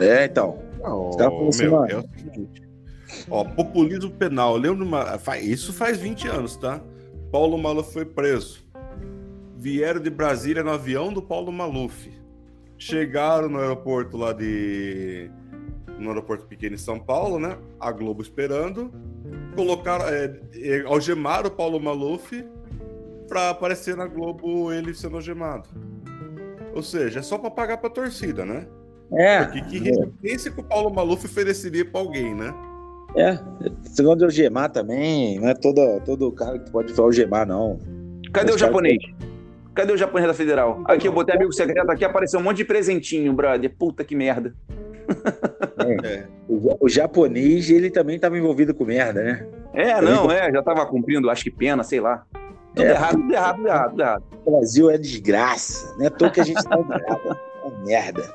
É, então. Oh, assim, meu, é o seguinte. Ó, populismo penal. Lembro uma. Isso faz 20 anos, tá? Paulo Maluf foi preso. Vieram de Brasília no avião do Paulo Maluf. Chegaram no aeroporto lá de. No aeroporto pequeno em São Paulo, né? A Globo esperando. Colocaram. É, é, algemaram o Paulo Maluf pra aparecer na Globo ele sendo algemado. Ou seja, é só pra pagar pra torcida, né? É. Porque que resistência que o Paulo Maluf ofereceria pra alguém, né? É, segundo de algemar também, não é todo, todo cara que pode algemar, não. Cadê o japonês? Cadê o japonês da Federal? Aqui, eu botei amigo secreto aqui, apareceu um monte de presentinho, brother. Puta que merda. É. O, o, japonês, ele também estava envolvido com merda, né? É, não, é, já estava cumprindo, acho que pena, sei lá. Tudo é, errado, tudo errado, tudo errado, tudo errado. O Brasil é desgraça, não é à que a gente tá errado. É merda.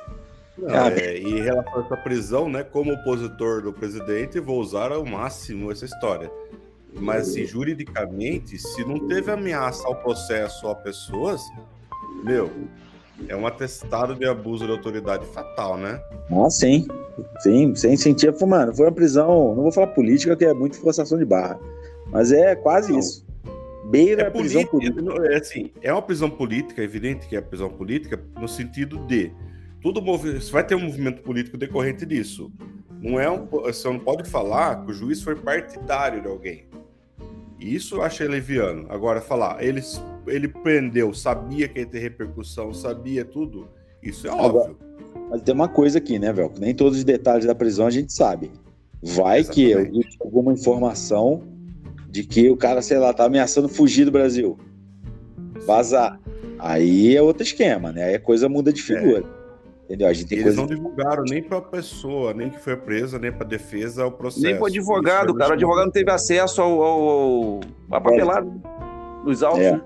Não, é, e em relação a essa prisão, né, como opositor do presidente, vou usar ao máximo essa história. Mas, assim, juridicamente, se não teve ameaça ao processo ou a pessoas, meu, é um atestado de abuso de autoridade fatal, né? Ah, sim. Sim, sem sentir. Mano, foi uma prisão, não vou falar política, que é muito forçação de barra, mas é quase não. isso. Beira é prisão política. É, assim, é uma prisão política, é evidente que é prisão política, no sentido de tudo você vai ter um movimento político decorrente disso. Não é um, você não pode falar que o juiz foi partidário de alguém. Isso eu achei leviano. Agora, falar, ele, ele prendeu, sabia que ia ter repercussão, sabia tudo, isso é óbvio. Mas tem uma coisa aqui, né, Velco? Nem todos os detalhes da prisão a gente sabe. Vai Exatamente. que eu alguma informação de que o cara, sei lá, tá ameaçando fugir do Brasil. Vazar. Aí é outro esquema, né? Aí a coisa muda de figura. É. Entendeu? A gente tem Eles coisa... não divulgaram nem para a pessoa, nem que foi presa, nem para defesa o processo. Nem para o advogado, cara. O advogado não teve acesso ao, ao, ao a papelada dos autos. É.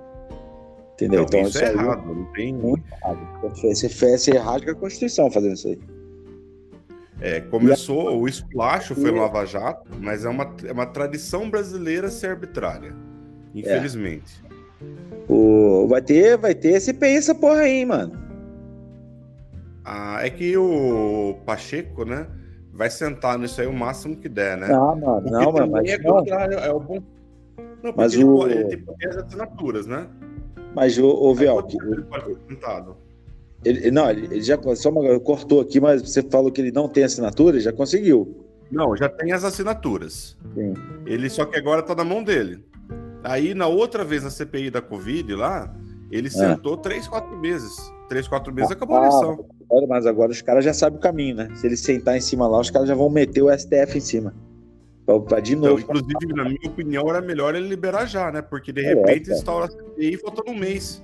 Entendeu? Então, então isso, é errado, não tem. Muito errado. Você fez errado com a Constituição fazendo isso aí. É, começou, a... o esplacho foi no Lava Jato, mas é uma, é uma tradição brasileira ser arbitrária. Infelizmente. É. O, vai ter, vai ter CPI essa porra aí, mano. Ah, é que o Pacheco, né? Vai sentar nisso aí o máximo que der, né? Não, mano, não, mano. Mas é, não. é o bom. Não, mas o... ele, tem as assinaturas, né? Mas o, o Velk. Ele pode ser sentado. Ele, não, ele já só uma, cortou aqui, mas você falou que ele não tem assinatura, já conseguiu. Não, já tem as assinaturas. Sim. Ele só que agora tá na mão dele. Aí na outra vez na CPI da Covid lá, ele é. sentou três, quatro meses. Três, quatro meses ah, acabou a eleição mas agora os caras já sabem o caminho, né? Se ele sentar em cima lá, os caras já vão meter o STF em cima. Pra, pra de então, novo. Então, inclusive, na minha opinião, era melhor ele liberar já, né? Porque de é, repente é, instaura a CPI e falta um mês.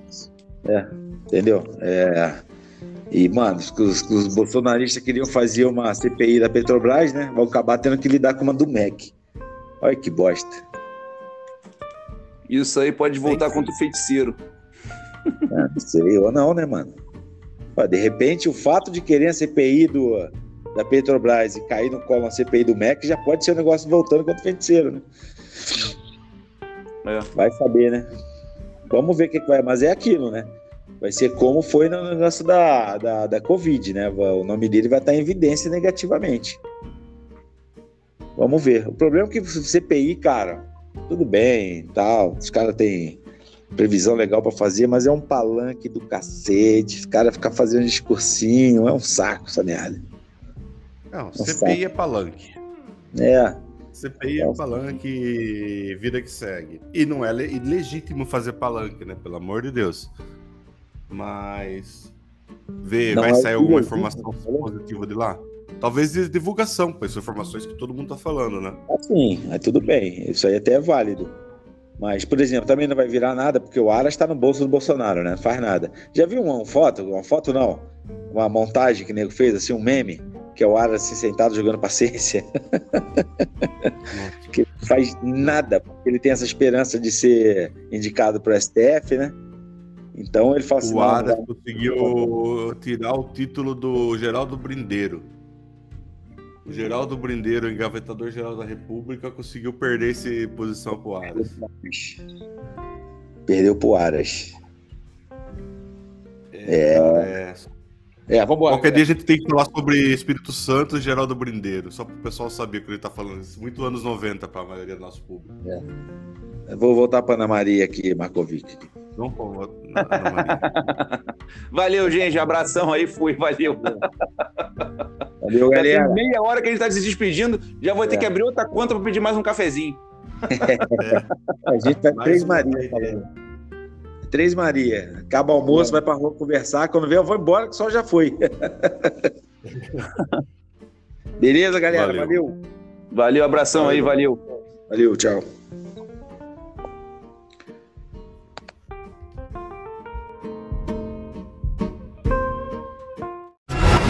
É, entendeu? É. E, mano, os, os, bolsonaristas queriam fazer uma CPI da Petrobras, né? Vão acabar tendo que lidar com uma do MEC. Olha que bosta. Isso aí pode voltar contra o feiticeiro. Ah, não sei, ou não, né, mano? De repente, o fato de querer a CPI do, da Petrobras e cair no colo a CPI do MEC já pode ser um negócio voltando contra o feiticeiro, né? É. Vai saber, né? Vamos ver o que, que vai. Mas é aquilo, né? Vai ser como foi no negócio da, da, da Covid, né? O nome dele vai estar em evidência negativamente. Vamos ver. O problema é que CPI, cara, tudo bem, tal. Os caras têm previsão legal para fazer, mas é um palanque do cacete. Os caras ficam fazendo discursinho, é um saco essa merda. Não, é um CPI saco. é palanque. É. CPI é, é palanque, vida que segue. E não é legítimo fazer palanque, né? Pelo amor de Deus. Mas. Vê, não vai é sair alguma informação positiva de lá? Talvez de divulgação, pois são informações que todo mundo tá falando, né? Assim, é tudo bem. Isso aí até é válido. Mas, por exemplo, também não vai virar nada porque o Aras está no bolso do Bolsonaro, né? Não faz nada. Já viu uma foto? Uma foto não. Uma montagem que o nego fez, assim, um meme que é o Aras assim, sentado jogando paciência. que faz nada, porque ele tem essa esperança de ser indicado para o STF, né? Então ele fala assim. O Aras conseguiu tirar o título do Geraldo Brindeiro. O Geraldo Brindeiro, engavetador geral da República, conseguiu perder essa posição pro Aras. Perdeu pro Aras. É. É, é vamos embora. Qualquer dia a gente tem que falar sobre Espírito Santo e Geraldo Brindeiro, só para o pessoal saber o que ele está falando. Muito anos 90 para a maioria do nosso público. É. Vou voltar para Ana Maria aqui, Markovic. Não, Maria. valeu, gente. Abração aí, fui, valeu. Valeu, galera. Tem meia hora que a gente está se despedindo, já vou ter é. que abrir outra conta para pedir mais um cafezinho. É. A gente tá Três Maria falando. Três Maria. Acaba o almoço, vai pra rua conversar. Quando vem, eu vou embora, que só já foi. Beleza, galera? Valeu. Valeu, valeu abração valeu. aí, valeu. Valeu, tchau.